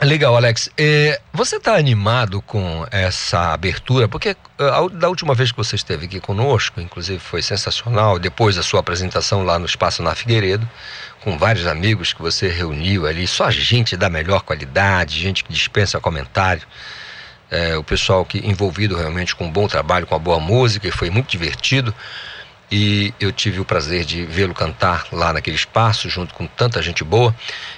Legal, Alex. É, você está animado com essa abertura? Porque a, da última vez que você esteve aqui conosco, inclusive foi sensacional, depois da sua apresentação lá no Espaço na Figueiredo, com vários amigos que você reuniu ali, só gente da melhor qualidade, gente que dispensa comentário. É, o pessoal que envolvido realmente com um bom trabalho, com uma boa música, e foi muito divertido e eu tive o prazer de vê-lo cantar lá naquele espaço, junto com tanta gente boa.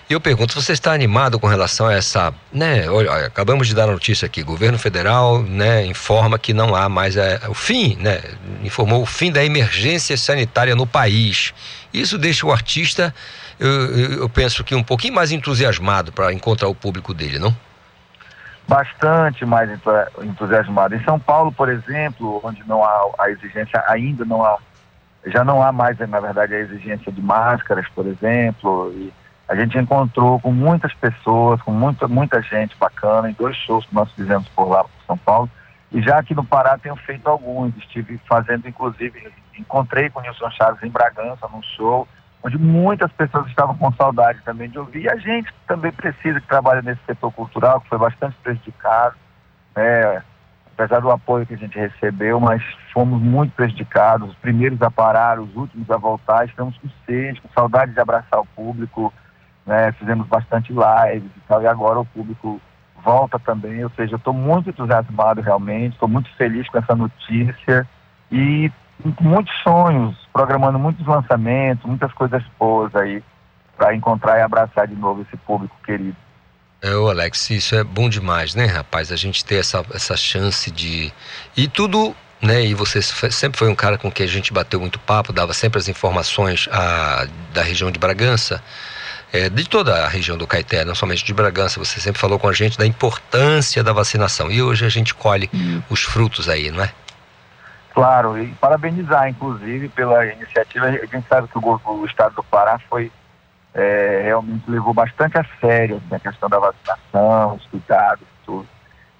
E eu pergunto, você está animado com relação a essa, né, olha, acabamos de dar a notícia aqui, governo federal, né, informa que não há mais é, o fim, né, informou o fim da emergência sanitária no país. Isso deixa o artista, eu, eu penso que um pouquinho mais entusiasmado para encontrar o público dele, não? Bastante mais entusiasmado. Em São Paulo, por exemplo, onde não há a exigência, ainda não há já não há mais, na verdade, a exigência de máscaras, por exemplo, e a gente encontrou com muitas pessoas, com muita, muita gente bacana, em dois shows que nós fizemos por lá, por São Paulo, e já aqui no Pará tenho feito alguns, estive fazendo, inclusive, encontrei com o Nilson Chaves em Bragança, num show, onde muitas pessoas estavam com saudade também de ouvir, e a gente também precisa que trabalha nesse setor cultural, que foi bastante prejudicado, né, apesar do apoio que a gente recebeu, mas fomos muito prejudicados, os primeiros a parar, os últimos a voltar, estamos com sede, com saudade de abraçar o público, né? fizemos bastante lives e tal, e agora o público volta também, ou seja, eu estou muito entusiasmado realmente, estou muito feliz com essa notícia e com muitos sonhos, programando muitos lançamentos, muitas coisas boas aí para encontrar e abraçar de novo esse público querido. É, o Alex, isso é bom demais, né, rapaz? A gente ter essa, essa chance de. E tudo, né? E você sempre foi um cara com quem a gente bateu muito papo, dava sempre as informações a, da região de Bragança, é, de toda a região do Caeté, não somente de Bragança. Você sempre falou com a gente da importância da vacinação. E hoje a gente colhe hum. os frutos aí, não é? Claro, e parabenizar, inclusive, pela iniciativa. A gente sabe que o, o estado do Pará foi é, realmente levou bastante a sério assim, a questão da vacinação, os cuidados, tudo.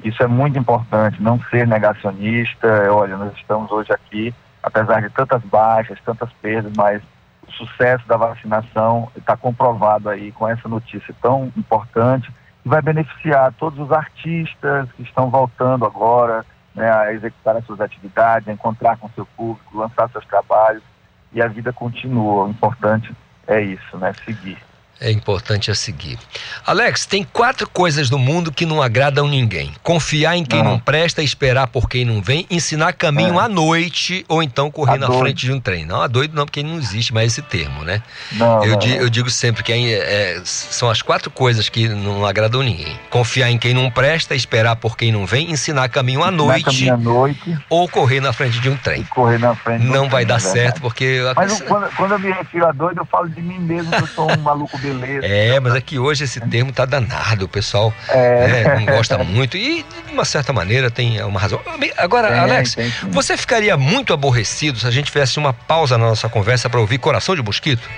Isso é muito importante, não ser negacionista. Olha, nós estamos hoje aqui, apesar de tantas baixas, tantas perdas, mas o sucesso da vacinação está comprovado aí com essa notícia tão importante vai beneficiar todos os artistas que estão voltando agora né, a executar as suas atividades, a encontrar com seu público, lançar seus trabalhos e a vida continua. O importante é isso, né? Seguir. É importante a seguir. Alex, tem quatro coisas no mundo que não agradam ninguém: confiar em quem não, não presta, esperar por quem não vem, ensinar caminho é. à noite ou então correr a na doido. frente de um trem. Não, a doido não, porque não existe mais esse termo, né? Não, eu, não, digo, eu digo sempre que é, é, são as quatro coisas que não agradam ninguém: confiar em quem não presta, esperar por quem não vem, ensinar caminho à noite, caminho à noite ou correr na frente de um trem. Correr na frente. Não vai dar certo porque. Mas quando, quando eu me refiro a doido, eu falo de mim mesmo que eu sou um maluco beleza. É, mas é que hoje esse termo tá danado, o pessoal é. né, não gosta muito e de uma certa maneira tem uma razão. Agora, tem, Alex, tem, você ficaria muito aborrecido se a gente fizesse uma pausa na nossa conversa para ouvir Coração de Mosquito?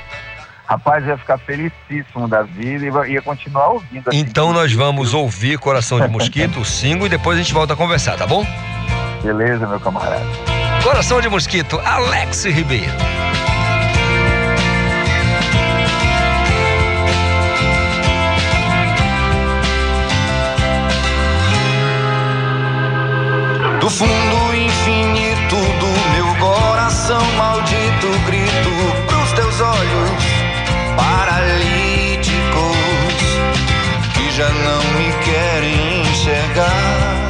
Rapaz, ia ficar felicíssimo da vida e ia continuar ouvindo. Assim, então nós vamos ouvir Coração de Mosquito, o single, e depois a gente volta a conversar, tá bom? Beleza, meu camarada. Coração de Mosquito, Alex Ribeiro. Do fundo infinito do meu coração maldito, grito pros teus olhos paralíticos que já não me querem enxergar.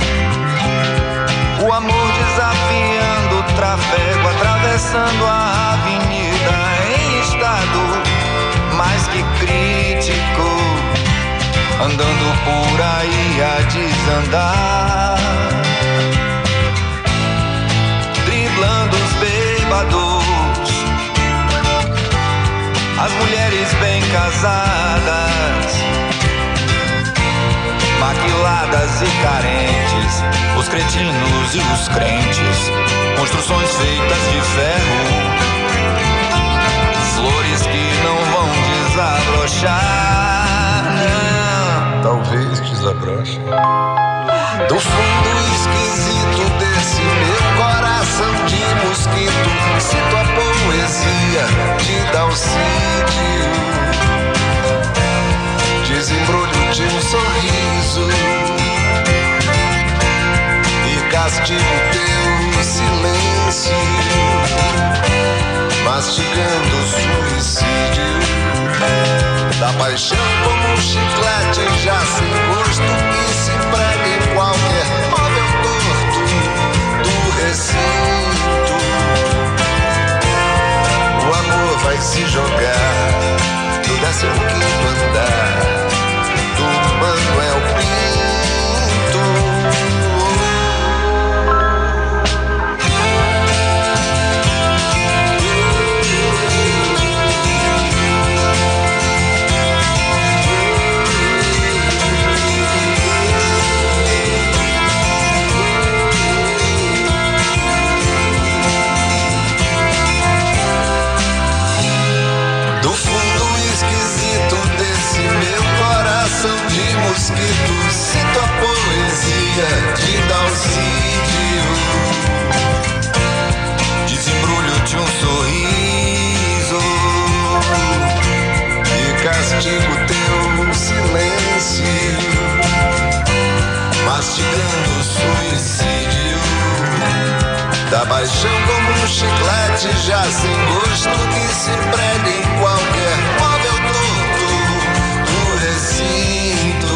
O amor desafiando o trafego, atravessando a avenida em estado mais que crítico, andando por aí a desandar. As mulheres bem casadas, maquiladas e carentes, os cretinos e os crentes, construções feitas de ferro flores que não vão desabrochar. Desabroche. Do fundo esquisito desse meu coração de mosquito, cito a poesia de Dalcídio. Desembrulho de um sorriso e castigo teu silêncio mastigando o suicídio da paixão como um chiclete já sem gosto que se prega em qualquer móvel torto do recinto. O amor vai se jogar no décimo quinto andar castigo teu silêncio, mastigando o suicídio da paixão como um chiclete já sem gosto que se prega em qualquer móvel torto do recinto.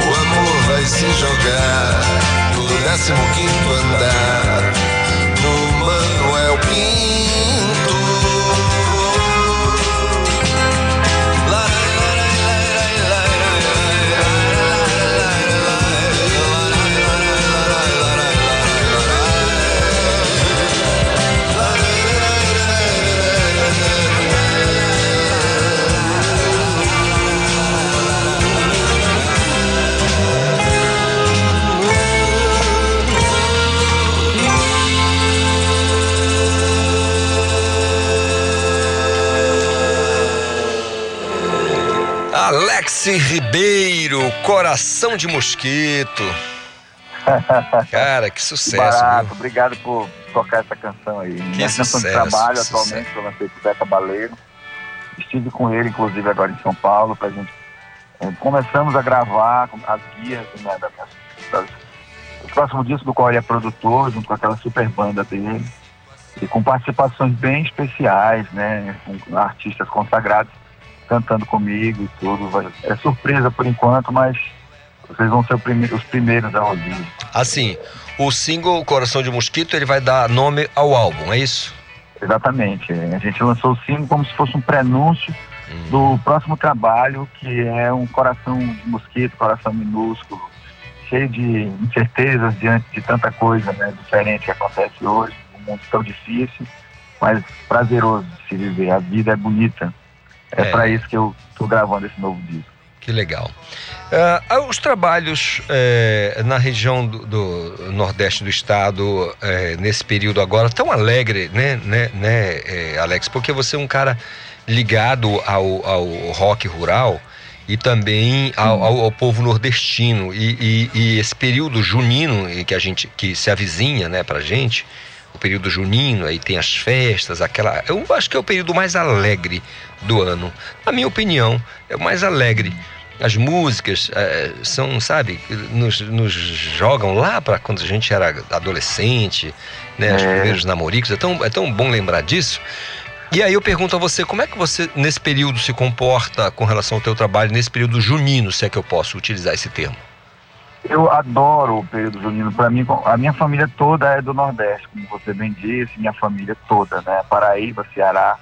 O amor vai se jogar no 15 quinto andar no Manuel Pinto. Alex Ribeiro, Coração de Mosquito. Cara, que sucesso. Barato, viu? obrigado por tocar essa canção aí. Minha canção de sucesso, trabalho que atualmente que eu lancei com o Beto Baleiro. Estive com ele, inclusive, agora em São Paulo, pra gente. eh, começamos a gravar as guias né, da minha, das, o próximo disco do qual ele é produtor, junto com aquela super banda dele. E com participações bem especiais, né? Com artistas consagrados cantando comigo e tudo. Vai- É surpresa por enquanto, mas vocês vão ser os primeiros a ouvir. Assim, o single Coração de Mosquito ele vai dar nome ao álbum, é isso? Exatamente. A gente lançou o single como se fosse um prenúncio do próximo trabalho, que é um coração de mosquito, coração minúsculo, cheio de incertezas diante de tanta coisa né, diferente que acontece hoje, um mundo tão difícil, mas prazeroso de se viver. A vida é bonita. É, É. para isso que eu estou gravando esse novo disco. Que legal. Ah, os trabalhos eh, na região do, do nordeste do estado, eh, nesse período agora, tão alegre, né, né, né eh, Alex? Porque você é um cara ligado ao, ao rock rural e também ao, ao- ao povo nordestino. E, e- e esse período junino que a gente que se avizinha né, pra gente, o período junino, aí tem as festas, aquela. Eu acho que é o período mais alegre do ano. Na minha opinião, é o mais alegre. As músicas eh, são, sabe, nos, nos jogam lá para quando a gente era adolescente, né? Os É. primeiros namoricos. É tão, é tão bom lembrar disso. E aí eu pergunto a você, como é que você, nesse período, se comporta com relação ao teu trabalho, nesse período junino, se é que eu posso utilizar esse termo? Eu adoro o período junino. Para mim, a minha família toda é do Nordeste, como você bem disse, minha família toda, né? Paraíba, Ceará.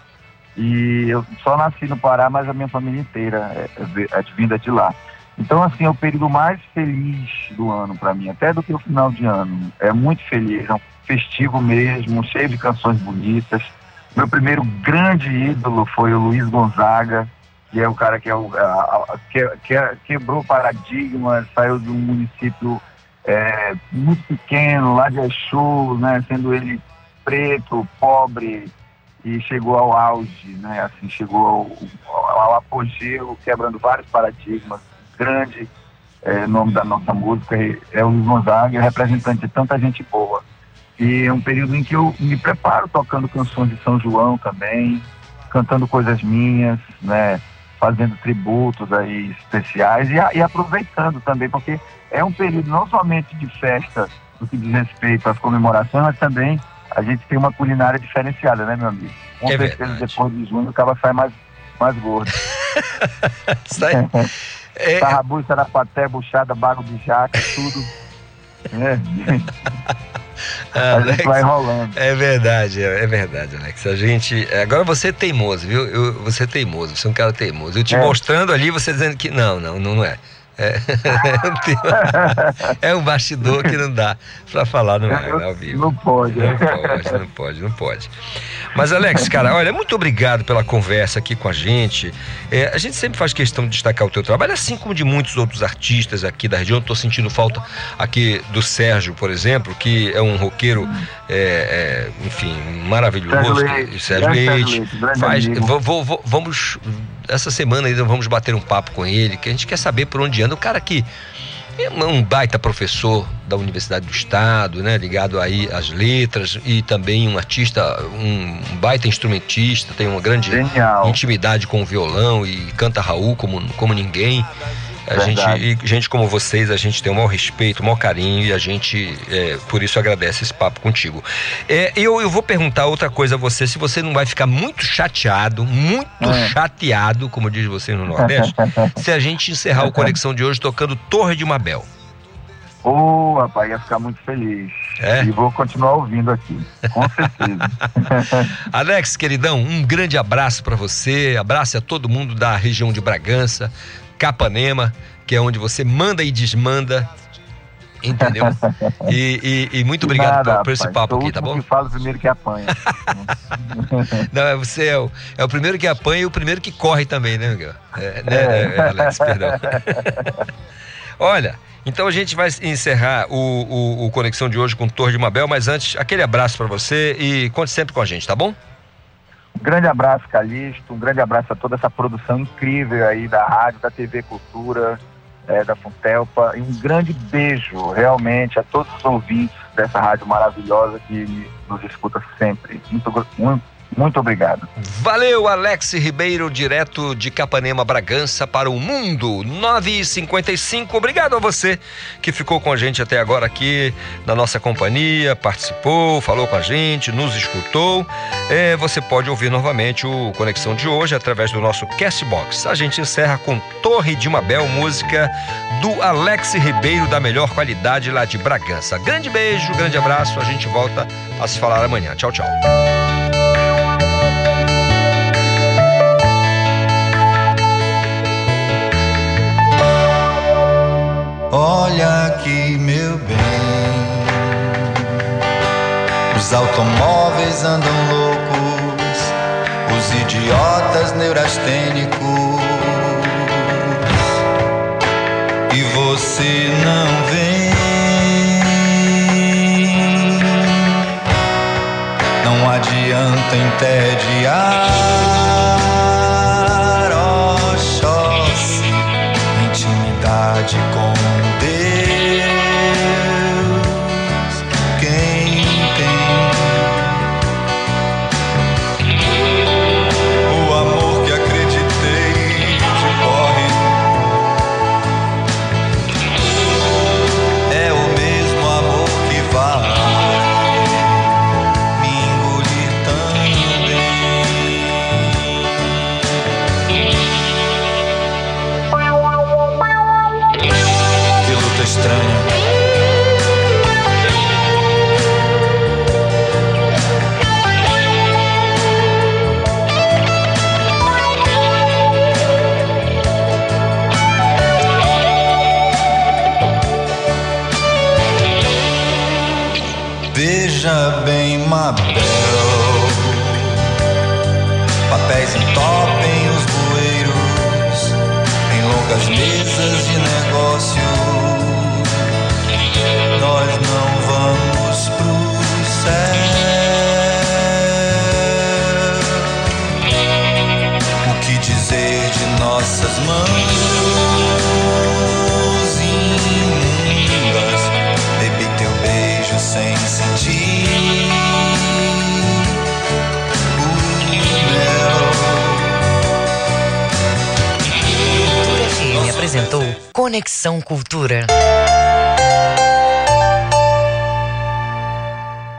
E eu só nasci no Pará, mas a minha família inteira é, é, é vinda de lá. Então, assim, é o período mais feliz do ano para mim, até do que o final de ano. É muito feliz, é um festivo mesmo, cheio de canções bonitas. Meu primeiro grande ídolo foi o Luiz Gonzaga, que é o cara que, é o, a, a, que, que quebrou paradigmas, saiu de um município é, muito pequeno, lá de Exu, né, sendo ele preto, pobre, e chegou ao auge, né, assim, chegou ao, ao apogeu, quebrando vários paradigmas, grande é, nome da nossa música é o Luiz Gonzaga, é representante de tanta gente boa. E é um período em que eu me preparo tocando canções de São João também, cantando coisas minhas, né? Fazendo tributos aí especiais e, e aproveitando também, porque é um período não somente de festa no que diz respeito às comemorações, mas também a gente tem uma culinária diferenciada, né, meu amigo? Com é certeza verdade. depois de junho o cara sai mais, mais gordo. sai. É... Sarrabu, sarapaté, buchada, bago de jaca, tudo. É. Ah, Alex, vai rolando. É verdade, é, é, verdade, Alex. A gente. Agora você é teimoso, viu? Eu, você é teimoso, você é um cara teimoso. Eu te é. mostrando ali, você dizendo que. Não, não, não é. É, é um bastidor que não dá para falar no ao vivo. Não pode. Não pode, não pode, não pode. Mas, Alex, cara, olha, muito obrigado pela conversa aqui com a gente. É, a gente sempre faz questão de destacar o teu trabalho, assim como de muitos outros artistas aqui da região. Estou sentindo falta aqui do Sérgio, por exemplo, que é um roqueiro, é, é, enfim, maravilhoso. Sérgio Leite. Sérgio Leite. Faz, vou, vou, vamos essa semana ainda vamos bater um papo com ele, que a gente quer saber por onde anda. O cara que é um baita professor da Universidade do Estado, né, ligado aí às letras e também um artista, um baita instrumentista, tem uma grande Genial. intimidade com o violão e canta Raul como, como ninguém. A gente, e gente como vocês, a gente tem o maior respeito, o maior carinho e a gente, é, por isso, agradece esse papo contigo. É, eu, eu vou perguntar outra coisa a você, se você não vai ficar muito chateado, muito é. chateado, como diz você no Nordeste, se a gente encerrar o Conexão de hoje tocando Torre de Mabel. Ô, oh, rapaz, ia ficar muito feliz. É? E vou continuar ouvindo aqui, com certeza. Alex, queridão, um grande abraço para você, abraço a todo mundo da região de Bragança, Capanema, que é onde você manda e desmanda. Entendeu? E, e, e muito obrigado Nada, por, por esse papo aqui, tá bom? que fala primeiro que apanha. Não, é você é o, é o primeiro que apanha e o primeiro que corre também, né, Miguel? É, né, é. é Alex, perdão. Olha, então a gente vai encerrar o, o, o, Conexão de hoje com Torre de Mabel, mas antes, aquele abraço para você e conte sempre com a gente, tá bom? Um grande abraço, Calixto, um grande abraço a toda essa produção incrível aí da rádio, da TV Cultura, é, da Funtelpa, e um grande beijo realmente a todos os ouvintes dessa rádio maravilhosa que nos escuta sempre. Muito, muito, muito obrigado. Valeu, Alex Ribeiro, direto de Capanema, Bragança, para o mundo. 9h55. Obrigado a você que ficou com a gente até agora aqui na nossa companhia, participou, falou com a gente, nos escutou. É, você pode ouvir novamente o Conexão de hoje através do nosso Castbox. A gente encerra com Torre de Mabel, música do Alex Ribeiro, da melhor qualidade lá de Bragança. Grande beijo, grande abraço. A gente volta a se falar amanhã. Tchau, tchau. Olha aqui, meu bem. Os automóveis andam loucos, os idiotas neurastênicos. E você não vem. Não adianta entediar. Conexão Cultura.